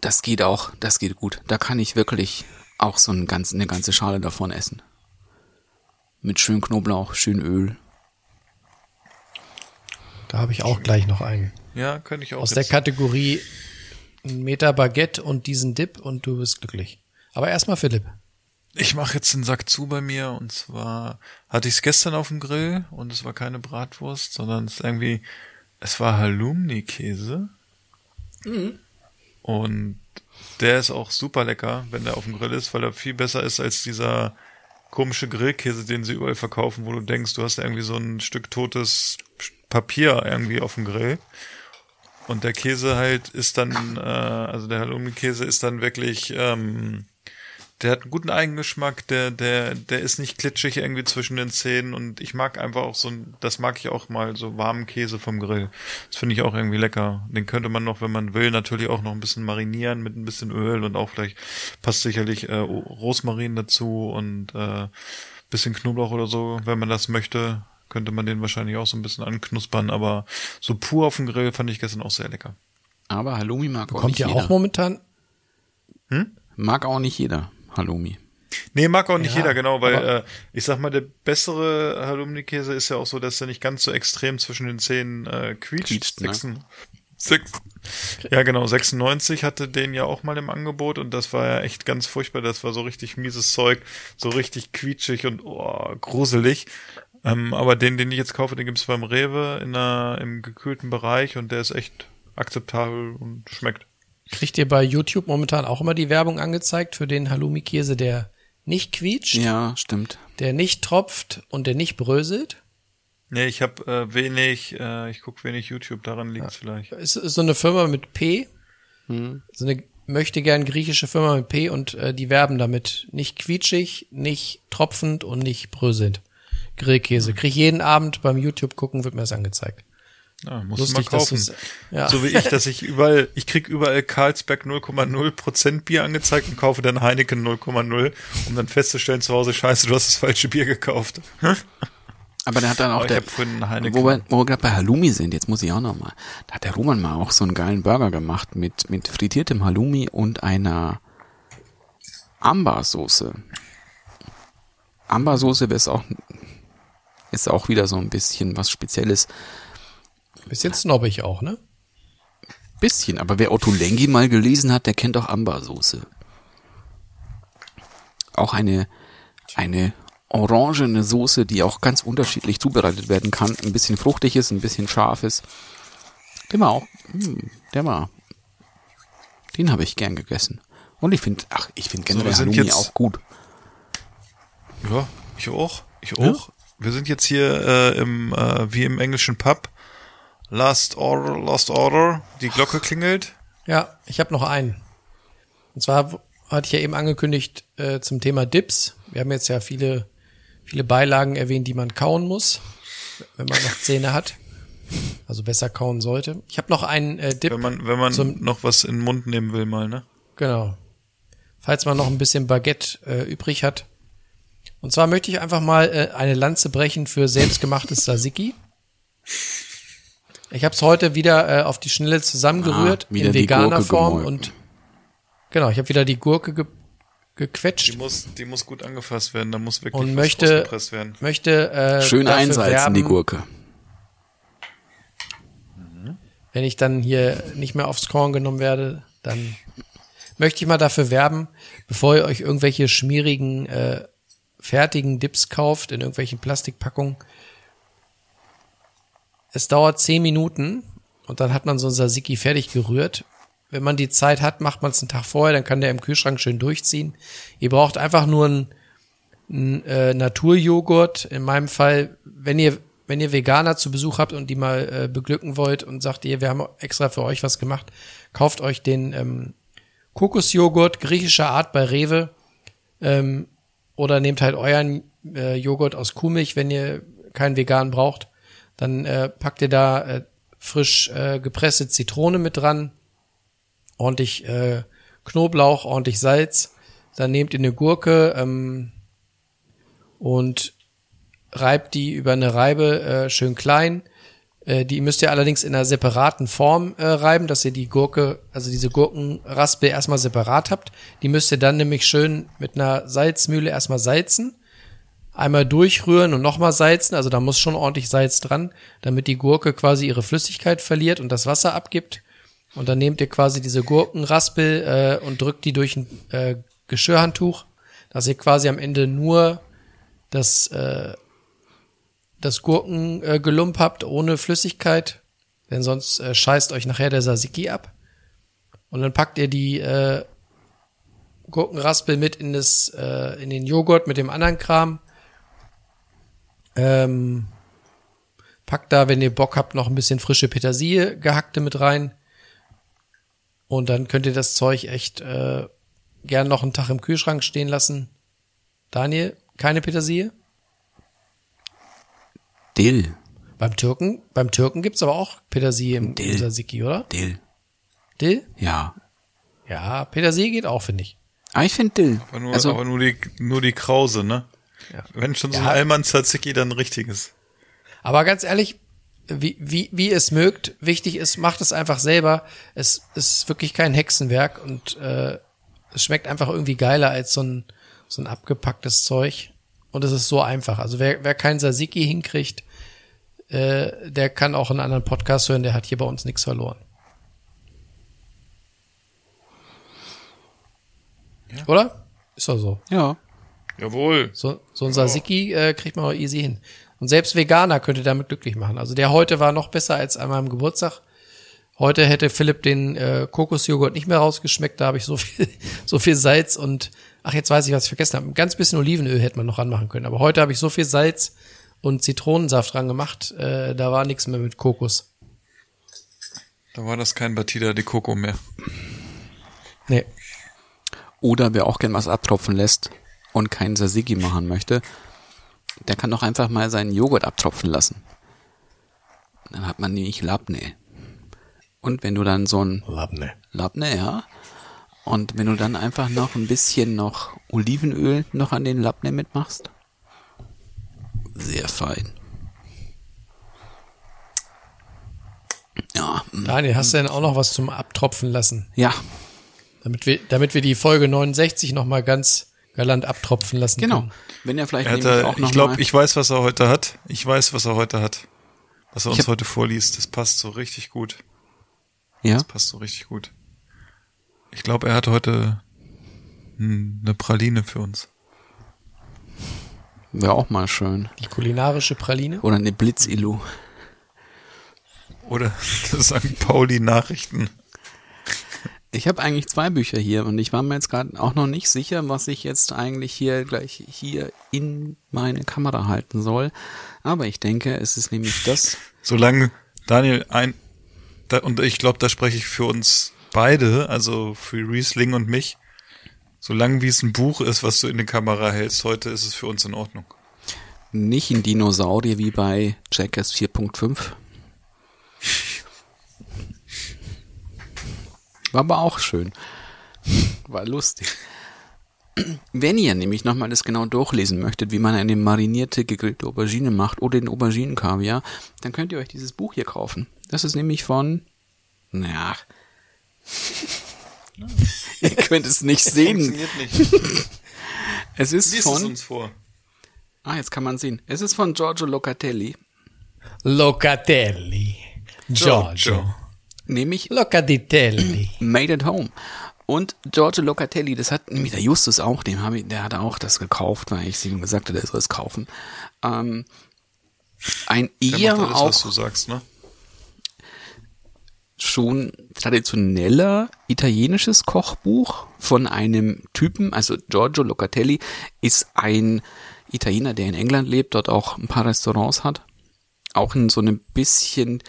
das geht auch, das geht gut. Da kann ich wirklich auch so ein ganz, eine ganze Schale davon essen. Mit schön Knoblauch, schön Öl. Da habe ich auch gleich noch einen. Ja, könnte ich auch. Aus der Kategorie ein Meter Baguette und diesen Dip und du bist glücklich. Aber erstmal Philipp. Ich mache jetzt einen Sack zu bei mir und zwar hatte ich es gestern auf dem Grill und es war keine Bratwurst, sondern es ist irgendwie, es war Halloumi-Käse. Und der ist auch super lecker, wenn der auf dem Grill ist, weil er viel besser ist als dieser komische Grillkäse, den sie überall verkaufen, wo du denkst, du hast irgendwie so ein Stück totes Papier irgendwie auf dem Grill. Und der Käse halt ist dann, äh, also der Halloumi-Käse ist dann wirklich, ähm, der hat einen guten Eigengeschmack, der, der, der ist nicht klitschig irgendwie zwischen den Zähnen und ich mag einfach auch so, ein- das mag ich auch mal, so warmen Käse vom Grill. Das finde ich auch irgendwie lecker. Den könnte man noch, wenn man will, natürlich auch noch ein bisschen marinieren mit ein bisschen Öl und auch vielleicht passt sicherlich äh, Rosmarin dazu und äh, bisschen Knoblauch oder so, wenn man das möchte, könnte man den wahrscheinlich auch so ein bisschen anknuspern, aber so pur auf dem Grill fand ich gestern auch sehr lecker. Aber Halloumi mag auch Kommt nicht ja jeder. auch momentan. mag auch nicht jeder Halloumi. Nee, mag auch nicht Ja, jeder, genau, weil aber- äh, ich sag mal, der bessere Halloumi-Käse ist ja auch so, dass er nicht ganz so extrem zwischen den Zähnen äh, quietscht. Quietscht, ne? Sechs- ja, genau, 96 hatte den ja auch mal im Angebot und das war ja echt ganz furchtbar. Das war so richtig mieses Zeug, so richtig quietschig und oh, gruselig. Ähm, aber den, den ich jetzt kaufe, den gibt's beim Rewe in einer, im gekühlten Bereich und der ist echt akzeptabel und schmeckt. Kriegt ihr bei YouTube momentan auch immer die Werbung angezeigt für den Halloumi-Käse, der nicht quietscht, Ja, stimmt. der nicht tropft und der nicht bröselt? Nee, ich habe äh, wenig, äh, ich guck wenig YouTube, daran liegt's vielleicht. Es ist so eine Firma mit P, so eine möchte gern griechische Firma mit P und äh, die werben damit nicht quietschig, nicht tropfend und nicht bröselnd. Grillkäse. Krieg ich jeden Abend beim YouTube gucken, wird mir das angezeigt. Ja, muss Lustig, man dass kaufen. ja. So wie ich, dass ich überall, ich krieg überall Carlsberg 0,0% Bier angezeigt und kaufe dann Heineken 0,0, um dann festzustellen zu Hause, scheiße, du hast das falsche Bier gekauft. Aber der hat dann auch Aber der, wo wir, wo wir gerade bei Halloumi sind, jetzt muss ich auch noch mal. Da hat der Roman mal auch so einen geilen Burger gemacht mit, mit frittiertem Halloumi und einer Ambersoße. Ambersoße ist auch, ist auch wieder so ein bisschen was Spezielles. Bisschen snobbig auch, ne? Bisschen, aber wer Otto Lengi mal gelesen hat, der kennt auch Ambersoße. Auch eine, eine orangene Soße, die auch ganz unterschiedlich zubereitet werden kann. Ein bisschen fruchtig ist, ein bisschen scharf ist. Der war auch, hm, der war, den habe ich gern gegessen. Und ich finde, ach, ich finde generell sind Halloumi auch gut. Ja, ich auch. Ich Ja? auch. Wir sind jetzt hier äh, im äh, wie im englischen Pub. Last Order, Last Order. Die Glocke klingelt. Ja, ich habe noch einen. Und zwar hatte ich ja eben angekündigt äh, zum Thema Dips. Wir haben jetzt ja viele, viele Beilagen erwähnt, die man kauen muss, wenn man noch Zähne hat. Also besser kauen sollte. Ich habe noch einen äh, Dip. Wenn man wenn man Zum- noch was in den Mund nehmen will mal, ne? Genau. Falls man noch ein bisschen Baguette äh, übrig hat. Und zwar möchte ich einfach mal äh, eine Lanze brechen für selbstgemachtes Tzatziki. Ich habe es heute wieder äh, auf die Schnelle zusammengerührt Ah, in veganer Form gemolken. und genau, ich habe wieder die Gurke ge gequetscht Die muss die muss gut angefasst werden. Da muss wirklich und was möchte rausgepresst werden. möchte äh, Schön einsalzen, werben, die Gurke. wenn ich dann hier nicht mehr aufs Korn genommen werde, dann möchte ich mal dafür werben, bevor ihr euch irgendwelche schmierigen, äh, fertigen Dips kauft in irgendwelchen Plastikpackungen. Es dauert zehn Minuten und dann hat man so ein Tzatziki fertig gerührt. Wenn man die Zeit hat, macht man es einen Tag vorher, dann kann der im Kühlschrank schön durchziehen. Ihr braucht einfach nur einen, einen äh, Naturjoghurt. In meinem Fall, wenn ihr wenn ihr Veganer zu Besuch habt und die mal äh, beglücken wollt und sagt ihr, wir haben extra für euch was gemacht, kauft euch den ähm, Kokosjoghurt griechischer Art bei Rewe ähm, oder nehmt halt euren äh, Joghurt aus Kuhmilch, wenn ihr keinen vegan braucht. Dann äh, packt ihr da äh, frisch äh, gepresste Zitrone mit dran, ordentlich äh, Knoblauch, ordentlich Salz. Dann nehmt ihr eine Gurke ähm, und reibt die über eine Reibe äh, schön klein. Äh, die müsst ihr allerdings in einer separaten Form äh, reiben, dass ihr die Gurke, also diese Gurkenraspel erstmal separat habt. Die müsst ihr dann nämlich schön mit einer Salzmühle erstmal salzen. Einmal durchrühren und nochmal salzen, also da muss schon ordentlich Salz dran, damit die Gurke quasi ihre Flüssigkeit verliert und das Wasser abgibt. Und dann nehmt ihr quasi diese Gurkenraspel äh, und drückt die durch ein äh, Geschirrhandtuch, dass ihr quasi am Ende nur das, äh, das Gurkengelump äh, habt ohne Flüssigkeit, denn sonst äh, scheißt euch nachher der Tzatziki ab. Und dann packt ihr die äh, Gurkenraspel mit in das äh, in den Joghurt mit dem anderen Kram. Ähm, packt da, wenn ihr Bock habt, noch ein bisschen frische Petersilie gehackte mit rein. Und dann könnt ihr das Zeug echt äh, gern noch einen Tag im Kühlschrank stehen lassen. Daniel, keine Petersilie? Dill. Beim Türken, beim Türken gibt's aber auch Petersilie im, Dill. Tzatziki, oder? Dill. Dill? Ja. Ja, Petersilie geht auch, finde ich. Ah, ich finde Dill. Aber nur, also, aber nur die nur die Krause, ne? Ja. Wenn schon so Ja. ein Allmann Tzatziki dann richtiges. Aber ganz ehrlich, wie, wie, wie es mögt, wichtig ist, macht es einfach selber. Es ist wirklich kein Hexenwerk und äh, es schmeckt einfach irgendwie geiler als so ein, so ein abgepacktes Zeug. Und es ist so einfach. Also wer, wer kein Tzatziki hinkriegt, äh, der kann auch einen anderen Podcast hören, der hat hier bei uns nichts verloren. Oder? Ist doch so. ja. Jawohl. So, so ein Tzatziki äh, kriegt man auch easy hin. Und selbst Veganer könnte damit glücklich machen. Also der heute war noch besser als an meinem Geburtstag. Heute hätte Philipp den äh, Kokosjoghurt nicht mehr rausgeschmeckt. Da habe ich so viel, <laughs> so viel Salz und ach jetzt weiß ich, was ich vergessen habe. Ein ganz bisschen Olivenöl hätte man noch ranmachen können. Aber heute habe ich so viel Salz und Zitronensaft dran gemacht. Äh, da war nichts mehr mit Kokos. Da war das kein Batida de Coco mehr. Nee. Oder wer auch gern was abtropfen lässt und keinen Tzatziki machen möchte, der kann doch einfach mal seinen Joghurt abtropfen lassen. Dann hat man nämlich Labne. Und wenn du dann so ein Labne. Labne, ja. Und wenn du dann einfach noch ein bisschen noch Olivenöl noch an den Labne mitmachst, sehr fein. Ja, mm, Daniel, hast du denn auch noch was zum Abtropfen lassen? ja, Damit wir, damit wir die Folge 69 noch mal ganz galant abtropfen lassen genau. können. Wenn er vielleicht Er hatte, auch noch ich glaube, ich weiß, was er heute hat. Ich weiß, was er heute hat. Was er Ich uns hab- heute vorliest. Das passt so richtig gut. ja, Das passt so richtig gut. Ich glaube, er hat heute hm, eine Praline für uns. Wäre auch mal schön. Die kulinarische Praline. Oder eine Blitzilu. Oder <laughs> St. Pauli Nachrichten. Ich habe eigentlich zwei Bücher hier und ich war mir jetzt gerade auch noch nicht sicher, was ich jetzt eigentlich hier gleich hier in meine Kamera halten soll. Aber ich denke, es ist nämlich das. Solange Daniel ein, da, und ich glaube, da spreche ich für uns beide, also für Riesling und mich, solange wie es ein Buch ist, was du in die Kamera hältst heute, ist es für uns in Ordnung. Nicht ein Dinosaurier wie bei Jackass 4.5. War aber auch schön. War lustig. Wenn ihr nämlich nochmal das genau durchlesen möchtet, wie man eine marinierte gegrillte Aubergine macht oder den Auberginenkaviar, dann könnt ihr euch dieses Buch hier kaufen. Das ist nämlich von, naja, <laughs> ihr könnt es nicht sehen. Funktioniert nicht. <laughs> Es ist Lies es von, uns vor. ah, jetzt kann man sehen. Es ist von Giorgio Locatelli, Locatelli. Giorgio. Giorgio. Nämlich Locatelli. Made at Home. Und Giorgio Locatelli, das hat nämlich der Justus auch, dem habe ich, der hat auch das gekauft, weil ich ihm gesagt habe, der soll es kaufen. Ähm, ein Der eher alles, was auch du sagst, ne? schon traditioneller italienisches Kochbuch von einem Typen, also Giorgio Locatelli ist ein Italiener, der in England lebt, dort auch ein paar Restaurants hat, auch in so einem bisschen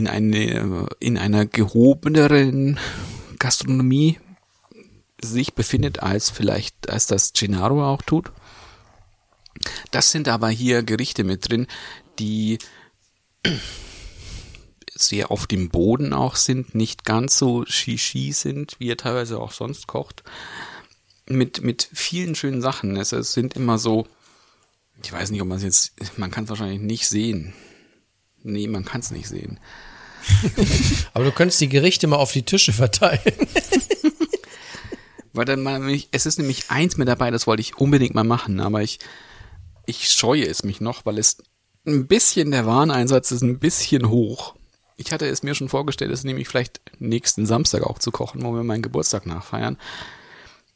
in eine in einer gehobeneren Gastronomie sich befindet als vielleicht als das Gennaro auch tut. Das sind aber hier Gerichte mit drin, die sehr auf dem Boden auch sind, nicht ganz so shishi sind, wie er teilweise auch sonst kocht. Mit, mit vielen schönen Sachen. Es, es sind immer so, ich weiß nicht, ob man es jetzt, man kann es wahrscheinlich nicht sehen. Nee, man kann es nicht sehen. <laughs> Aber du könntest die Gerichte mal auf die Tische verteilen. <laughs> Weil dann mal, es ist nämlich eins mit dabei, das wollte ich unbedingt mal machen, aber ich, ich scheue es mich noch, weil es ein bisschen, der Wareneinsatz ist ein bisschen hoch. Ich hatte es mir schon vorgestellt, es nämlich vielleicht nächsten Samstag auch zu kochen, wo wir meinen Geburtstag nachfeiern.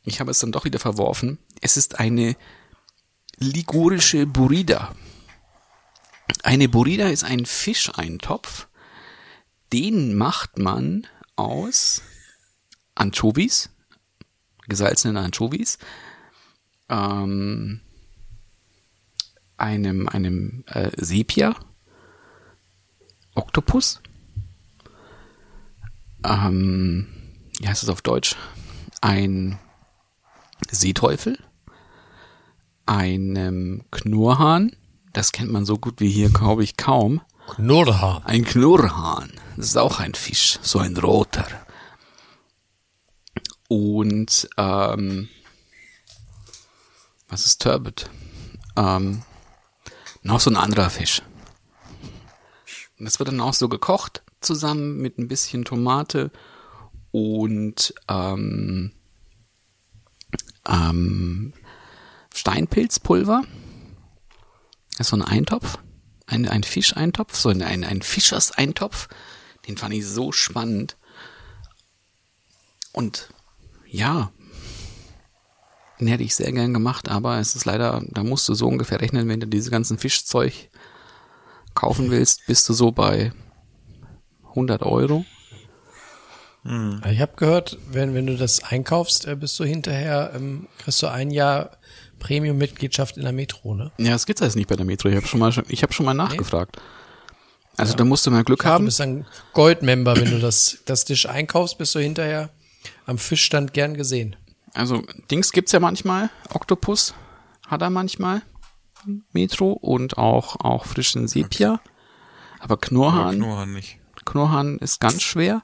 Ich habe es dann doch wieder verworfen. Es ist eine ligurische Burrida. Eine Burrida ist ein Fischeintopf. Den macht man aus Anchovies, gesalzenen Anchovies, ähm, einem, einem äh, Sepia, Oktopus, ähm, wie heißt es auf Deutsch? Ein Seeteufel, einem Knurrhahn, das kennt man so gut wie hier, glaube ich, kaum. Knurrhahn. Ein Knurrhahn, das ist auch ein Fisch, so ein roter. Und ähm, was ist Turbot? Ähm, noch so ein anderer Fisch. Und das wird dann auch so gekocht zusammen mit ein bisschen Tomate und ähm, ähm, Steinpilzpulver. Das ist so ein Eintopf, ein, ein Fischeintopf, so ein, ein, ein Fischerseintopf. Den fand ich so spannend. Und ja, den hätte ich sehr gern gemacht, aber es ist leider, da musst du so ungefähr rechnen, wenn du diese ganzen Fischzeug kaufen willst, bist du so bei 100 Euro. Ich habe gehört, wenn, wenn du das einkaufst, äh, bist du hinterher, ähm, kriegst du ein Jahr Premium-Mitgliedschaft in der Metro, ne? Ja, das gibt's jetzt nicht bei der Metro. Ich habe schon mal, ich habe schon mal nachgefragt. Also da musst du mal Glück Du haben. bist ein Goldmember, wenn du das, das Tisch einkaufst, bist du hinterher am Fischstand gern gesehen. Also Dings gibt's ja manchmal. Oktopus hat er manchmal. Metro und auch, auch frischen Sepia. Aber Aber Knurrhahn, Knurrhahn nicht. Knurrhahn ist ganz schwer.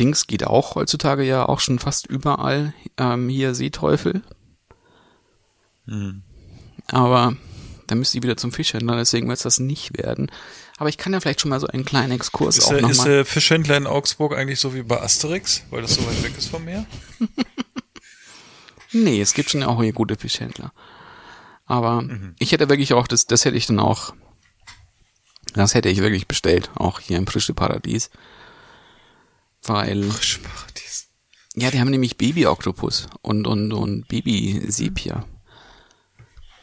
Dings geht auch heutzutage ja auch schon fast überall. Ähm, hier Seeteufel. Aber da müsste ich wieder zum Fischhändler, deswegen wird es das nicht werden. Aber ich kann ja vielleicht schon mal so einen kleinen Exkurs Ist auch der, ist der Fischhändler in Augsburg eigentlich so wie bei Asterix, weil das so weit weg ist vom Meer? <laughs> Nee, es gibt schon auch hier gute Fischhändler. Aber ich hätte wirklich auch, das, das hätte ich dann auch, das hätte ich wirklich bestellt, auch hier im Frische Paradies. Weil, Frischparadies. Ja, die haben nämlich Baby-Oktopus und, und, und Baby-Sepia.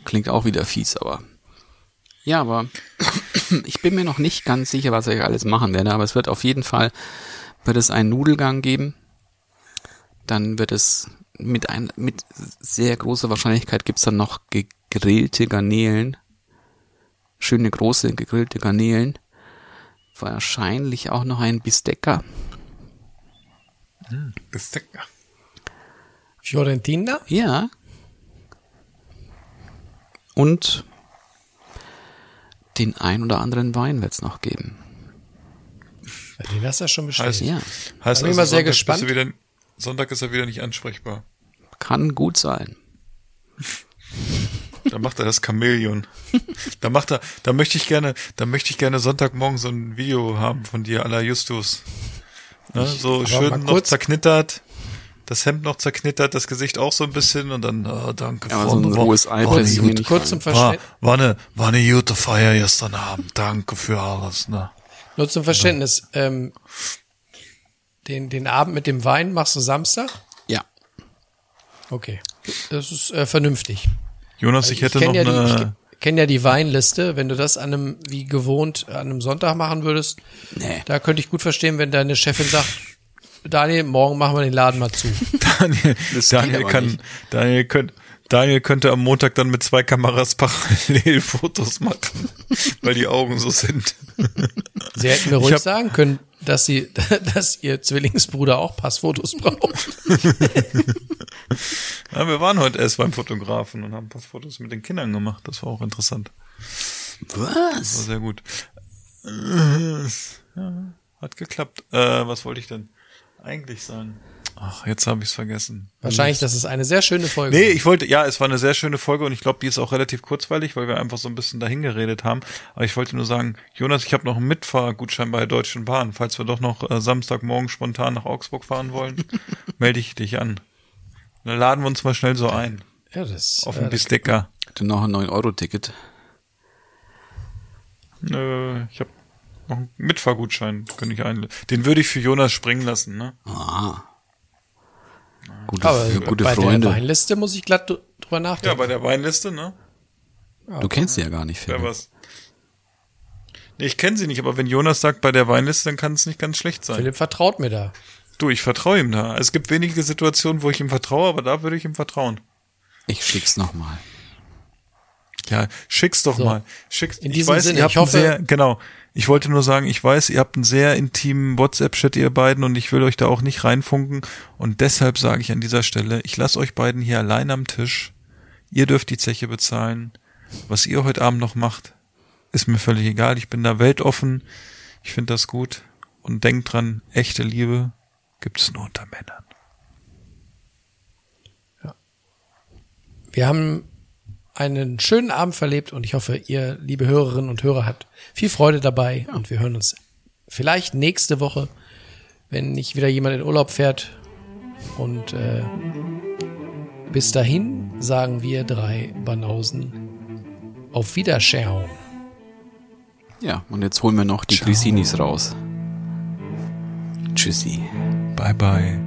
Klingt auch wieder fies, aber. Ja, aber <coughs> ich bin mir noch nicht ganz sicher, was ich alles machen werde, aber es wird auf jeden Fall, wird es einen Nudelgang geben. Dann wird es mit ein, mit sehr großer Wahrscheinlichkeit gibt's dann noch gegrillte Garnelen. Schöne große gegrillte Garnelen. Wahrscheinlich auch noch ein Bistecca. Bestecker. Fiorentina? Ja. Und den ein oder anderen Wein wird's noch geben. Den hast du ja schon bestellt. Heißt, Ja, heißt mal sehr Sonntag gespannt. Wieder, Sonntag ist er wieder nicht ansprechbar. kann gut sein. <laughs> Da macht er das Chamäleon. <laughs> Da macht er, da möchte ich gerne, da möchte ich gerne Sonntagmorgen so ein Video haben von dir, à la Justus. Ne, so schön noch kurz- zerknittert, das Hemd noch zerknittert, das Gesicht auch so ein bisschen und dann, oh, danke. Aber so ein Freunde, rohes war, Ei war, eine gute, Kurz zum war, Verständnis. war, eine, war eine gute Feier gestern Abend. Danke für alles. Ne? Nur zum Verständnis. Ähm, den, den Abend mit dem Wein machst du Samstag? Ja. Okay. Das ist äh, vernünftig. Jonas, ich hätte kenn noch ja die, eine. ich kenne ja die Weinliste. Wenn du das an einem, wie gewohnt, an einem Sonntag machen würdest, Nee. da könnte ich gut verstehen, wenn deine Chefin sagt, Daniel, morgen machen wir den Laden mal zu. <laughs> Daniel, Daniel kann, nicht. Daniel könnte, Daniel könnte am Montag dann mit zwei Kameras <laughs> parallel Fotos machen, weil die Augen so sind. <laughs> Sie hätten mir ruhig hab- sagen können, dass sie, dass ihr Zwillingsbruder auch Passfotos braucht. Ja, wir waren heute erst beim Fotografen und haben ein paar Fotos mit den Kindern gemacht. Das war auch interessant. Das war Was? sehr gut. Äh, Ja, hat geklappt. Äh, was wollte ich denn eigentlich sagen? Ach, jetzt habe ich es vergessen. Wahrscheinlich, das ist eine sehr schöne Folge. Nee, ich wollte, ja, es war eine sehr schöne Folge und ich glaube, die ist auch relativ kurzweilig, weil wir einfach so ein bisschen dahin geredet haben. Aber ich wollte nur sagen, Jonas, ich habe noch einen Mitfahrgutschein bei der Deutschen Bahn. Falls wir doch noch äh, Samstagmorgen spontan nach Augsburg fahren wollen, <laughs> melde ich dich an. Dann laden wir uns mal schnell so ein. ja, das, Auf äh, ein Bistecker. Hatte noch ein 9-Euro-Ticket. Äh, ich habe noch einen Mitfahrgutschein, könnte ich ein. Den würde ich für Jonas springen lassen, ne? Ah. Gute, aber für gute bei Freunde. der Weinliste muss ich glatt dr- drüber Ja, nachdenken. bei der Weinliste, ne? Du kennst sie ja gar nicht, Wer Philipp. was? Nee, ich kenne sie nicht, aber wenn Jonas sagt bei der Weinliste, dann kann es nicht ganz schlecht sein. Philipp vertraut mir da. Du, ich vertraue ihm da. Es gibt wenige Situationen, wo ich ihm vertraue, aber da würde ich ihm vertrauen. Ich schick's nochmal. Ja, schick's doch So. mal. Schick's. In ich diesem weiß, Sinne, ihr habt ich hoffe- sehr, genau. Ich wollte nur sagen, ich weiß, ihr habt einen sehr intimen WhatsApp-Chat, ihr beiden, und ich will euch da auch nicht reinfunken. Und deshalb sage ich an dieser Stelle, ich lasse euch beiden hier allein am Tisch. Ihr dürft die Zeche bezahlen. Was ihr heute Abend noch macht, ist mir völlig egal. Ich bin da weltoffen. Ich finde das gut. Und denkt dran, echte Liebe gibt es nur unter Männern. Wir haben einen schönen Abend verlebt und ich hoffe, ihr, liebe Hörerinnen und Hörer, habt viel Freude dabei und wir hören uns vielleicht nächste Woche, wenn nicht wieder jemand in Urlaub fährt. Und äh, bis dahin sagen wir drei Banausen auf Wiedersehen. Ja, und jetzt holen wir noch die Grisinis raus. Tschüssi. Bye bye.